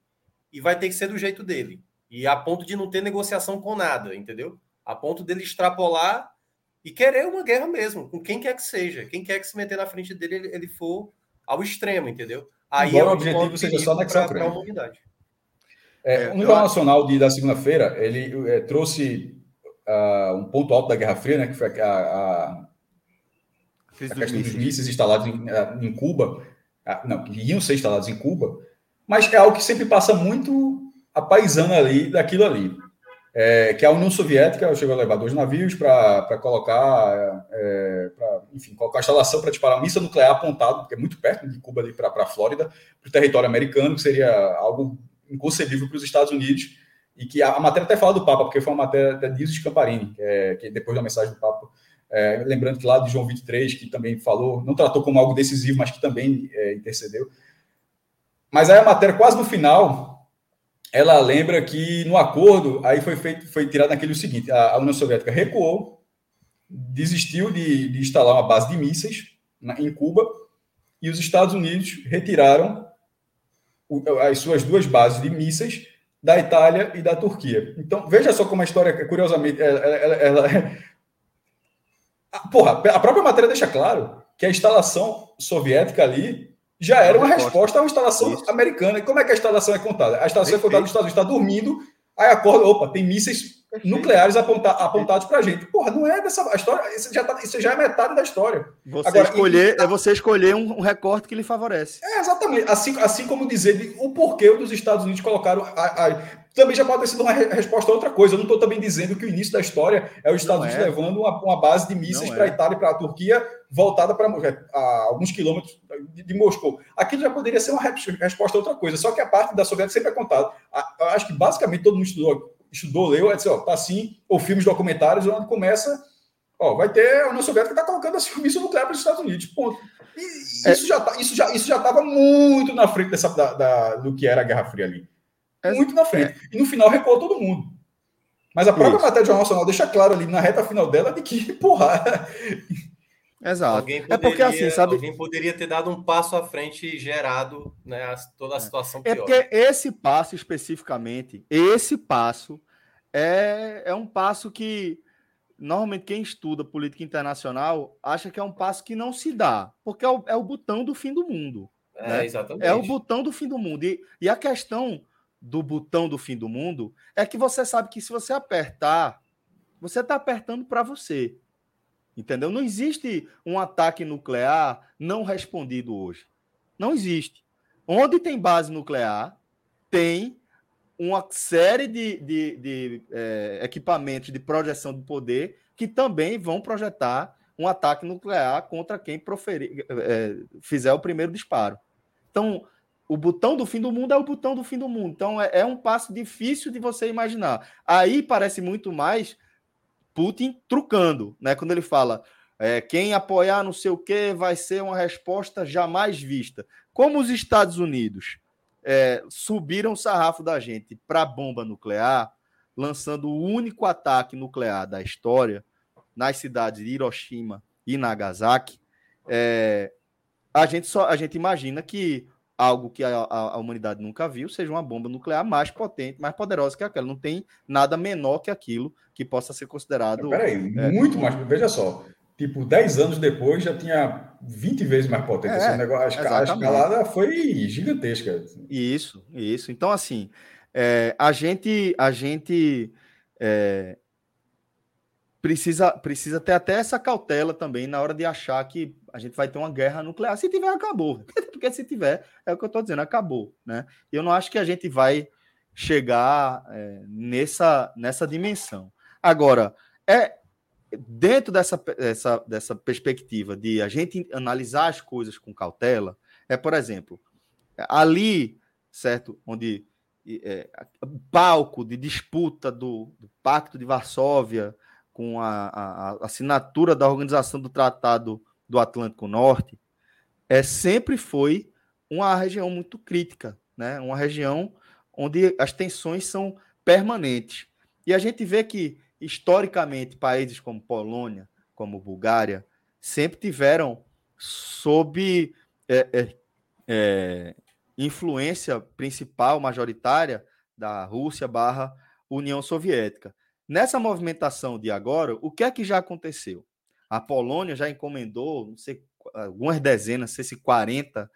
e vai ter que ser do jeito dele. E a ponto de não ter negociação com nada, entendeu? a ponto dele extrapolar e querer uma guerra mesmo, com quem quer que seja. Quem quer que se meter na frente dele, ele, ele for ao extremo, entendeu? Aí é o objetivo seja só anexar para a humanidade. É, o Jornal Nacional de, da segunda-feira, ele é, trouxe uh, um ponto alto da Guerra Fria, né, que foi a, a, a questão dos mísseis. instalados em, em Cuba, não, que iam ser instalados em Cuba, mas é algo que sempre passa muito a paisana ali daquilo ali. É, que a União Soviética chegou a levar dois navios para colocar, é, pra, enfim, colocar a instalação para disparar um míssil nuclear apontado, porque é muito perto de Cuba para a Flórida, para o território americano, que seria algo inconcebível para os Estados Unidos, e que a, matéria até fala do Papa, porque foi uma matéria da Dias Scamparini, que, é, que depois da mensagem do Papa, é, lembrando que lá de João 23, que também falou, não tratou como algo decisivo, mas que também é, intercedeu. Mas aí a matéria, quase no final, ela lembra que no acordo aí foi feito, foi tirado naquele o seguinte: a, a União Soviética recuou, desistiu de, de instalar uma base de mísseis na, em Cuba e os Estados Unidos retiraram o, as suas duas bases de mísseis da Itália e da Turquia. Então veja só como a história, curiosamente, ela, ela, ela porra, a própria matéria deixa claro que a instalação soviética ali já era uma resposta a uma instalação Isso. americana. E como é que a instalação é contada? A instalação Perfeito. é contada nos Estados Unidos, está dormindo, aí acorda, opa, tem mísseis Perfeito. nucleares aponta, apontados para a gente. Porra, não é dessa a história, isso já, tá, isso já é metade da história. Você Agora, escolher, e, é você escolher um, um, recorte que lhe favorece. É, exatamente. Assim, assim como dizer de, o porquê dos Estados Unidos colocaram a, a, também já pode ter sido uma resposta a outra coisa. Eu não estou também dizendo que o início da história é os Estados Unidos é. levando uma, uma, base de mísseis para a é. Itália e para a Turquia, voltada para a alguns quilômetros de, de, Moscou. Aquilo já poderia ser uma resposta a outra coisa. Só que a parte da Soviética sempre é contada. Acho que basicamente todo mundo estudou, estudou leu, é dizer, ó, tá assim, ou filmes documentários, onde começa. Ó, vai ter a União Soviética está colocando esse míssil nuclear para os Estados Unidos. Ponto. E é. isso, já tá, isso já isso já estava muito na frente dessa, da, da, do que era a Guerra Fria ali muito na frente. É. E no final recuou todo mundo. Mas a própria Isso. matéria do Jornal Nacional deixa claro ali na reta final dela de que, (laughs) porra. Exato. Poderia, é porque assim, sabe. Alguém poderia ter dado um passo à frente e gerado né, toda a é. situação pior. É porque esse passo especificamente, esse passo é, é um passo que normalmente quem estuda política internacional acha que é um passo que não se dá, porque é o, é o botão do fim do mundo. É, né? exatamente. É o botão do fim do mundo. E, e a questão do botão do fim do mundo é que você sabe que se você apertar, você está apertando para você. Entendeu? Não existe um ataque nuclear não respondido hoje. Não existe. Onde tem base nuclear, tem uma série de, de, de é, equipamentos de projeção do poder que também vão projetar um ataque nuclear contra quem proferir, é, fizer o primeiro disparo. Então, o botão do fim do mundo é o botão do fim do mundo. Então é, é um passo difícil de você imaginar. Aí parece muito mais Putin trucando, né? Quando ele fala é, quem apoiar não sei o que vai ser uma resposta jamais vista. Como os Estados Unidos é, subiram o sarrafo da gente para a bomba nuclear, lançando o único ataque nuclear da história nas cidades de Hiroshima e Nagasaki, é, a gente só a gente imagina que algo que a, a, humanidade nunca viu, seja uma bomba nuclear mais potente, mais poderosa que aquela. Não tem nada menor que aquilo que possa ser considerado. Peraí, é, muito mais. Veja só. Tipo, 10 anos depois já tinha 20 vezes mais potente. É, negócio, a, escalada foi gigantesca. Isso, isso. Então, assim, é, a gente, a gente é, precisa, precisa ter até essa cautela também na hora de achar que a gente vai ter uma guerra nuclear. Se tiver, acabou. (laughs) Porque se tiver, é o que eu estou dizendo, acabou. Né? Eu não acho que a gente vai chegar é, nessa, nessa dimensão. Agora, é dentro dessa, dessa, dessa perspectiva de a gente analisar as coisas com cautela, é, por exemplo, ali, certo, onde é, palco de disputa do, do, Pacto de Varsóvia com a, a, a, assinatura da Organização do Tratado do Atlântico Norte, é, sempre foi uma região muito crítica, né? uma região onde as tensões são permanentes. E a gente vê que, historicamente, países como Polônia, como Bulgária, sempre tiveram sob é, é, é, influência principal, majoritária, da Rússia barra União Soviética. Nessa movimentação de agora, o que é que já aconteceu? A Polônia já encomendou, não sei, algumas dezenas, não sei se 40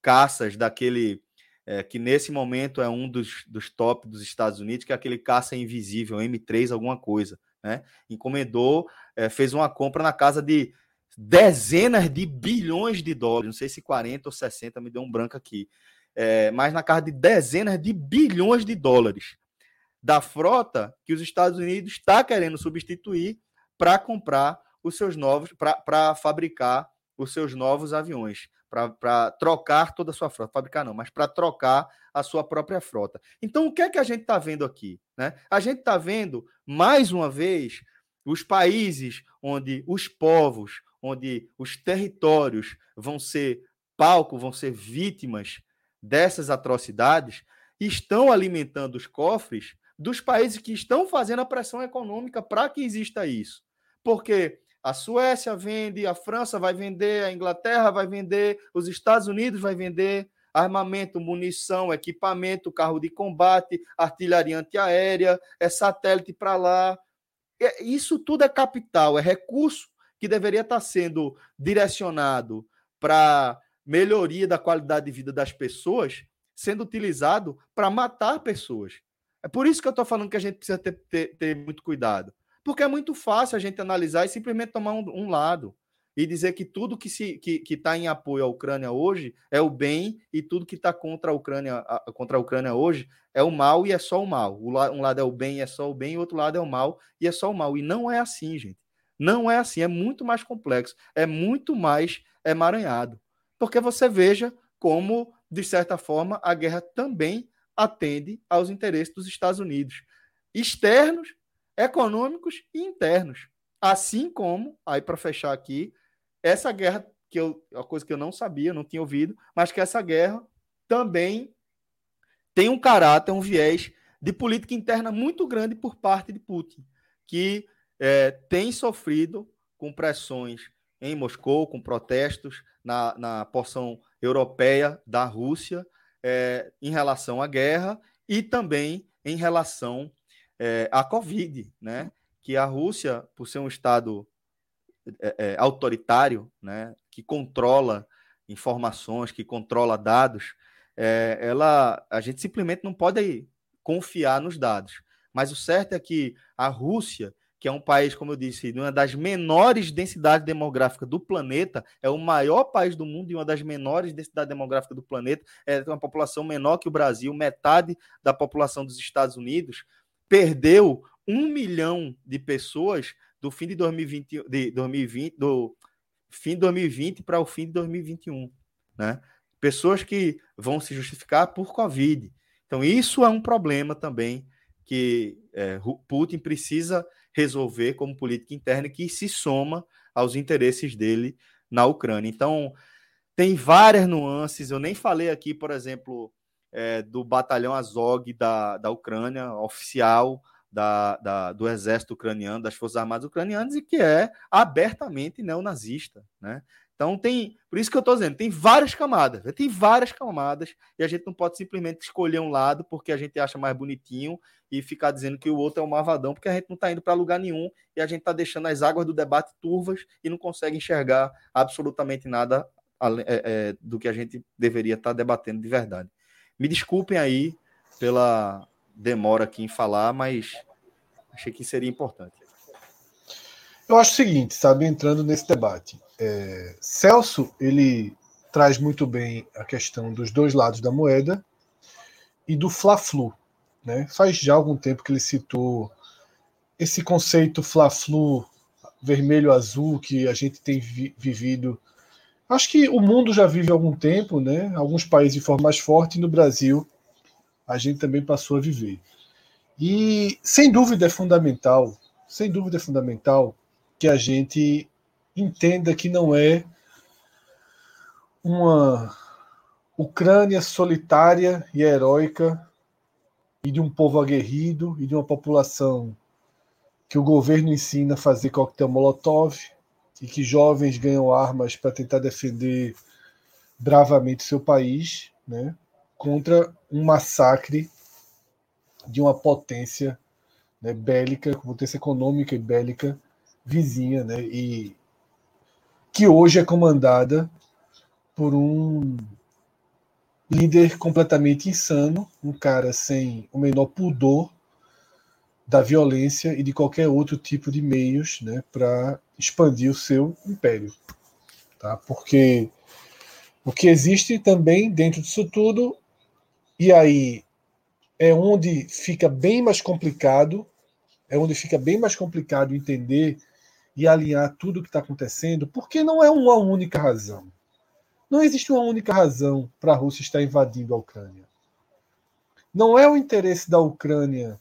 caças daquele é, que nesse momento é um dos, dos top dos Estados Unidos, que é aquele caça invisível, M3, alguma coisa. Né? Encomendou, é, fez uma compra na casa de dezenas de bilhões de dólares, não sei se 40 ou 60, me deu um branco aqui, é, mas na casa de dezenas de bilhões de dólares da frota que os Estados Unidos está querendo substituir para comprar os seus novos, para fabricar os seus novos aviões para trocar toda a sua frota, fabricar não, mas para trocar a sua própria frota. Então, o que é que a gente está vendo aqui? Né? A gente está vendo, mais uma vez, os países onde os povos, onde os territórios vão ser palco, vão ser vítimas dessas atrocidades, estão alimentando os cofres dos países que estão fazendo a pressão econômica para que exista isso. Porque a Suécia vende, a França vai vender, a Inglaterra vai vender, os Estados Unidos vai vender armamento, munição, equipamento, carro de combate, artilharia antiaérea, é satélite para lá. É, isso tudo é capital, é recurso que deveria estar sendo direcionado para melhoria da qualidade de vida das pessoas, sendo utilizado para matar pessoas. É por isso que eu estou falando que a gente precisa ter, ter, ter muito cuidado. Porque é muito fácil a gente analisar e simplesmente tomar um, um lado e dizer que tudo que está que, que tá em apoio à Ucrânia hoje é o bem e tudo que está contra a Ucrânia a, contra a Ucrânia hoje é o mal e é só o mal. O, um lado é o bem e é só o bem, e outro lado é o mal e é só o mal. E não é assim, gente. Não é assim, é muito mais complexo, é muito mais emaranhado. Porque você veja como, de certa forma, a guerra também atende aos interesses dos Estados Unidos, externos econômicos e internos. Assim como, aí para fechar aqui, essa guerra, que eu, uma coisa que eu não sabia, não tinha ouvido, mas que essa guerra também tem um caráter, um viés de política interna muito grande por parte de Putin, que é, tem sofrido com pressões em Moscou, com protestos na, na porção europeia da Rússia é, em relação à guerra e também em relação é, a Covid, né? Que a Rússia, por ser um Estado é, é, autoritário, né? Que controla informações, que controla dados, é, ela, a gente simplesmente não pode confiar nos dados. Mas o certo é que a Rússia, que é um país, como eu disse, uma das menores densidades demográficas do planeta, é o maior país do mundo e uma das menores densidades demográficas do planeta, é uma população menor que o Brasil, metade da população dos Estados Unidos, perdeu um milhão de pessoas do fim de 2020, de 2020 do fim de 2020 para o fim de 2021, né? Pessoas que vão se justificar por Covid. Então, isso é um problema também que é, Putin precisa resolver como política interna que se soma aos interesses dele na Ucrânia. Então, tem várias nuances. Eu nem falei aqui, por exemplo, é, do batalhão Azog da, da Ucrânia, oficial da, da, do exército ucraniano, das Forças Armadas ucranianas, e que é abertamente neonazista. Né? Então tem, por isso que eu estou dizendo, tem várias camadas, tem várias camadas, e a gente não pode simplesmente escolher um lado porque a gente acha mais bonitinho e ficar dizendo que o outro é um malvadão, porque a gente não está indo para lugar nenhum e a gente está deixando as águas do debate turvas e não consegue enxergar absolutamente nada é, é, do que a gente deveria estar tá debatendo de verdade. Me desculpem aí pela demora aqui em falar, mas achei que seria importante. Eu acho o seguinte, sabe, entrando nesse debate, é, Celso ele traz muito bem a questão dos dois lados da moeda e do fla-flu, né? Faz já algum tempo que ele citou esse conceito fla-flu vermelho-azul que a gente tem vi vivido. Acho que o mundo já vive algum tempo, né? Alguns países de forma mais forte, e no Brasil a gente também passou a viver. E sem dúvida é fundamental, sem dúvida é fundamental que a gente entenda que não é uma Ucrânia solitária e heróica e de um povo aguerrido e de uma população que o governo ensina a fazer coquetel molotov e que jovens ganham armas para tentar defender bravamente seu país, né, contra um massacre de uma potência né, bélica, potência econômica e bélica vizinha, né, e que hoje é comandada por um líder completamente insano, um cara sem o menor pudor da violência e de qualquer outro tipo de meios né, para expandir o seu império. Tá? Porque o que existe também dentro disso tudo, e aí é onde fica bem mais complicado, é onde fica bem mais complicado entender e alinhar tudo o que está acontecendo, porque não é uma única razão. Não existe uma única razão para a Rússia estar invadindo a Ucrânia. Não é o interesse da Ucrânia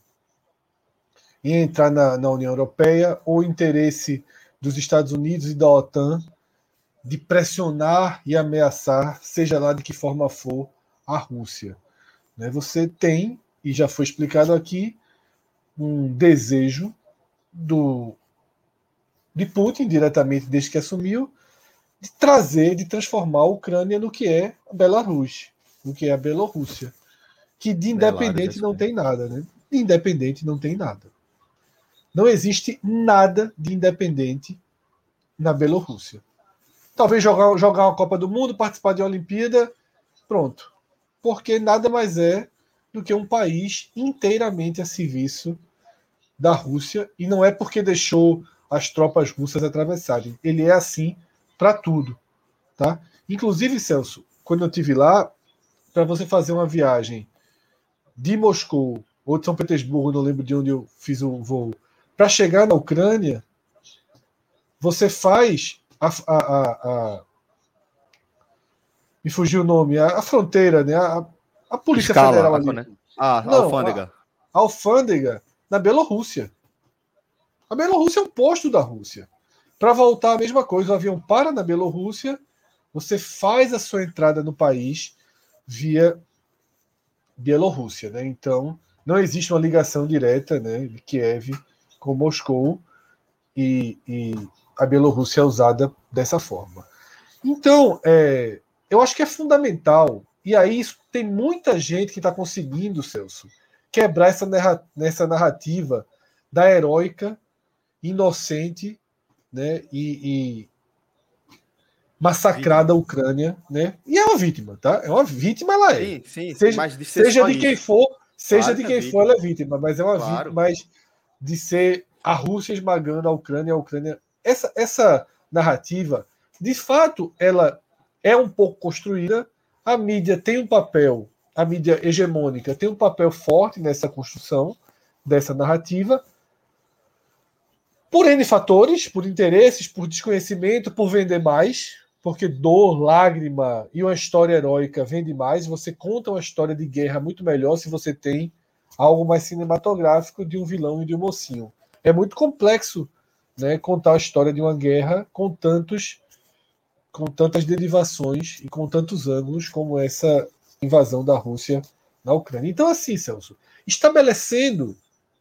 em entrar na, na União Europeia ou o interesse dos Estados Unidos e da OTAN de pressionar e ameaçar, seja lá de que forma for, a Rússia. Né? Você tem, e já foi explicado aqui, um desejo do de Putin, diretamente desde que assumiu, de trazer, de transformar a Ucrânia no que é a Belarus, no que é a Bielorrússia, que de independente não tem nada, né? De independente não tem nada. Não existe nada de independente na Bielorrússia. Talvez jogar, jogar uma Copa do Mundo, participar de uma Olimpíada, pronto. Porque nada mais é do que um país inteiramente a serviço da Rússia, e não é porque deixou as tropas russas atravessarem. Ele é assim para tudo, tá? Inclusive, Celso, quando eu tive lá, para você fazer uma viagem de Moscou ou de São Petersburgo, não lembro de onde eu fiz o voo, para chegar na Ucrânia, você faz a, a, a, a me fugiu o nome, a, fronteira, né? A, a Polícia Escala, Federal ali. Né? Ah, Não, alfândega. A, a alfândega na Bielorrússia. A Bielorrússia é um posto da Rússia. Para voltar a mesma coisa, o avião para na Bielorrússia, você faz a sua entrada no país via Bielorrússia, né? Então, não existe uma ligação direta, né, de Kiev com Moscou e, e a Bielorrússia é usada dessa forma. Então, é, eu acho que é fundamental, e aí tem muita gente que está conseguindo, Celso, quebrar essa, nessa narrativa da heróica inocente né, e, e massacrada a Ucrânia, né? E é uma vítima, tá? É uma vítima, ela é. Sim, sim, seja, de, seja de quem for, seja claro de quem é for, ela é vítima, mas é uma claro. vítima, mas de ser a Rússia esmagando a Ucrânia, a Ucrânia. Essa, essa narrativa, de fato, ela é um pouco construída. A mídia tem um papel, a mídia hegemônica tem um papel forte nessa construção dessa narrativa, por N fatores, por interesses, por desconhecimento, por vender mais, porque dor, lágrima e uma história heróica vende mais. Você conta uma história de guerra muito melhor se você tem algo mais cinematográfico de um vilão e de um mocinho. É muito complexo né, contar a história de uma guerra com tantos com tantas derivações e com tantos ângulos como essa invasão da Rússia na Ucrânia. Então, assim, Celso, estabelecendo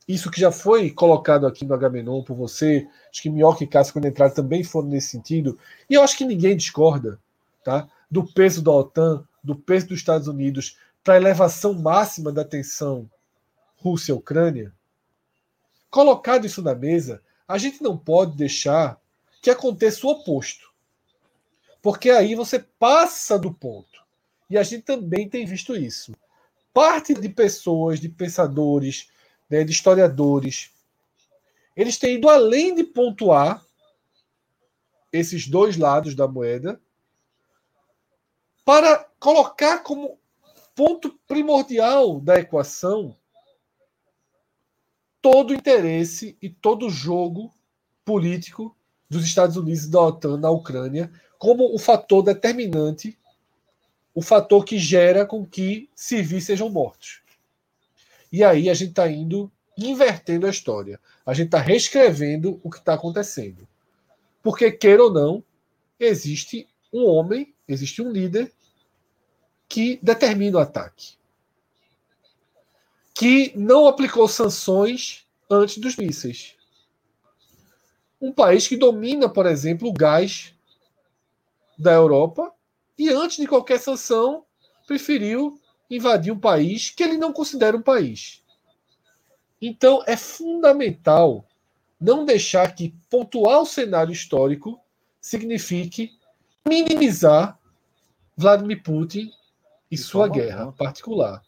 isso que já foi colocado aqui no Agamenon por você, acho que Minhoca e Cássio, quando entraram, também foram nesse sentido, e eu acho que ninguém discorda tá, do peso da OTAN, do peso dos Estados Unidos para a elevação máxima da tensão Rússia-Ucrânia. Colocado isso na mesa, a gente não pode deixar que aconteça o oposto. Porque aí você passa do ponto. E a gente também tem visto isso. Parte de pessoas, de pensadores, né, de historiadores, eles têm ido além de pontuar esses dois lados da moeda para colocar como ponto primordial da equação todo o interesse e todo o jogo político dos Estados Unidos e da OTAN na Ucrânia como o fator determinante, o fator que gera com que civis sejam mortos. E aí a gente está indo invertendo a história. A gente está reescrevendo o que está acontecendo. Porque, queira ou não, existe um homem, existe um líder que determina o ataque. Que não aplicou sanções antes dos mísseis. Um país que domina, por exemplo, o gás da Europa e, antes de qualquer sanção, preferiu invadir um país que ele não considera um país. Então, é fundamental não deixar que pontuar o cenário histórico signifique minimizar Vladimir Putin e sua guerra particular.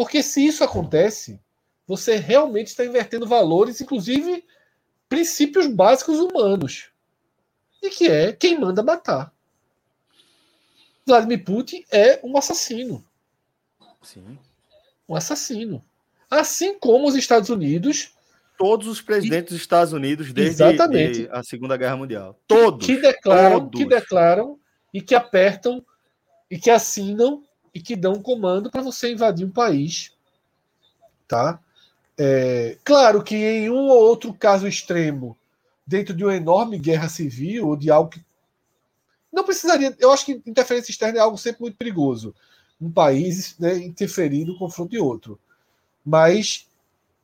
Porque se isso acontece, você realmente está invertendo valores, inclusive princípios básicos humanos. E que é quem manda matar. Vladimir Putin é um assassino. Sim. Um assassino. Assim como os Estados Unidos. Todos os presidentes e... dos Estados Unidos desde Exatamente. a Segunda Guerra Mundial. Todos. Que declaram, todos. que declaram e que apertam e que assinam e que dão comando para você invadir um país. Tá? É, claro que em um ou outro caso extremo, dentro de uma enorme guerra civil ou de algo que. Não precisaria. Eu acho que interferência externa é algo sempre muito perigoso. Um país né, interferir no confronto de outro. Mas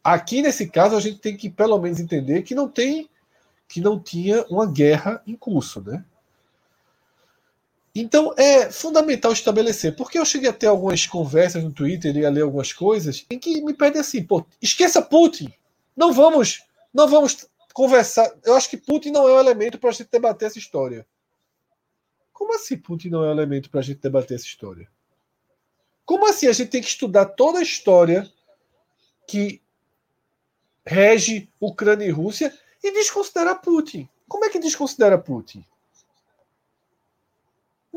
aqui nesse caso a gente tem que pelo menos entender que não tem que não tinha uma guerra em curso, né? Então é fundamental estabelecer, porque eu cheguei a ter algumas conversas no Twitter e a ler algumas coisas em que me pedem assim, pô, esqueça Putin, não vamos, não vamos conversar. Eu acho que Putin não é o elemento para a gente debater essa história. Como assim Putin não é o elemento para a gente debater essa história? Como assim a gente tem que estudar toda a história que rege Ucrânia e Rússia e desconsiderar Putin. Como é que desconsidera Putin?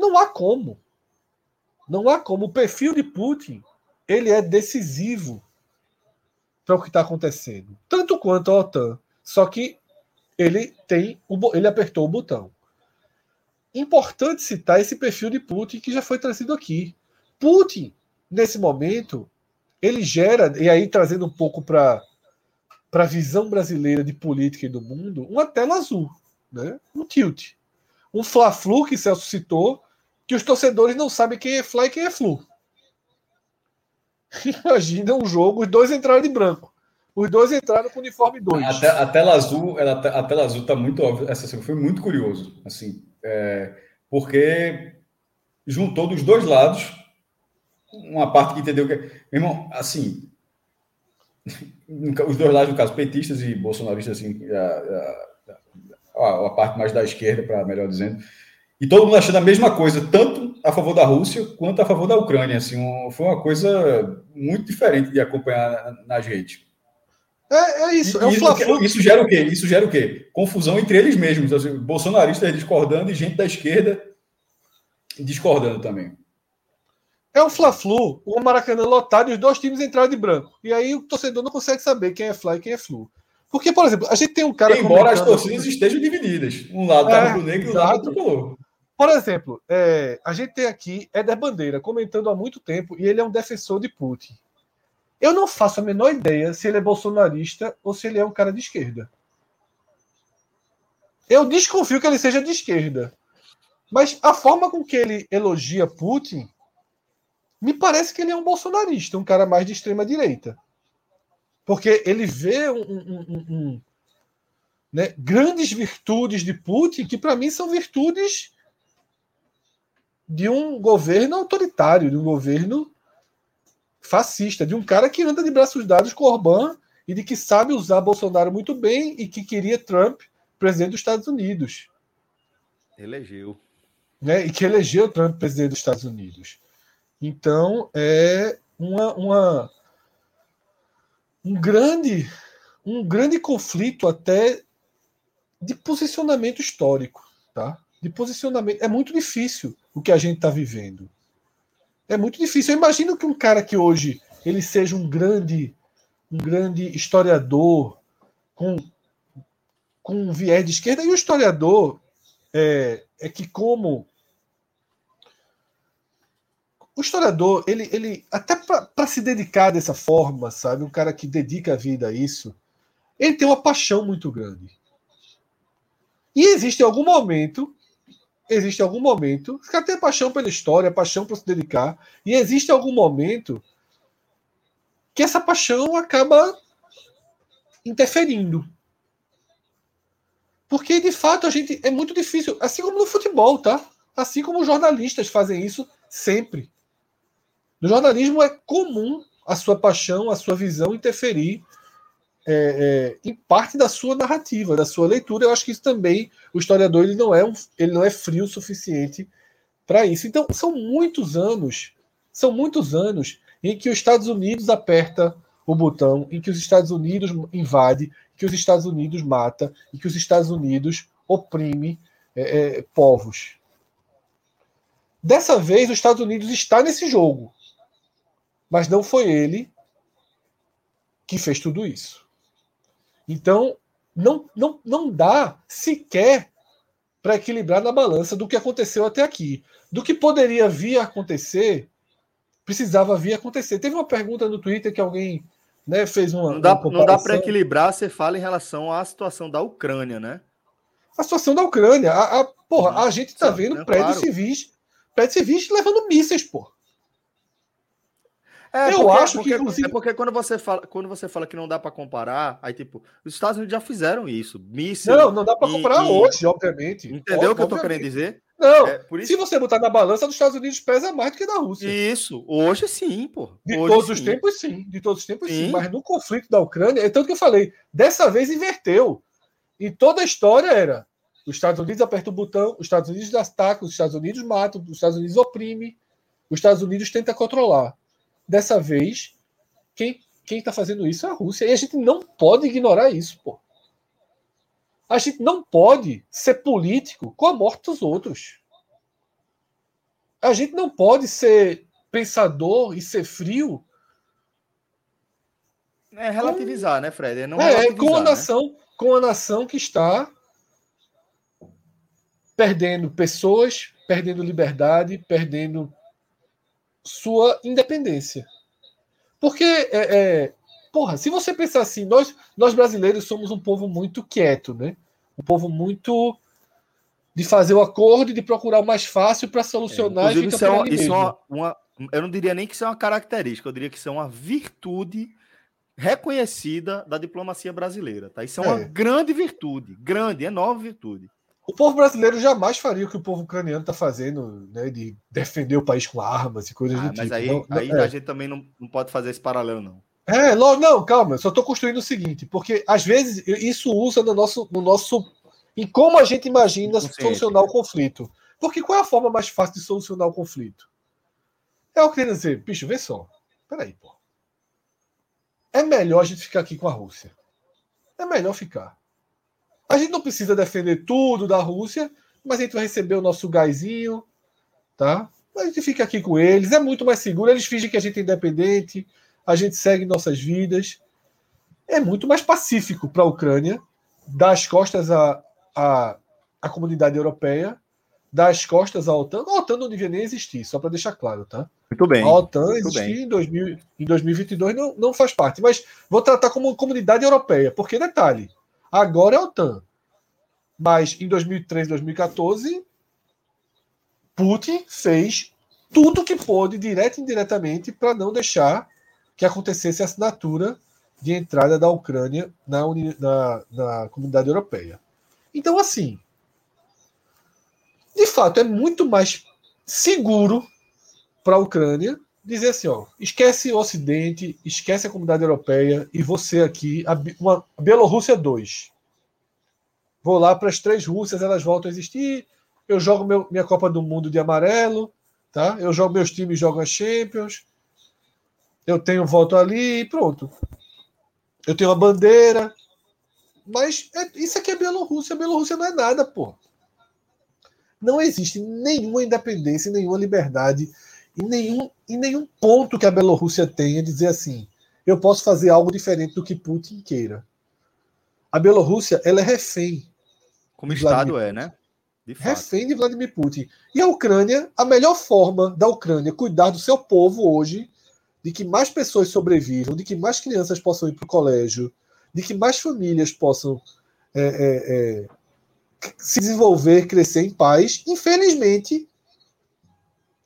Não há como. Não há como. O perfil de Putin ele é decisivo para o que está acontecendo. Tanto quanto a OTAN. Só que ele tem o, ele apertou o botão. Importante citar esse perfil de Putin que já foi trazido aqui. Putin, nesse momento, ele gera, e aí trazendo um pouco para a visão brasileira de política e do mundo, uma tela azul, né? um tilt. Um Fla-Flu que Celso citou, que os torcedores não sabem quem é Fla e quem é Flu. (laughs) Imagina um jogo, os dois entraram de branco. Os dois entraram com uniforme 2. A, a, tela azul, ela, a tela azul tá muito óbvia. Essa foi muito curioso, assim, é, porque juntou dos dois lados uma parte que entendeu que. Meu irmão, assim. Os dois lados, no caso, petistas e bolsonaristas, assim, a, a, a parte mais da esquerda, para melhor dizendo, e todo mundo achando a mesma coisa, tanto a favor da Rússia quanto a favor da Ucrânia. Assim, um, foi uma coisa muito diferente de acompanhar nas redes. É, é isso. É um isso, isso, gera o quê? Isso gera o quê? Confusão entre eles mesmos. Assim, bolsonaristas discordando e gente da esquerda discordando também. É o Fla-Flu, o Maracanã lotado e os dois times entraram de branco. E aí o torcedor não consegue saber quem é Fla e quem é Flu. Porque, por exemplo, a gente tem um cara. Embora as torcidas estejam divididas. Um lado tá é, rubro-negro e o lado tricolor. Por exemplo, é, a gente tem aqui Éder Bandeira comentando há muito tempo e ele é um defensor de Putin. Eu não faço a menor ideia se ele é bolsonarista ou se ele é um cara de esquerda. Eu desconfio que ele seja de esquerda. Mas a forma com que ele elogia Putin me parece que ele é um bolsonarista, um cara mais de extrema direita. Porque ele vê um, um, um né, grandes virtudes de Putin, que para mim são virtudes de um governo autoritário, de um governo fascista, de um cara que anda de braços dados com Orbán e de que sabe usar Bolsonaro muito bem e que queria Trump presidente dos Estados Unidos. Elegeu. Né, e que elegeu Trump presidente dos Estados Unidos. Então, é uma, uma, um, grande, um grande conflito até de posicionamento histórico. tá? De posicionamento. É muito difícil o que a gente está vivendo. É muito difícil. Eu imagino que um cara que hoje ele seja um grande, um grande historiador com, com um viés de esquerda. E o historiador é, é que como o historiador, ele, ele até para se dedicar dessa forma, sabe, um cara que dedica a vida a isso, ele tem uma paixão muito grande. E existe algum momento, existe algum momento, cara tem paixão pela história, paixão para se dedicar, e existe algum momento que essa paixão acaba interferindo. Porque de fato a gente é muito difícil, assim como no futebol, tá? Assim como jornalistas fazem isso sempre. No jornalismo é comum a sua paixão, a sua visão interferir é, é, em parte da sua narrativa, da sua leitura. Eu acho que isso também o historiador ele não é um, ele não é frio o suficiente para isso. Então são muitos anos, são muitos anos em que os Estados Unidos aperta o botão, em que os Estados Unidos invade, que os Estados Unidos mata e que os Estados Unidos oprime é, é povos. Dessa vez, os Estados Unidos está nesse jogo. Mas não foi ele que fez tudo isso. Então, não, não, não dá sequer para equilibrar na balança do que aconteceu até aqui. Do que poderia vir a acontecer, precisava vir a acontecer. Teve uma pergunta no Twitter que alguém né, fez uma. Não dá, uma dá para equilibrar, você fala em relação à situação da Ucrânia, né? A situação da Ucrânia. A, a porra, a gente está vendo prédios claro. civis, prédios civis levando mísseis, porra. É, eu acho porque, que inclusive... é porque quando você fala, quando você fala que não dá para comparar, aí tipo, os Estados Unidos já fizeram isso, míssil. Não, não dá para comparar e, hoje, obviamente. Entendeu o que eu tô querendo dizer? Não, é, isso... se você botar na balança, dos Estados Unidos pesa mais do que da Rússia. Isso, hoje sim, pô. De hoje todos sim. os tempos, sim. De todos os tempos, sim. sim. Mas no conflito da Ucrânia, é tanto que eu falei, dessa vez inverteu. E toda a história era: os Estados Unidos apertam o botão, os Estados Unidos atacam, os Estados Unidos matam, os Estados Unidos oprimem, os Estados Unidos tenta controlar. Dessa vez, quem quem está fazendo isso é a Rússia. E a gente não pode ignorar isso, pô. A gente não pode ser político com a morte dos outros. A gente não pode ser pensador e ser frio. É relativizar, com... né, Fred? É, não é com a né? nação, né? com a nação que está perdendo pessoas, perdendo liberdade, perdendo sua independência. Porque, é, é, porra, se você pensar assim, nós, nós brasileiros somos um povo muito quieto, né? Um povo muito de fazer o acordo e de procurar o mais fácil para solucionar. É, e isso é, uma, isso é uma, uma, eu não diria nem que isso é uma característica, eu diria que isso é uma virtude reconhecida da diplomacia brasileira. Tá? Isso é uma é. grande virtude, grande, enorme virtude. O povo brasileiro jamais faria o que o povo ucraniano está fazendo, né, de defender o país com armas e coisas ah, do mas tipo. Mas aí, não, aí é. a gente também não, não pode fazer esse paralelo, não. É, não, calma, eu só estou construindo o seguinte, porque às vezes isso usa no nosso, no nosso. em como a gente imagina solucionar o conflito. Porque qual é a forma mais fácil de solucionar o conflito? É o que querendo dizer, bicho, vê só. Peraí, pô. É melhor a gente ficar aqui com a Rússia. É melhor ficar. A gente não precisa defender tudo da Rússia, mas a gente vai receber o nosso gásinho, tá? A gente fica aqui com eles, é muito mais seguro. Eles fingem que a gente é independente, a gente segue nossas vidas. É muito mais pacífico para a Ucrânia dar as costas à, à, à comunidade europeia, dar as costas à OTAN. A OTAN não devia nem existir, só para deixar claro, tá? Muito bem. A OTAN existir em, 2000, em 2022 não, não faz parte, mas vou tratar como comunidade europeia, porque, detalhe, Agora é a OTAN. Mas em 2013, 2014, Putin fez tudo que pôde, direto e indiretamente, para não deixar que acontecesse a assinatura de entrada da Ucrânia na, na, na comunidade europeia. Então, assim, de fato, é muito mais seguro para a Ucrânia dizer assim, ó, esquece o Ocidente, esquece a comunidade europeia e você aqui, a, uma, a Bielorrússia 2. Vou lá para as três Rússias, elas voltam a existir. Eu jogo meu, minha Copa do Mundo de amarelo, tá? Eu jogo meus times, jogam as Champions. Eu tenho voto ali e pronto. Eu tenho uma bandeira. Mas é, isso aqui é Bielorrússia. Bielorrússia não é nada, pô. Não existe nenhuma independência, nenhuma liberdade e nenhum, em nenhum ponto que a Bielorrússia tenha dizer assim: eu posso fazer algo diferente do que Putin queira. A Bielorrússia ela é refém. Como Estado é, né? De refém de Vladimir Putin. E a Ucrânia, a melhor forma da Ucrânia cuidar do seu povo hoje, de que mais pessoas sobrevivam, de que mais crianças possam ir para o colégio, de que mais famílias possam é, é, é, se desenvolver, crescer em paz, infelizmente,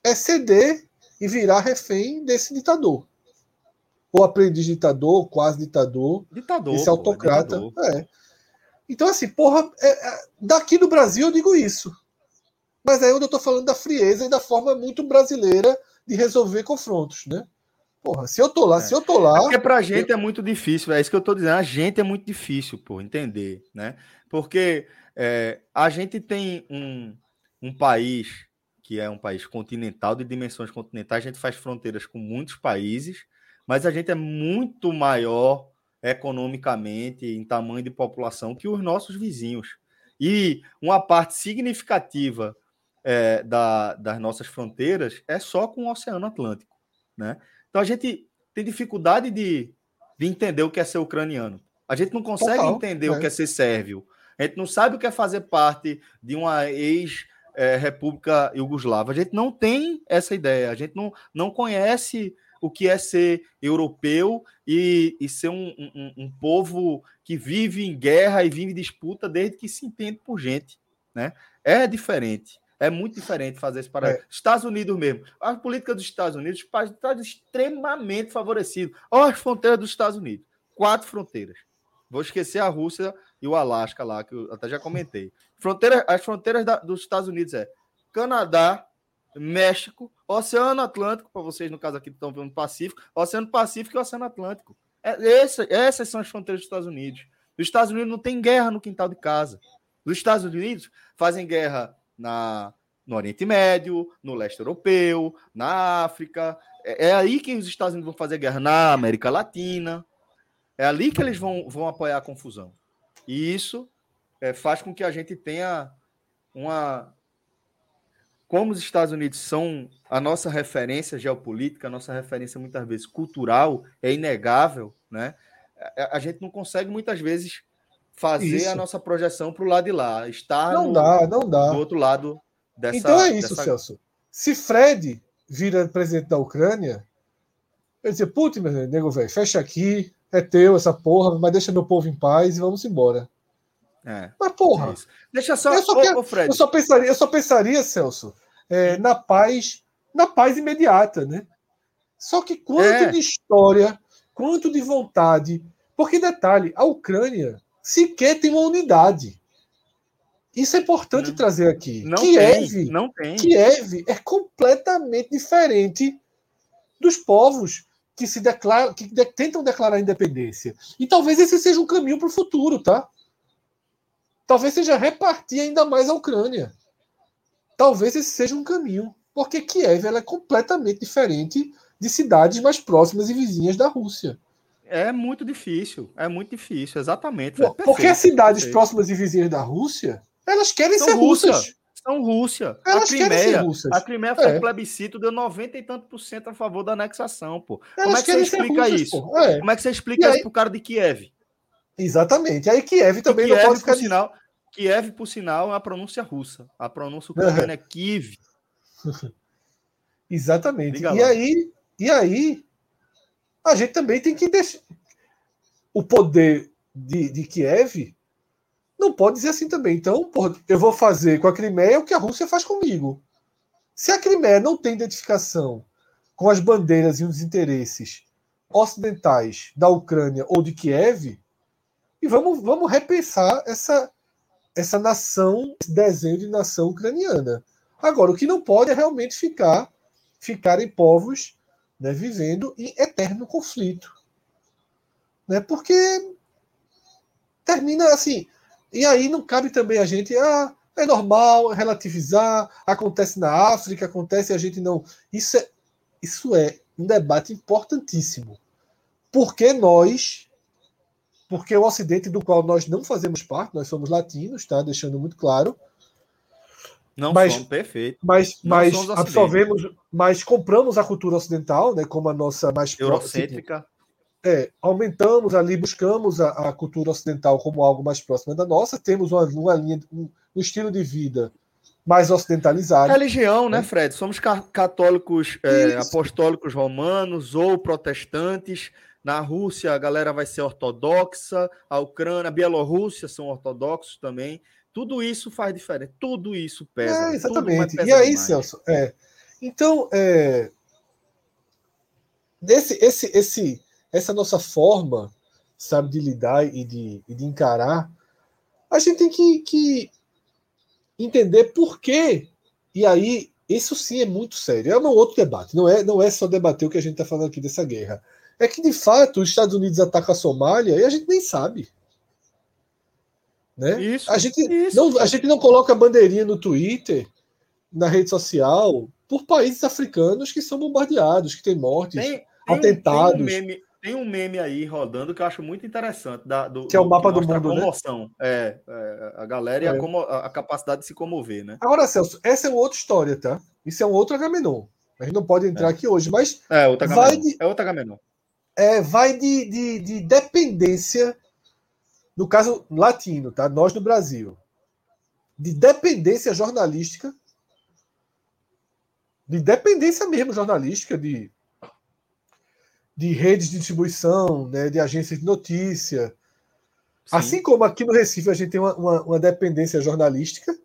é ceder e virar refém desse ditador. Ou aprendiz ditador, quase ditador, ditador esse autocrata. Pô, é é. Então, assim, porra, é, é, daqui do Brasil eu digo isso. Mas aí onde eu estou falando da frieza e da forma muito brasileira de resolver confrontos, né? Porra, se eu tô lá, é. se eu tô lá. É porque pra gente eu... é muito difícil, é isso que eu tô dizendo. A gente é muito difícil, pô, entender, né? Porque é, a gente tem um, um país que é um país continental, de dimensões continentais, a gente faz fronteiras com muitos países, mas a gente é muito maior economicamente, em tamanho de população, que os nossos vizinhos. E uma parte significativa é, da, das nossas fronteiras é só com o Oceano Atlântico, né? Então a gente tem dificuldade de, de entender o que é ser ucraniano. A gente não consegue Total, entender é. o que é ser sérvio. A gente não sabe o que é fazer parte de uma ex-república é, Iugoslava. A gente não tem essa ideia. A gente não, não conhece o que é ser europeu e, e ser um, um, um, povo que vive em guerra e vive em disputa desde que se entende por gente. Né? É diferente. É muito diferente fazer esse paralelo. É. Estados Unidos mesmo. A política dos Estados Unidos está extremamente favorecido. Olha as fronteiras dos Estados Unidos. Quatro fronteiras. Vou esquecer a Rússia e o Alasca lá, que eu até já comentei. As fronteiras da, dos Estados Unidos é Canadá, México, Oceano Atlântico, para vocês, no caso aqui, estão vendo Pacífico, Oceano Pacífico e Oceano Atlântico. É, essa, essas são as fronteiras dos Estados Unidos. Os Estados Unidos não tem guerra no quintal de casa. Os Estados Unidos fazem guerra na, no Oriente Médio, no leste europeu, na África. É, é, aí que os Estados Unidos vão fazer guerra na América Latina. É ali que eles vão, vão apoiar a confusão. E isso é, faz com que a gente tenha uma. Como os Estados Unidos são a nossa referência geopolítica, a nossa referência muitas vezes cultural, é inegável, né? A, a gente não consegue muitas vezes fazer isso. a nossa projeção para o lado de lá, estar não no, dá, não dá. do outro lado dessa. Então é isso, dessa... Celso. Se Fred vira presidente da Ucrânia, ele dizer, Putin, meu nego velho, fecha aqui, é teu essa porra, mas deixa meu povo em paz e vamos embora. É, mas porra, é deixa só, eu só, ô, ô, Fred. eu só pensaria, eu só pensaria, Celso, é, na paz, na paz imediata, né? Só que quanto é. de história, quanto de vontade, porque detalhe, a Ucrânia sequer tem uma unidade. Isso é importante não, trazer aqui. Não Kiev, tem, não tem. Kiev é completamente diferente dos povos que se declaram, que de, tentam declarar independência. E talvez esse seja um caminho para o futuro, tá? Talvez seja repartir ainda mais a Ucrânia. Talvez esse seja um caminho, porque Kiev ela é completamente diferente de cidades mais próximas e vizinhas da Rússia. É muito difícil, é muito difícil, exatamente. Pô, é porque as cidades perfeito. próximas e vizinhas da Rússia, elas querem São ser russas. Rússia. São Rússia. Elas a Crimeia, a Crimeia foi é. plebiscito, deu 90 e tanto por cento a favor da anexação, pô. Elas Como é que você explica russas, isso? É. Como é que você explica isso pro cara de Kiev? Exatamente. Aí Kiev também Kiev, não pode ficar... Por sinal, Kiev, por sinal, é a pronúncia russa. A pronúncia ucraniana é (laughs) Kiev. Exatamente. e aí, e aí, a gente também tem que deixar. O poder de, de Kiev não pode dizer assim também. Então, porra, eu vou fazer com a Crimeia o que a Rússia faz comigo. Se a Crimeia não tem identificação com as bandeiras e os interesses ocidentais da Ucrânia ou de Kiev, e vamos, vamos repensar essa, essa nação, esse desenho de nação ucraniana. Agora, o que não pode é realmente ficar ficarem povos né, vivendo em eterno conflito. Né, porque termina assim. E aí não cabe também a gente. Ah, é normal relativizar, acontece na África, acontece e a gente não. Isso é, isso é um debate importantíssimo. Porque nós, porque o Ocidente do qual nós não fazemos parte, nós somos latinos, tá? Deixando muito claro. Não mas, somos, perfeito. Mas, mas absorvemos, mas compramos a cultura ocidental, né, como a nossa mais eurocêntrica. É, aumentamos ali, buscamos a, a, cultura ocidental como algo mais próximo da nossa, temos uma, uma linha, um, um estilo de vida mais ocidentalizado. Religião, né, né Fred? Somos católicos é, apostólicos romanos ou protestantes. Na Rússia, a galera vai ser ortodoxa, a Ucrânia, a Bielorrússia são ortodoxos também. Tudo isso faz diferença, tudo isso pesa. É, exatamente. E aí, demais. Celso, é, então, é, esse, esse, esse, essa nossa forma, sabe, de lidar e de, e de encarar, a gente tem que, que entender por quê. E aí, isso sim é muito sério. É um outro debate. Não é, não é só debater o que a gente está falando aqui dessa guerra. É que, de fato, os Estados Unidos atacam a Somália e a gente nem sabe. Né? Isso, a, gente isso. Não, a gente não coloca bandeirinha no Twitter, na rede social, por países africanos que são bombardeados, que têm mortes, tem, tem atentados. Tem um meme, tem um meme aí rodando que eu acho muito interessante. Da, do, que é o mapa do mundo, a né? comoção. Né? É, é, a galera e a, é. a, capacidade de se comover, né? Agora, Celso, essa é uma outra história, tá? Isso é um outro Agamenon. A gente não pode entrar é. aqui hoje, mas. É, outro vai de, é outro Agamenon. É, vai de, de, de dependência, no caso latino, tá? Nós no Brasil. De dependência jornalística. De dependência mesmo jornalística, de de redes de distribuição, né, de agências de notícia. Sim. Assim como aqui no Recife a gente tem uma, uma, uma dependência jornalística,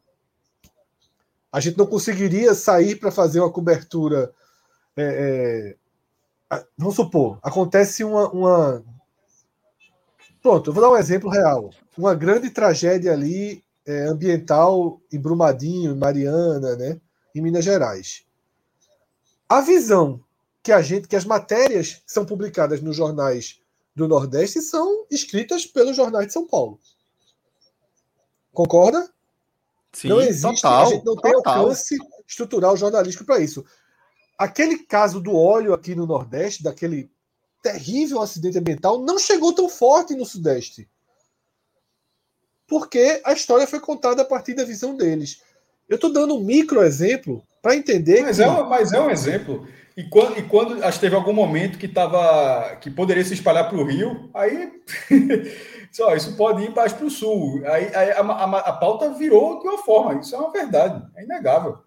a gente não conseguiria sair para fazer uma cobertura. É, é, vamos supor, acontece uma, uma. Pronto, eu vou dar um exemplo real. Uma grande tragédia ali é, ambiental em Brumadinho, em Mariana, né, em Minas Gerais. A visão que a gente, que as matérias que são publicadas nos jornais do Nordeste são escritas pelos jornais de São Paulo. Concorda? Sim, não existe, total, a gente não tem total. alcance estrutural jornalístico para isso. Aquele caso do óleo aqui no Nordeste, daquele terrível acidente ambiental, não chegou tão forte no Sudeste. Porque a história foi contada a partir da visão deles. Eu estou dando um micro exemplo para entender. Mas, que... é, mas é um exemplo. E quando, e quando acho que teve algum momento que tava que poderia se espalhar para o Rio, aí (laughs) só isso pode ir mais para o sul. Aí, aí a, a, a, pauta virou de uma forma, isso é uma verdade, é inegável.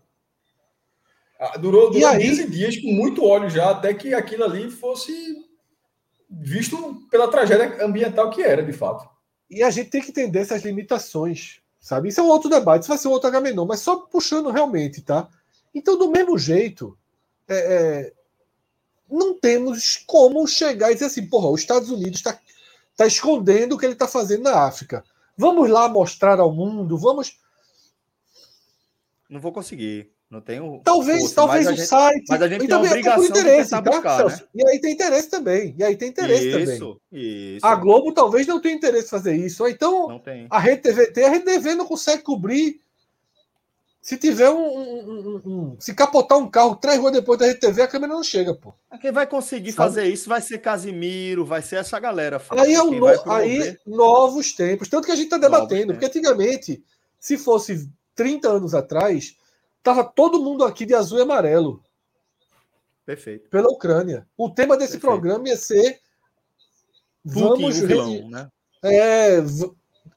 Ah, durou, durou aí... 15 dias com muito óleo já, até que aquilo ali fosse visto pela tragédia ambiental que era, de fato. E a gente tem que entender essas limitações, sabe? Isso é um outro debate, isso vai ser um outro Agamenon, mas só puxando realmente, tá? Então, do mesmo jeito, é, é, não temos como chegar e dizer assim, porra, os Estados Unidos está tá escondendo o que ele está fazendo na África. Vamos lá mostrar ao mundo, vamos. Não vou conseguir. Não tenho. Talvez, força, talvez o gente, site. Mas a gente tem a obrigação interesse, de tá, buscar, né? E aí tem interesse também. E aí tem interesse isso, também. Isso. A Globo talvez não tenha interesse em fazer isso. Ou então a Rede TVT, a Rede TV não consegue cobrir se tiver um, um, um, Se capotar um carro três ruas depois da RTV, a câmera não chega, pô. Quem vai conseguir Sabe? fazer isso vai ser Casimiro, vai ser essa galera. Aí, é um no... aí novos tempos. Tanto que a gente está debatendo, porque antigamente, se fosse 30 anos atrás, tava todo mundo aqui de azul e amarelo. Perfeito. Pela Ucrânia. O tema desse Perfeito. programa ia ser. Vamos. Putin, vilão, né? É.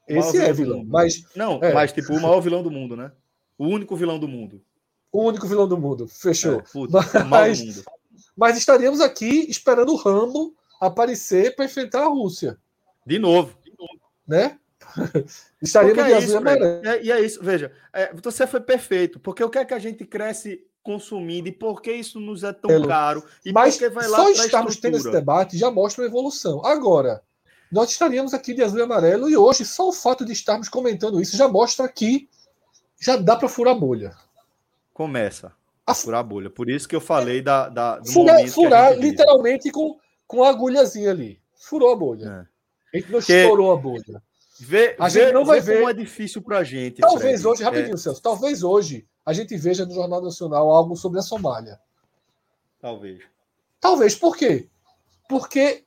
Esse é vilão, mas. Não, é. mas tipo, o maior vilão do mundo, né? O único vilão do mundo. O único vilão do mundo. Fechou. É, puta, mas, mundo. mas estaríamos aqui esperando o Rambo aparecer para enfrentar a Rússia. De novo. Né? (laughs) estaríamos é isso, é, E é isso, veja, é, você foi perfeito, porque o que é que a gente cresce consumindo e por que isso nos é tão caro? E mas vai lá só estarmos tendo esse debate já mostra uma evolução. Agora, nós estaríamos aqui de azul e amarelo e hoje só o fato de estarmos comentando isso já mostra que já dá para furar bolha. Começa a furar bolha. Por isso que eu falei da, da do furar, furar literalmente com, com a agulhazinha ali. Furou a bolha. É. A gente não que... estourou a bolha. Vê, a gente vê, não vai ver como é difícil para a gente. Talvez Fred. hoje, rapidinho, é. Celso, talvez hoje a gente veja no Jornal Nacional algo sobre a Somália. Talvez. Talvez, por quê? Porque.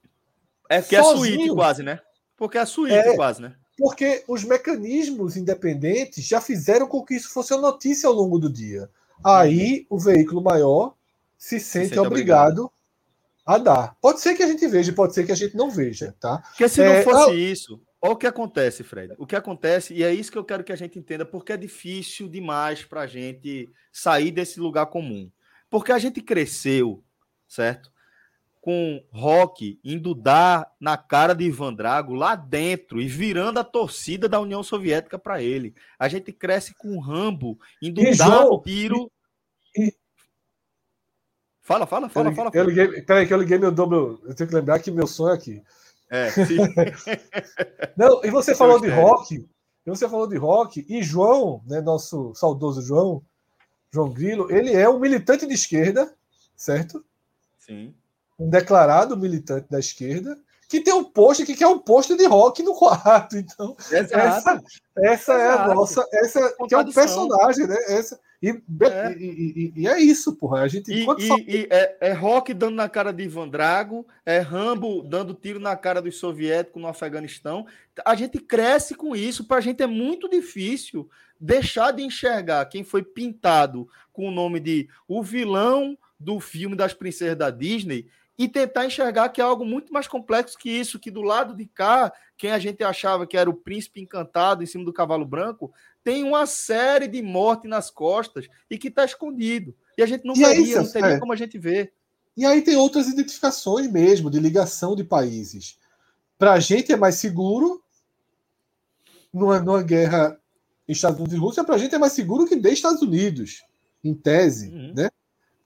É que é suíte quase, né? Porque é suíte é, quase, né? porque os mecanismos independentes já fizeram com que isso fosse uma notícia ao longo do dia. Aí o veículo maior se sente, se sente obrigado, obrigado, a dar. Pode ser que a gente veja, pode ser que a gente não veja, tá? Porque se é, não fosse isso, olha o que acontece, Fred. O que acontece, e é isso que eu quero que a gente entenda, porque é difícil demais para a gente sair desse lugar comum. Porque a gente cresceu, certo? Com rock indo dar na cara de Ivan Drago lá dentro e virando a torcida da União Soviética para ele. A gente cresce com Rambo indo e dar João, tiro. E, Fala, fala, fala, eu, fala. Eu liguei, peraí, que eu liguei meu dobro. Eu tenho que lembrar que meu sonho é aqui. É, (laughs) sim. Não, e você falou de rock. Você falou de rock, e João, né, nosso saudoso João, João Grilo, ele é um militante de esquerda, certo? Sim. Um declarado militante da esquerda, que tem um post que quer um post de rock no quarto. Então, Exato. essa, essa é a nossa. Essa que é um personagem, né? Essa, e é. E, e, e, é isso, porra. A gente. E, e é, é, Rock dando na cara de Ivan Drago, é Rambo dando tiro na cara dos soviéticos no Afeganistão. A gente cresce com isso. Para a gente é muito difícil deixar de enxergar quem foi pintado com o nome de o vilão do filme das princesas da Disney e tentar enxergar que é algo muito mais complexo que isso, que do lado de cá, quem a gente achava que era o príncipe encantado em cima do cavalo branco, tem uma série de mortes nas costas e que está escondido. E a gente não e veria, isso, não teria é. como a gente ver. E aí tem outras identificações mesmo, de ligação de países. Para a gente é mais seguro, numa, numa guerra Estados Unidos e Rússia, para a gente é mais seguro que de Estados Unidos, em tese. Uhum. Né?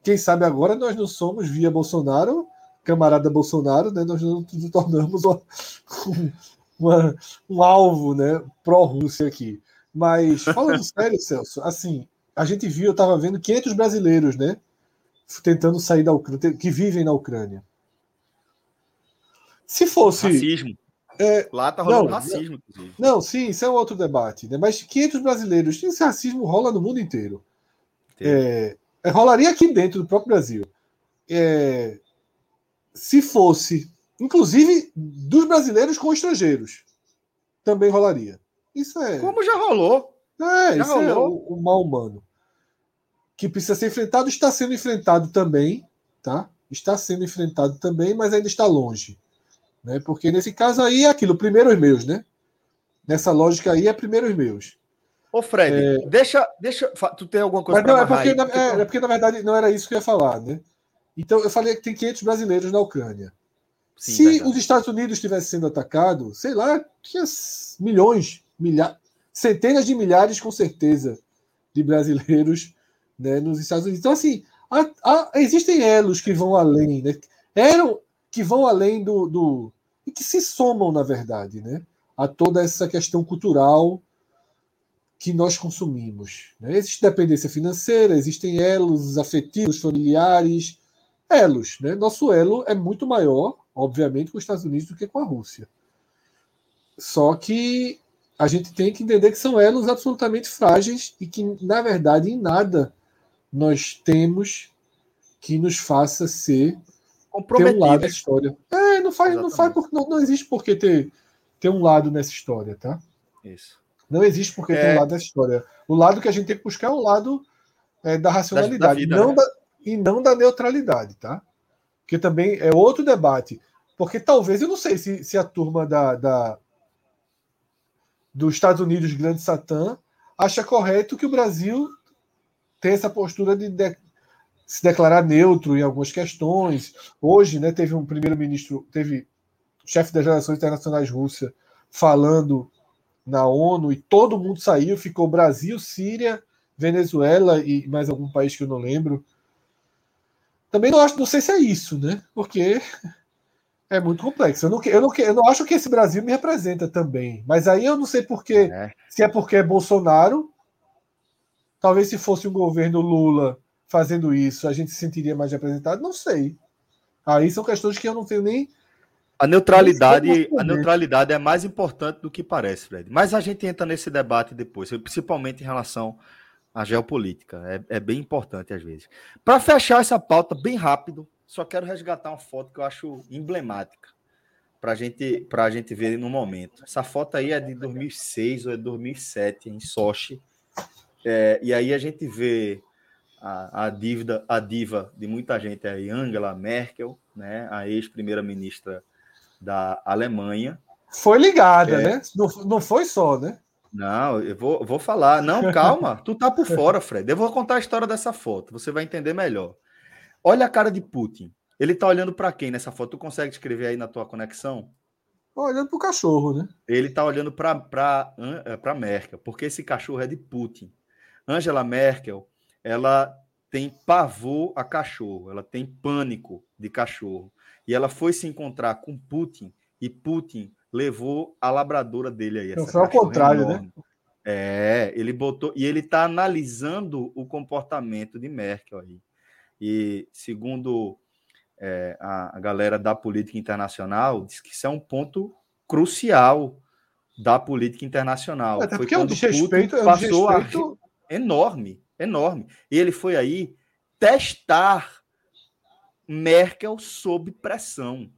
Quem sabe agora nós não somos, via Bolsonaro, camarada Bolsonaro, né, nós nos tornamos uma, (laughs) uma, um alvo né, pró-Rússia aqui. Mas, falando (laughs) sério, Celso, assim, a gente viu, eu estava vendo 500 brasileiros, né? Tentando sair da Ucrânia, que vivem na Ucrânia. Se fosse. Racismo. É, Lá tá rolando não, racismo, inclusive. Não, sim, isso é um outro debate. Né? Mas 500 brasileiros, esse racismo rola no mundo inteiro. É, é, rolaria aqui dentro do próprio Brasil. É, se fosse, inclusive, dos brasileiros com estrangeiros, também rolaria. Isso é. Como já rolou. É, já isso é rolou. é o, o mal humano. Que precisa ser enfrentado, está sendo enfrentado também, tá? Está sendo enfrentado também, mas ainda está longe. Né? Porque nesse caso aí é aquilo, primeiro os meus, né? Nessa lógica aí é primeiro os meus. Ô, Fred, é... deixa, deixa. Tu tem alguma coisa para é porque, na, é, é, porque, na verdade, não era isso que eu ia falar, né? Então, eu falei que tem 500 brasileiros na Ucrânia. Sim, Se verdade. os Estados Unidos estivessem sendo atacados, sei lá, tinha milhões, milhares, centenas de milhares, com certeza, de brasileiros né, nos Estados Unidos. Então, assim, há, há, existem elos que vão além, né? Eram que vão além do, do. e que se somam, na verdade, né? A toda essa questão cultural que nós consumimos. Né? Existe dependência financeira, existem elos afetivos, familiares, elos. Né? Nosso elo é muito maior, obviamente, com os Estados Unidos do que com a Rússia. Só que a gente tem que entender que são elos absolutamente frágeis e que, na verdade, em nada nós temos que nos faça ser ter um lado da história. É, não faz, não faz porque não, não existe por que ter, ter um lado nessa história, tá? Isso. Não existe por que é... ter um lado nessa história. O lado que a gente tem que buscar é o lado é, da racionalidade, da, da vida, não né? da, e não da neutralidade, tá? Que também é outro debate. Porque talvez, eu não sei se, se a turma da, da dos Estados Unidos, Grande Satã, acha correto que o Brasil tenha essa postura de, de se declarar neutro em algumas questões. Hoje, né, teve um primeiro-ministro, teve chefe das relações internacionais Rússia falando na ONU e todo mundo saiu, ficou Brasil, Síria, Venezuela e mais algum país que eu não lembro. Também não acho, não sei se é isso, né? Porque é muito complexo. Eu não, eu, não, eu não acho que esse Brasil me representa também. Mas aí eu não sei porquê. É. Se é porque é Bolsonaro. Talvez se fosse um governo Lula fazendo isso, a gente se sentiria mais representado. Não sei. Aí são questões que eu não tenho nem. A neutralidade, a neutralidade é mais importante do que parece, Fred. Mas a gente entra nesse debate depois, principalmente em relação à geopolítica. É, é bem importante às vezes. Para fechar essa pauta bem rápido, só quero resgatar uma foto que eu acho emblemática. para gente, a gente ver no momento. Essa foto aí é de 2006 ou é 2007, em Sochi. É, e aí a gente vê a, a, dívida, a diva de muita gente aí, Angela Merkel, né, a ex-primeira-ministra da Alemanha. Foi ligada, é... né? Não, não foi só, né? Não, eu vou, vou falar. Não, calma, (laughs) tu tá por fora, Fred. Eu vou contar a história dessa foto, você vai entender melhor. Olha a cara de Putin. Ele tá olhando para quem nessa foto? Tu consegue escrever aí na tua conexão? Olhando pro cachorro, né? Ele tá olhando para eh, Merkel, porque esse cachorro é de Putin. Angela Merkel, ela tem pavor a cachorro, ela tem pânico de cachorro. E ela foi se encontrar com Putin e Putin levou a labradora dele aí. Não foi ao contrário, né? É, ele botou e ele está analisando o comportamento de Merkel aí. E segundo é, a, a, galera da política internacional, diz que isso é um ponto crucial da política internacional. Até porque é um desrespeito, é um passou desrespeito... A... enorme, enorme. E ele foi aí testar Merkel sob pressão,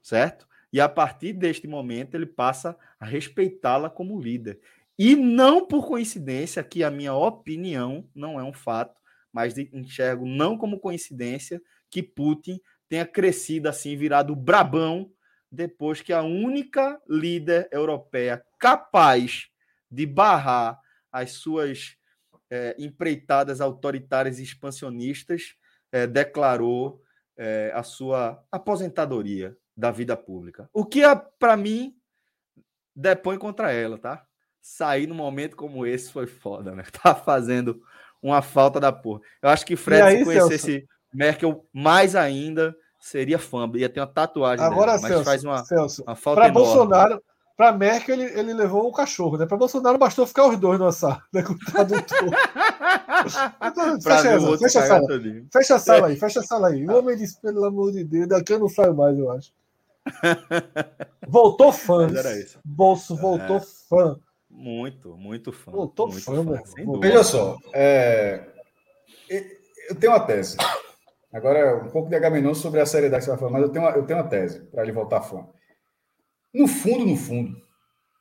certo? E a partir deste momento ele passa a respeitá-la como líder. E não por coincidência, que a minha opinião não é um fato, mas enxergo não como coincidência que Putin tenha crescido assim, virado brabão, depois que a única líder europeia capaz de barrar as suas é, empreitadas autoritárias e expansionistas é, declarou é, a sua aposentadoria da vida pública. O que, para mim, depõe contra ela, tá? Sair num momento como esse foi foda, né? (laughs) Tá fazendo uma falta da porra. Eu acho que Fred, aí, se conhecesse Celso? Merkel mais ainda, seria fã. Ia ter uma tatuagem Agora, dela, mas Celso, faz uma, Celso, uma falta pra enorme. Bolsonaro, para Merkel, ele, ele levou o cachorro, né? Para Bolsonaro bastou ficar os dois no sala, (laughs) né? Com o tradutor. então, (laughs) fecha, essa, fecha, a sala. fecha a sala aí, fecha a sala aí. O homem disse, pelo amor de Deus, daqui eu não saio mais, eu acho. Voltou (laughs) fã. Bolso voltou é. fã. Muito, muito fã. Voltou muito fã, fã Veja só, é... eu tenho uma tese. Agora, um pouco de Agamenon sobre a seriedade que você vai falar, mas eu tenho uma, eu tenho uma tese para ele voltar fã. No fundo, no fundo,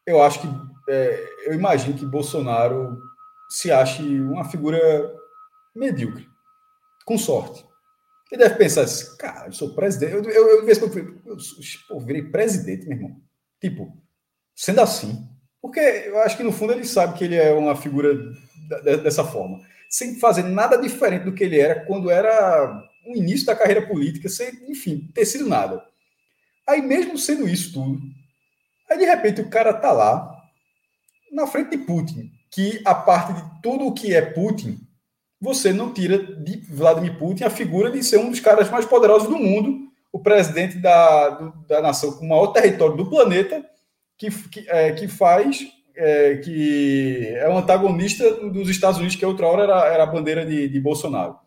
eu acho que é, eu imagino que Bolsonaro se ache uma figura medíocre, com sorte. Ele deve pensar assim, cara, eu sou presidente. Eu, eu, eu, eu, eu, eu virei presidente, meu irmão. Tipo, sendo assim. Porque eu acho que no fundo ele sabe que ele é uma figura dessa forma. Sem fazer nada diferente do que ele era quando era o início da carreira política, sem, enfim, ter sido nada. Aí, mesmo sendo isso tudo, Aí, de repente, o cara tá lá, na frente de Putin, que a parte de tudo o que é Putin, você não tira de Vladimir Putin a figura de ser um dos caras mais poderosos do mundo, o presidente da, da nação com o maior território do planeta, que, que, é, que faz, é, que é um antagonista dos Estados Unidos, que outra hora era, era a bandeira de, de Bolsonaro.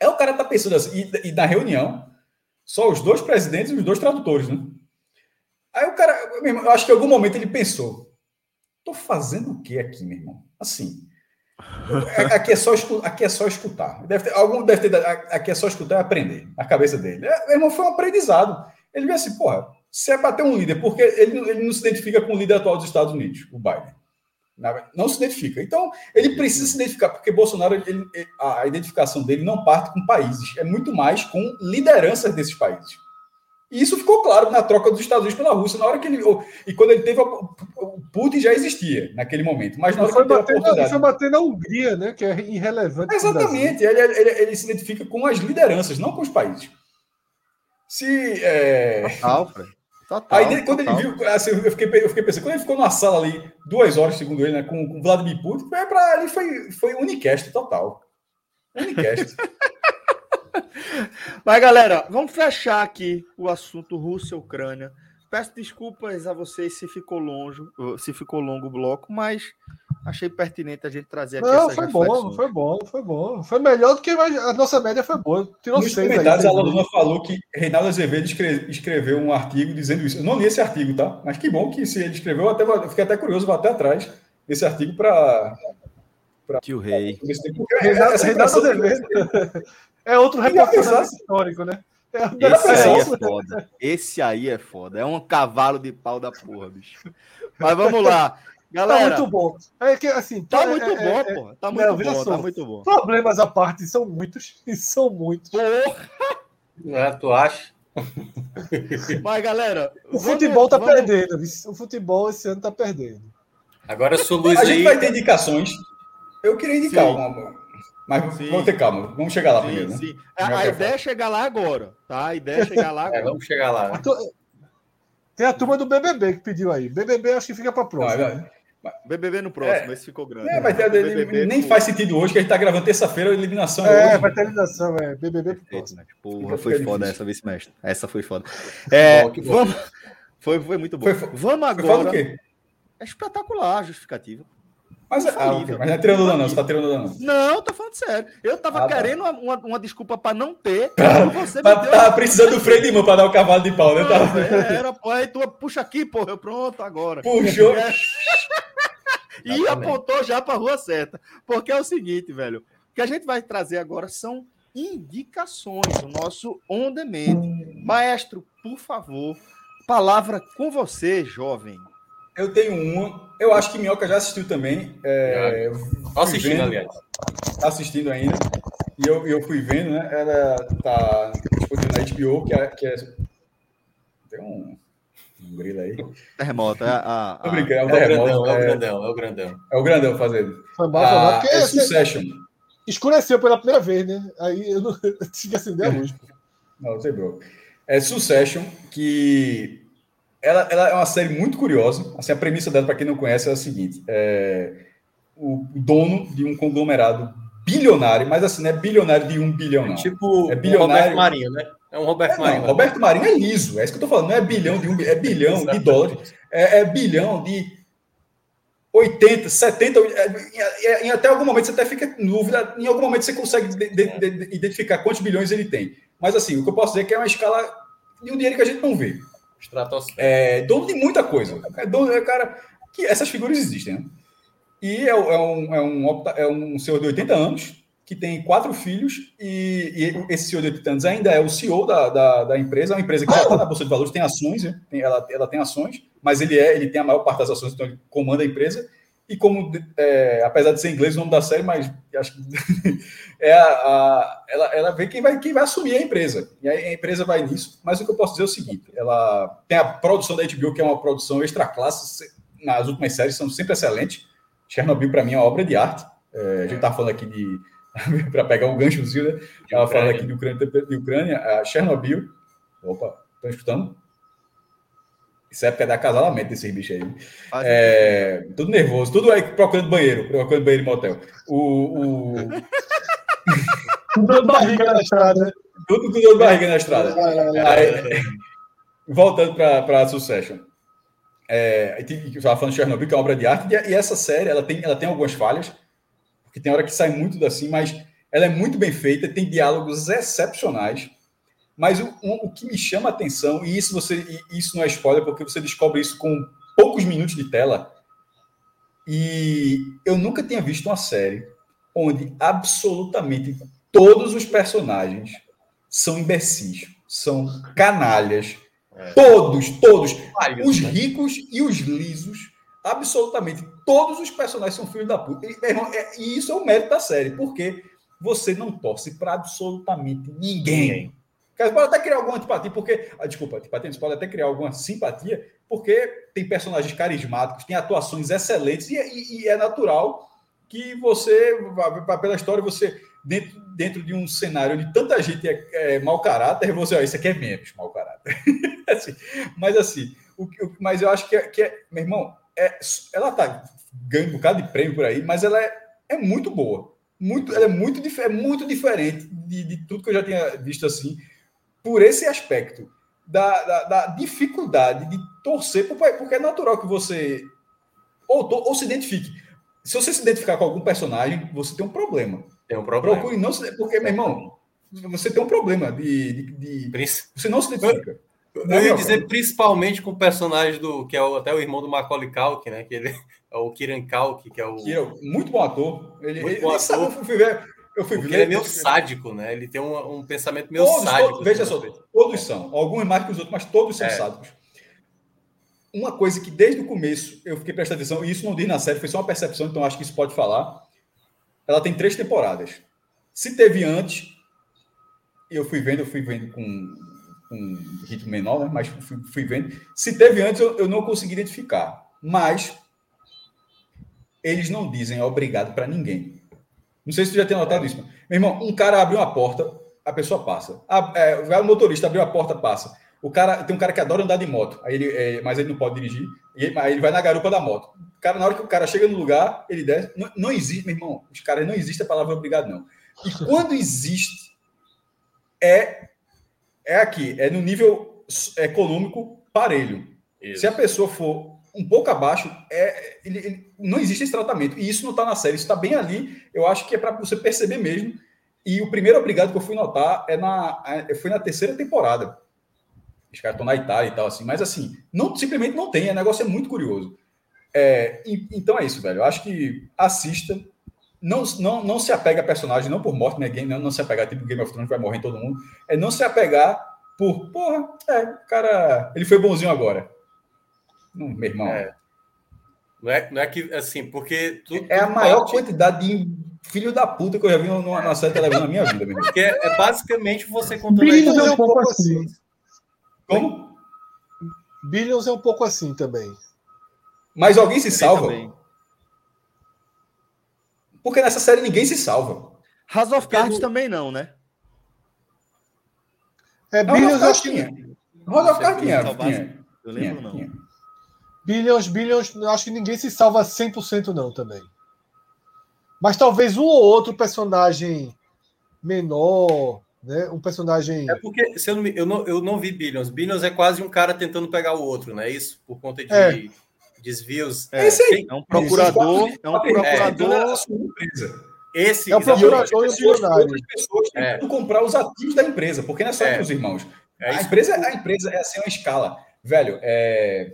É o cara tá pensando assim, e, e na reunião, só os dois presidentes e os dois tradutores, né? Aí o cara, eu acho que em algum momento ele pensou: tô fazendo o que aqui, meu irmão? Assim. Aqui é só, aqui é só escutar. Deve ter, algum deve ter. Aqui é só escutar e aprender. A cabeça dele. É, meu irmão, foi um aprendizado. Ele viu assim, porra, se é bater um líder, porque ele, ele não se identifica com o líder atual dos Estados Unidos, o Biden. Não se identifica. Então, ele precisa se identificar, porque Bolsonaro, ele, a identificação dele não parte com países, é muito mais com lideranças desses países. E isso ficou claro na troca dos Estados Unidos pela Rússia, na hora que ele. E quando ele teve. O Putin já existia naquele momento. Mas na hora foi que ele bater, teve a Ele foi bater na Hungria, né? Que é irrelevante. Exatamente. Ele, ele, ele, se identifica com as lideranças, não com os países. Se. É... Total, Total, Aí quando total. ele viu, assim, eu, fiquei, eu fiquei pensando, quando ele ficou numa sala ali, duas horas, segundo ele, né, com, com Vladimir Putin, foi para ali foi, foi unicast total. Unicast. (laughs) Mas, galera, vamos fechar aqui o assunto Rússia-Ucrânia. Peço desculpas a vocês se ficou longe, se ficou longo o bloco, mas achei pertinente a gente trazer aqui Não, foi bom, foi bom, foi bom. Foi melhor do que a nossa média foi boa. Tirou Nos seis comentários, aí, a Luna falou que Reinaldo Azevedo escreveu um artigo dizendo isso. Eu não li esse artigo, tá? Mas que bom que se ele escreveu, eu até, fiquei até curioso, vou até atrás desse artigo para Pra... Tio Rei. Reinaldo Azevedo. É outro repórter histórico, né? É Esse aí é foda. Esse aí é foda. É um cavalo de pau da porra, bicho. Mas vamos lá. Galera, tá muito bom. É que, assim, tá, tá muito é, bom, é, pô. Tá muito não, bom, tá muito bom. Problemas à parte são muitos. E (laughs) são muitos. Porra! É, tu acha? Mas, galera. O futebol tá vamos... perdendo. O futebol esse ano tá perdendo. Agora, sua luz A gente vai ter indicações. Eu queria indicar Sim. uma. Mas sim. vamos ter calma, vamos chegar lá sim, primeiro. Né? Sim. A, a ideia é chegar lá agora, tá? A ideia é chegar lá é, agora. É, vamos chegar lá. Tem a turma do BBB que pediu aí. BBB acho que fica para próxima. Não, né? BBB no próximo, é, esse ficou grande. É, mas BBB, nem faz sentido hoje, que a gente tá gravando terça-feira, a eliminação é, é vai ter eliminação, é. BBB pro próximo. Porra, foi foda essa, vice-mestre. Essa foi foda. É, bom, vamos... Foi, foi muito bom. Foi, vamos agora. Foi é espetacular a justificativa. Mas, ah, okay. mas não é treinador, não, você tá treinador, não. Não, tô falando sério. Eu tava ah, tá. querendo tá. uma, uma, desculpa pra não ter. (laughs) você tá, me deu... Tava precisando do freio de mão pra dar o cavalo de pau, né? Não, tava... é, era, aí tu puxa aqui, porra, eu pronto agora. Puxou. É. (laughs) e apontou já pra rua certa. Porque é o seguinte, velho. O que a gente vai trazer agora são indicações, o nosso on demand. Maestro, por favor, palavra com você, jovem. Eu tenho uma. Eu acho que Minhoca já assistiu também. É, assistindo, vendo, aliás. Assistindo ainda. E eu, eu fui vendo, né? Ela tá disponível na HBO, que é. Que é tem um, um grilo aí. Terremoto, é a. a... Brincando, é, o, é, grandão, é, é, o grandão, é o grandão. É o grandão fazendo. Foi mal, foi mal, porque é Succession. Escureceu pela primeira vez, né? Aí eu não eu (laughs) tinha que acender a luz. Não, não sei, bro. É Succession, que ela, ela, é uma série muito curiosa. Assim, a premissa dela, para quem não conhece, é a seguinte: é, o dono de um conglomerado bilionário, mas assim, não é bilionário de um bilhão, não. É tipo é bilionário... Roberto Marinho, né? É um Roberto é, Marinho. Não, Roberto Marinho é liso, é isso que eu tô falando. Não é bilhão de um é bilhão de dólares, é, é, bilhão de 80, 70. É, em até algum momento você até fica em dúvida, em algum momento você consegue de, de, de, identificar quantos bilhões ele tem. Mas assim, o que eu posso dizer é que é uma escala de um dinheiro que a gente não vê. É, dono de muita coisa. É dono, é cara. Que essas figuras existem, né? E é, é, um, é, um, é um senhor de 80 anos que tem quatro filhos e, e esse senhor de 80 anos ainda é o CEO da, da, da empresa, é uma empresa que já está na Bolsa de Valores, tem ações, né? tem, ela, ela tem ações, mas ele é ele tem a maior parte das ações, então ele comanda a empresa. E como, é, apesar de ser inglês o nome da série, mas acho que (laughs) é a, a, ela, ela vê quem vai, quem vai assumir a empresa. E aí a empresa vai nisso. Mas o que eu posso dizer é o seguinte: ela tem a produção da HBO, que é uma produção extra classe, nas últimas séries são sempre excelentes. Chernobyl, para mim, é uma obra de arte. É, a gente está falando aqui de. (laughs) para pegar um ganchozinho, né? Estava falando aqui de Ucrânia, de Ucrânia a Chernobyl. Opa, estão escutando? Isso é porque é da acasalamento desses bichos aí. É, tudo nervoso, tudo aí procurando banheiro, procurando banheiro em motel. O. o... tudo dando barriga na estrada. Tudo com dor de barriga na estrada. Aí, voltando para a Succession. É, eu estava falando de Chernobyl, que é uma obra de arte, e essa série ela tem, ela tem algumas falhas, porque tem hora que sai muito assim, mas ela é muito bem feita, tem diálogos excepcionais. Mas o, o, que me chama a atenção, e isso você isso não é spoiler, porque você descobre isso com poucos minutos de tela. E eu nunca tinha visto uma série onde absolutamente todos os personagens são imbecis, são canalhas. É. Todos, todos. os né? ricos e os lisos. Absolutamente todos os personagens são filhos da puta. E, é, e isso é o mérito da série, porque você não torce para absolutamente ninguém. Você pode até criar alguma antipatia, porque. Ah, desculpa, antipatia, você pode até criar alguma simpatia, porque tem personagens carismáticos, tem atuações excelentes, e, e, e é natural que você, pela história, você, dentro, dentro de um cenário onde tanta gente é, é mau caráter, você, ó, isso aqui é menos mau caráter. (laughs) assim, mas assim, o, o, mas eu acho que é, que é meu irmão, é, ela tá ganhando um bocado de prêmio por aí, mas ela é, é muito boa. Muito, ela é muito, é muito diferente de, de tudo que eu já tinha visto assim por esse aspecto da, da, da dificuldade de torcer, porque é natural que você ou, ou se identifique. Se você se identificar com algum personagem, você tem um problema. Tem um problema. Procure não se. Porque, meu irmão, você tem um problema de. de, de você não se identifica. Eu, eu ia dizer principalmente com o personagem do. que é o, até o irmão do Macaulay Culkin, né? Que ele (laughs) é o Kiran Culkin, que é o. Que é muito bom ator. Ele, muito bom ele, ator. Sabe, Eu fui Porque ele é meio sádico, né? Ele tem um, um pensamento meio todos, sádico. Todos, veja só, todos são. Alguns mais que os outros, mas todos são é. sádicos. Uma coisa que desde o começo eu fiquei prestando atenção, e isso não diz na série, foi só uma percepção, então acho que isso pode falar. Ela tem três temporadas. Se teve antes, eu fui vendo, eu fui vendo com, um ritmo menor, né? mas fui, fui vendo. Se teve antes, eu, eu não consegui identificar. Mas eles não dizem obrigado para ninguém. Não sei se você já tem notado isso. Meu irmão, um cara abriu uma porta, a pessoa passa. A, é, vai o motorista abriu a porta, passa. O cara tem um cara que adora andar de moto, aí ele, é, mas ele não pode dirigir. E, aí ele vai na garupa da moto. O cara, na hora que o cara chega no lugar, ele desce. Não, não existe, meu irmão. Os caras não existe a palavra obrigado, não. E (laughs) quando existe, é é aqui, é no nível econômico parelho. Isso. Se a pessoa for um pouco abaixo, é, ele, ele, não existe esse tratamento. E isso não está na série, isso está bem ali. Eu acho que é para você perceber mesmo. E o primeiro obrigado que eu fui notar é na, é, foi na terceira temporada. Os caras estão na Itália e tal, assim. Mas, assim, não, simplesmente não tem. O negócio é muito curioso. É, e, então é isso, velho. Eu acho que assista. Não, não, não se apega a personagem, não por morte, né? Não, não se apegar, tipo Game of Thrones, vai morrer todo mundo. É não se apegar por, porra, é, o cara, ele foi bonzinho agora. Não, meu irmão. É. Não, é, não é que, assim, porque. Tudo, é a maior parte... quantidade de filho da puta que eu já vi numa, numa série televisão na minha vida, meu Porque é, é basicamente você contando Billions é um pouco assim. assim. Como? Billions é um pouco assim também. Mas alguém se salva? Porque nessa série ninguém se salva. House of Cards também não, né? É, Billions eu acho que. House of Cards tinha. Eu lembro não. Billions, Billions, eu acho que ninguém se salva 100% não também. Mas talvez um ou outro personagem menor, né? Um personagem. É porque se eu, não, eu, não, eu não vi Billions. Billions é quase um cara tentando pegar o outro, né? Isso por conta de. É desvios. É, é um procurador, é um procurador. É, esse é o procurador e o bilionário. pessoas é. comprar os ativos da empresa, porque não é só é. os irmãos. É a, empresa, a empresa é assim uma escala. Velho, é...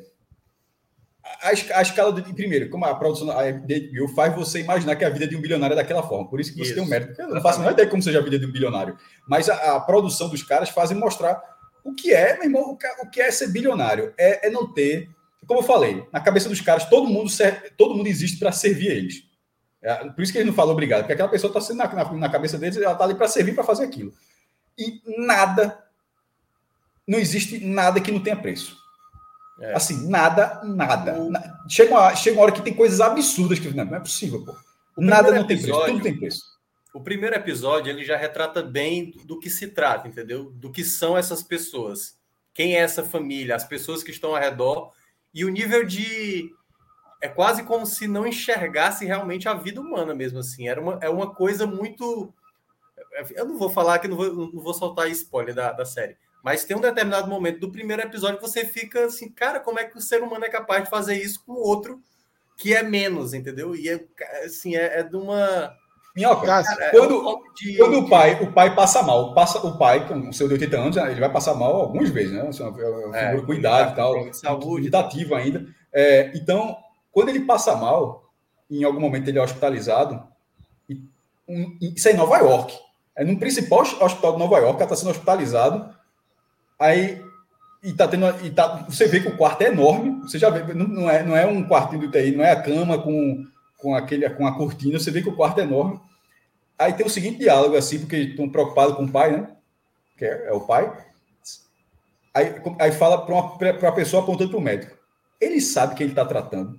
a, a escala de primeiro, como a produção da HBO faz você imaginar que a vida de um bilionário é daquela forma. Por isso que você isso. tem um mérito. Eu não faço a ideia de como seja a vida de um bilionário. Mas a, a produção dos caras fazem mostrar o que é, meu irmão, o que é ser bilionário. É, é não ter como eu falei, na cabeça dos caras, todo mundo, serve, todo mundo existe para servir eles. É, por isso que ele não fala obrigado, porque aquela pessoa está sendo na, na, na, cabeça deles, ela está ali para servir, para fazer aquilo. E nada, não existe nada que não tenha preço. É. Assim, nada, nada. Chega, uma, chega uma hora que tem coisas absurdas que não, não é possível, pô. Nada não episódio, tem preço, tudo tem preço. O primeiro episódio ele já retrata bem do que se trata, entendeu? Do que são essas pessoas. Quem é essa família, as pessoas que estão ao redor e o nível de. É quase como se não enxergasse realmente a vida humana mesmo assim. Era uma, é uma coisa muito. Eu não vou falar que não vou, não vou soltar spoiler da, da série. Mas tem um determinado momento do primeiro episódio que você fica assim, cara, como é que o ser humano é capaz de fazer isso com o outro que é menos, entendeu? E é, assim, é, é de uma. Minhoca, cara, é quando, é de... quando o pai o pai passa mal, passa o pai, com o seu de 80 anos, ele vai passar mal algumas vezes, né? Assim, é, é, cuidado e tal, saúde, ativo ainda. É, então, quando ele passa mal, em algum momento ele é hospitalizado, e, um, isso é em Nova York. É no principal hospital de Nova York, está sendo hospitalizado. Aí e tá tendo e tá, você vê que o quarto é enorme. Você já vê, não, não é não é um quartinho do UTI, não é a cama com com aquele com a cortina, você vê que o quarto é enorme. Aí tem o seguinte diálogo assim, porque estão preocupados com o pai, né? Que é, é o pai. Aí, aí fala para uma pessoa apontando para o médico. Ele sabe que ele está tratando.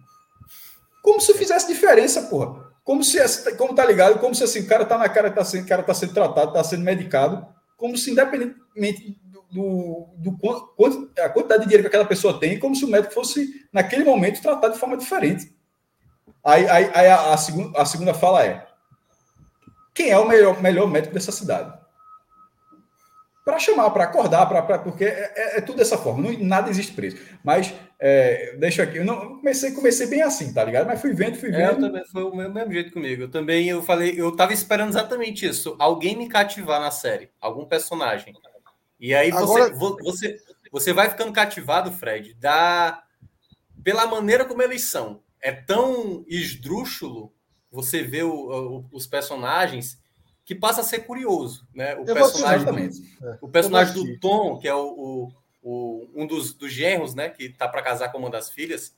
Como se fizesse diferença, porra. Como se, como tá ligado? Como se assim, o cara tá na cara, tá sendo, cara tá sendo tratado, está sendo medicado, como se independentemente do, do, quanto, a quantidade de dinheiro que aquela pessoa tem, como se o médico fosse, naquele momento, tratado de forma diferente. Aí, aí, aí a, a, segunda, a segunda fala é: quem é o melhor, melhor médico dessa cidade? Para chamar, para acordar, pra, pra, porque é, é, é, tudo dessa forma, não, nada existe preso. Mas é, deixa aqui, eu não comecei, comecei bem assim, tá ligado? Mas fui vendo, fui vendo. É, eu também foi o mesmo jeito comigo. Eu também eu falei, eu tava esperando exatamente isso, alguém me cativar na série, algum personagem. E aí você, Agora... você, você vai ficando cativado, Fred, da pela maneira como eles são é tão esdrúxulo você vê o, o, os personagens que passa a ser curioso, né? O personagem, do, o personagem do Tom, que é o, o, o um dos, dos genros, né? Que tá para casar com uma das filhas,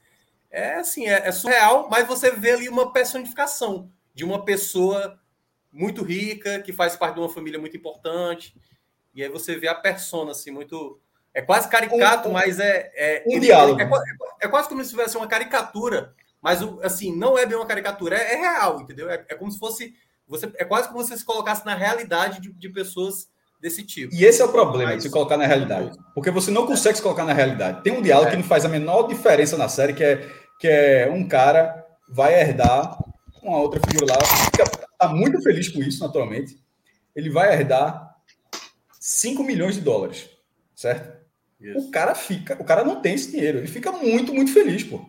é assim, é, é surreal, mas você vê ali uma personificação de uma pessoa muito rica que faz parte de uma família muito importante. E aí você vê a persona assim muito é quase caricato, um, mas é é, um diálogo. É, é, é, quase como se tivesse uma caricatura, mas assim não é bem uma caricatura, é, é real, entendeu? É, é como se fosse você é quase como se você se colocasse na realidade de, de pessoas desse tipo. E esse é o problema Mas... de se colocar na realidade. Porque você não consegue se colocar na realidade. Tem um diálogo é. que não faz a menor diferença na série, que é, que é um cara vai herdar uma outra figura lá, fica, tá muito feliz com isso, naturalmente. Ele vai herdar 5 milhões de dólares, certo? Isso. O cara fica, o cara não tem esse dinheiro, ele fica muito, muito feliz, pô.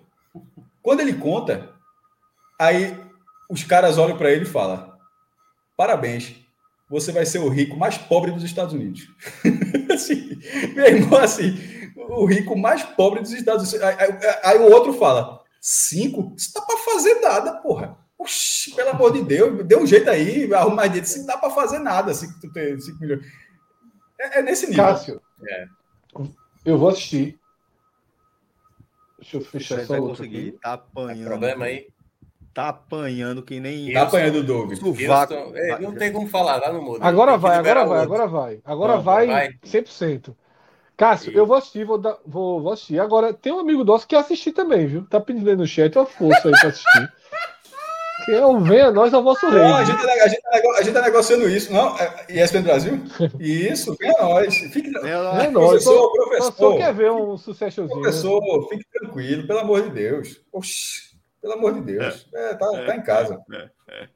Quando ele conta, aí os caras olham para ele e falam: parabéns, você vai ser o rico mais pobre dos Estados Unidos. (laughs) assim, meu irmão, assim, o rico mais pobre dos Estados Unidos. Aí, aí, aí o outro fala: cinco? Isso dá para fazer nada, porra. Oxi, pelo amor de Deus, dê um jeito aí, arruma mais dinheiro. Não dá para fazer nada assim que tu tem 5 milhões. É, é, nesse nível. Cássio, é. eu vou assistir. Deixa eu fechar só outro aqui. Tá apanhando. problema aí. Tá apanhando que nem. Tá apanhando o Doug. É, não tem como falar lá no mundo. Agora vai, agora vai, agora vai. Agora vai, vai 100%. Cássio, e... eu vou assistir, vou, dar, vou, vou assistir. Agora, tem um amigo nosso que assistir também, viu? Tá pedindo aí no chat uma força aí pra assistir. (laughs) é o Venha Nós ao vosso rei. Não, a gente, tá, a, gente tá, a gente tá negociando isso, não? É, ESPN Brasil? Isso, venha nós. Fique, venha nós. Professor, professor. Só quer ver um sucessozinho. Professor, né? fique tranquilo, pelo amor de Deus. Oxi. Pelo amor de Deus. É, é tá, é, tá em casa. É, é,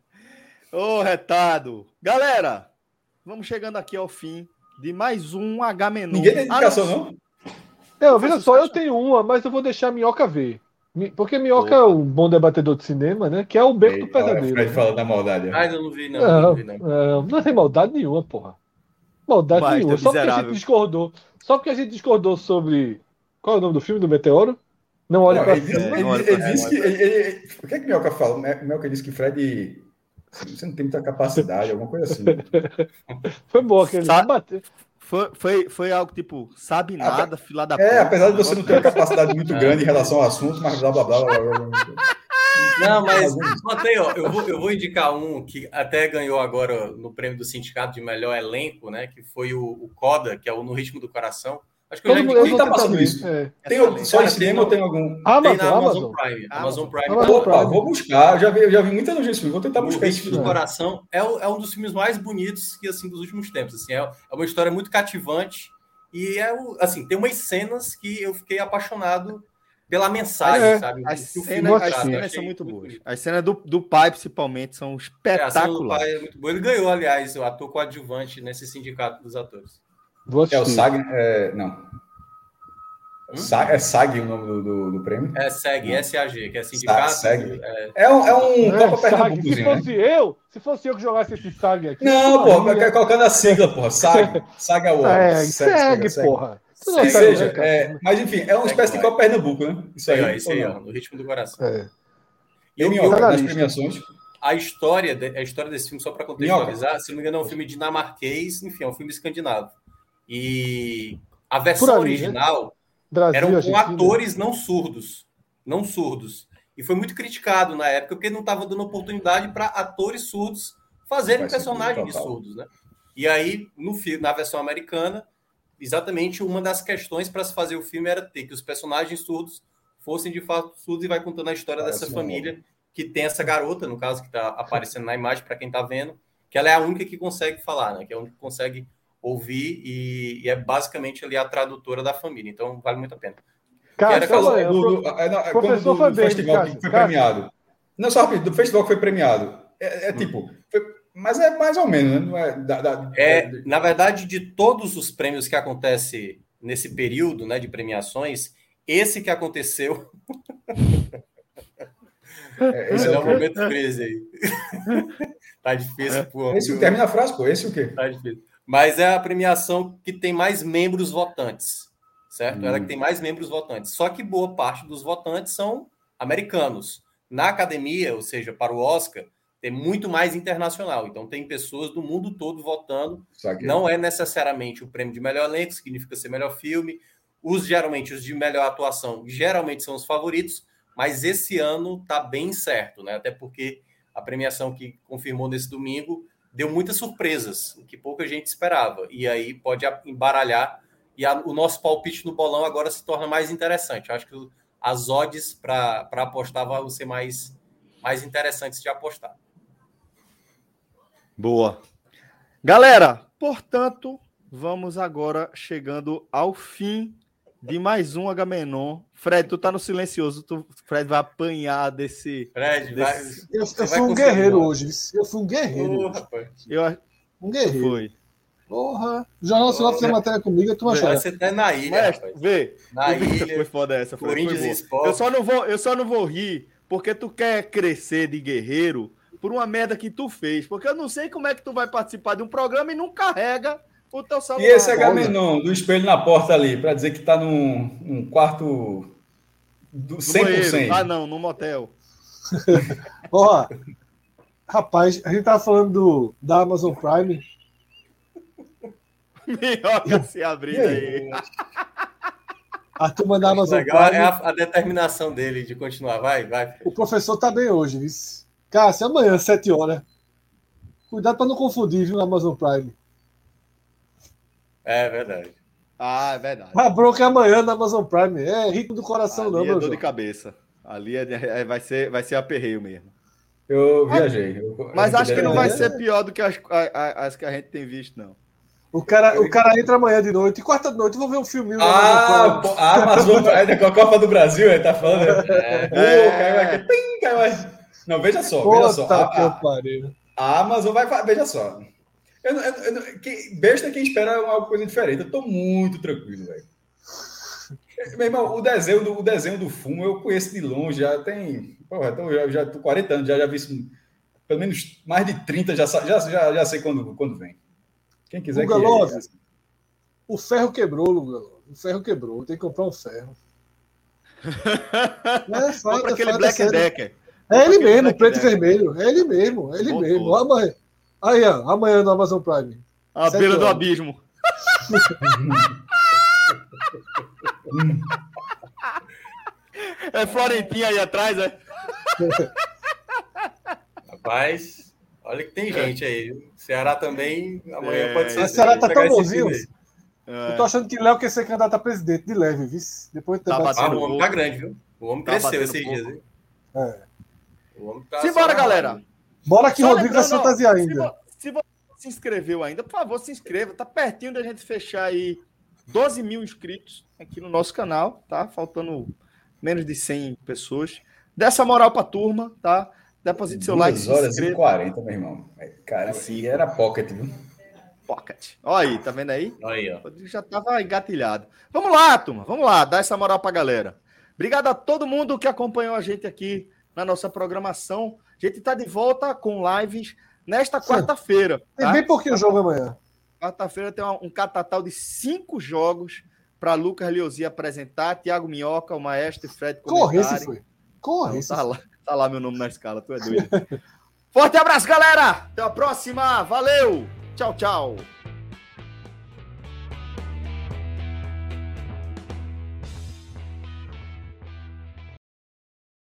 Ô, retado. Galera, vamos chegando aqui ao fim de mais um H menu. Ninguém tem indicação, ah, não? Não, veja só, eu tenho uma, mas eu vou deixar a Minhoca ver. Porque Minhoca Opa. é um bom debatedor de cinema, né? Que é o beco Ei, do pesadelo. Fred fala da maldade. Mas eu não vi, não. Não, não, vi, não. não, não tem maldade nenhuma, porra. Maldade Basta, nenhuma. Só porque a gente discordou. Só porque a gente discordou sobre. Qual é o nome do filme do Meteoro? Não olha para cima. Ele, ele, ele disse que. Ele, ele, por que, é que Melka fala? Melka disse que Fred. Você não tem muita capacidade, alguma coisa assim. (laughs) Foi bom aquele. Sa foi, foi, foi algo tipo, sabe nada, Ape... fila da É, porra, apesar de você não ter uma capacidade muito grande em relação ao assunto, mas blá blá blá. blá, blá, blá. Não, mas Matei, ó, eu, vou, eu vou indicar um que até ganhou agora no prêmio do sindicato de melhor elenco, né? Que foi o, o Coda, que é o No Ritmo do Coração. Acho que Todo eu já mundo tá passando isso. É. Tem, só em cinema ou tem algum? Amazon, tem na Amazon, Amazon Prime. Amazon Prime. Amazon Opa, Prime. vou buscar. Eu já vi, eu já vi muita notícia. Vou tentar buscar esse filme. do Coração é, é, um dos filmes mais bonitos que assim dos últimos tempos. Assim, é, é uma história muito cativante e é assim tem umas cenas que eu fiquei apaixonado pela mensagem, é, sabe? As, cena, as cenas são muito boas. As cenas do, do pai, principalmente, são espetaculares. É, é muito boa. Ele ganhou, aliás, o ator coadjuvante nesse sindicato dos atores. Vou é o SAG. É, não. Hum? SAG, é SAG o nome do, do, do prêmio? É SAG, SAG, que é sindicato. SAG. É, é um, é um é, Copa Pernambuco. Se fosse né? eu, se fosse eu que jogasse esse SAG aqui. Não, porra, ia... colocando a sigla, porra. (laughs) SAG. SAG Awards. É, SAG, SAG, porra. Ou seja, é, mas enfim, é uma espécie de Copa Pernambuco, né? Isso aí. É, isso aí, ó, no ritmo do coração. É. E o Minhoca, nas premiações. A história, a história desse filme, só para contextualizar, Minhoca. se não me engano, é um filme dinamarquês, enfim, é um filme escandinavo. E a versão ali, né? original né? Brasil, eram com atores não surdos. Não surdos. E foi muito criticado na época, porque não estava dando oportunidade para atores surdos fazerem personagens de surdos, né? E aí, no filme, na versão americana, exatamente uma das questões para se fazer o filme era ter que os personagens surdos fossem de fato surdos e vai contando a história Parece dessa família que tem essa garota, no caso que está aparecendo na imagem para quem está vendo, que ela é a única que consegue falar, né? Que é a única que consegue ouvir e, e, é basicamente ali a tradutora da família. Então vale muito a pena. Cara, falar, do, do, é, não, é quando do, do festival cara, que foi cara. premiado. Não, só rápido, do festival que foi premiado. É, é tipo, foi, mas é mais ou menos, né? Não é, da, da, é, na verdade, de todos os prêmios que acontece nesse período né, de premiações, esse que aconteceu. (laughs) É, esse é, é o momento crise aí. (laughs) tá difícil, pô. Esse termina a frase, pô. Esse o quê? Tá difícil mas é a premiação que tem mais membros votantes, certo? Hum. Ela que tem mais membros votantes. Só que boa parte dos votantes são americanos. Na academia, ou seja, para o Oscar, tem muito mais internacional. Então, tem pessoas do mundo todo votando. Não é necessariamente o prêmio de melhor elenco, significa ser melhor filme. Os geralmente os de melhor atuação geralmente são os favoritos, mas esse ano tá bem certo, né? Até porque a premiação que confirmou nesse domingo deu muitas surpresas, que pouca gente esperava. E aí pode embaralhar e a, o nosso palpite no bolão agora se torna mais interessante. Eu acho que as odds para apostar vão ser mais, mais interessantes de apostar. Boa. Galera, portanto, vamos agora chegando ao fim de mais um Agamenon. Fred, tu tá no silencioso, tu, Fred vai apanhar desse. Fred, desse... Vai, eu, eu fui um guerreiro hoje. Eu fui um guerreiro. Oh, eu, um guerreiro. Foi. Porra. O Jornal Nacional fez matéria comigo, tu achou? Você tá na ilha, Mas, rapaz. Vê. Na ilha. Foi foda essa. Foi, Corinthians foi eu só não vou, eu só não vou rir porque tu quer crescer de guerreiro por uma merda que tu fez. Porque eu não sei como é que tu vai participar de um programa e não carrega o teu celular. E esse Agamenon do espelho na porta ali, para dizer que tá num, num quarto do 100%. ah, não, no motel. (laughs) Ó, rapaz, a gente tava falando do, da Amazon Prime. (laughs) Minhoca se abrindo aí. A turma da Amazon Prime. É a, a, determinação dele de continuar. Vai, vai. O professor tá bem hoje, viu? Cássio, amanhã, 7 horas. Cuidado para não confundir, viu, Amazon Prime. É verdade. Ah, é verdade. A bronca é amanhã na Amazon Prime. É rico do coração, Ali não, é meu dor João. de cabeça. Ali é, é, vai, ser, vai ser aperreio mesmo. Eu viajei. Eu, mas eu acho que não vai ser pior do que as, as, que a gente tem visto, não. O cara, o cara entra amanhã de noite, quarta de noite, vou ver um filminho. Ah, a Amazon Prime com a Copa do Brasil, ele tá falando. É, é. caiu aqui, pim, caiu aqui. Não, veja só, veja só. A, a, a, Amazon vai. Veja só. Eu, eu, eu, que, besta quem espera uma coisa diferente. Eu tô muito tranquilo, velho. Meu irmão, o desenho, do, o desenho do fumo eu conheço de longe, já tem. Porra, então já, já tô 40 anos, já, já vi isso. Pelo menos mais de 30, já, já, já, já sei quando, quando vem. Quem quiser Luga que Love, O ferro quebrou, Luga O ferro quebrou. Tem que comprar um ferro. (laughs) é, falta, aquele falta, Black Decker. É ele mesmo, preto e vermelho. É ele mesmo, é ele Bom mesmo. Amanhã, aí, ó, amanhã no Amazon Prime. A beira do abismo. é Florentinha aí atrás, é? Rapaz, olha que tem gente aí. Ceará também, amanhã é, pode ser. O Ceará tá tão bonzinho. É. Eu tô achando que Léo quer ser candidato a presidente de leve, viu? Depois tá ah, o homem tá grande, viu? O homem tá cresceu esses dias, hein? É. Tá Simbora, galera. Bora que Rodrigo vai fantasiar ainda. Se, você se inscreveu ainda, por favor, se inscreva. Tá pertinho da gente fechar aí 12 mil inscritos aqui no nosso canal, tá? Faltando menos de 100 pessoas. Dessa moral pra turma, tá? Deposite seu like. 2 horas e 40, meu irmão. É, cara, assim, era pocket, viu? Pocket. Olha aí, tá vendo aí? Aí, ó. Já tava engatilhado. Vamos lá, turma. Vamos lá, dá essa moral pra galera. Obrigado a todo mundo que acompanhou a gente aqui na nossa programação. A gente está de volta com lives nesta quarta-feira. Tá? Tem bem pouquinho jogo amanhã. Quarta-feira tem um catatal de cinco jogos para Lucas Leozzi apresentar, Thiago Minhoca, o Maestro e Fred Corre esse foi. Corre esse. Tá lá, tá lá meu nome na escala, tu é doido. (laughs) Forte abraço, galera! Até a próxima! Valeu! Tchau, tchau!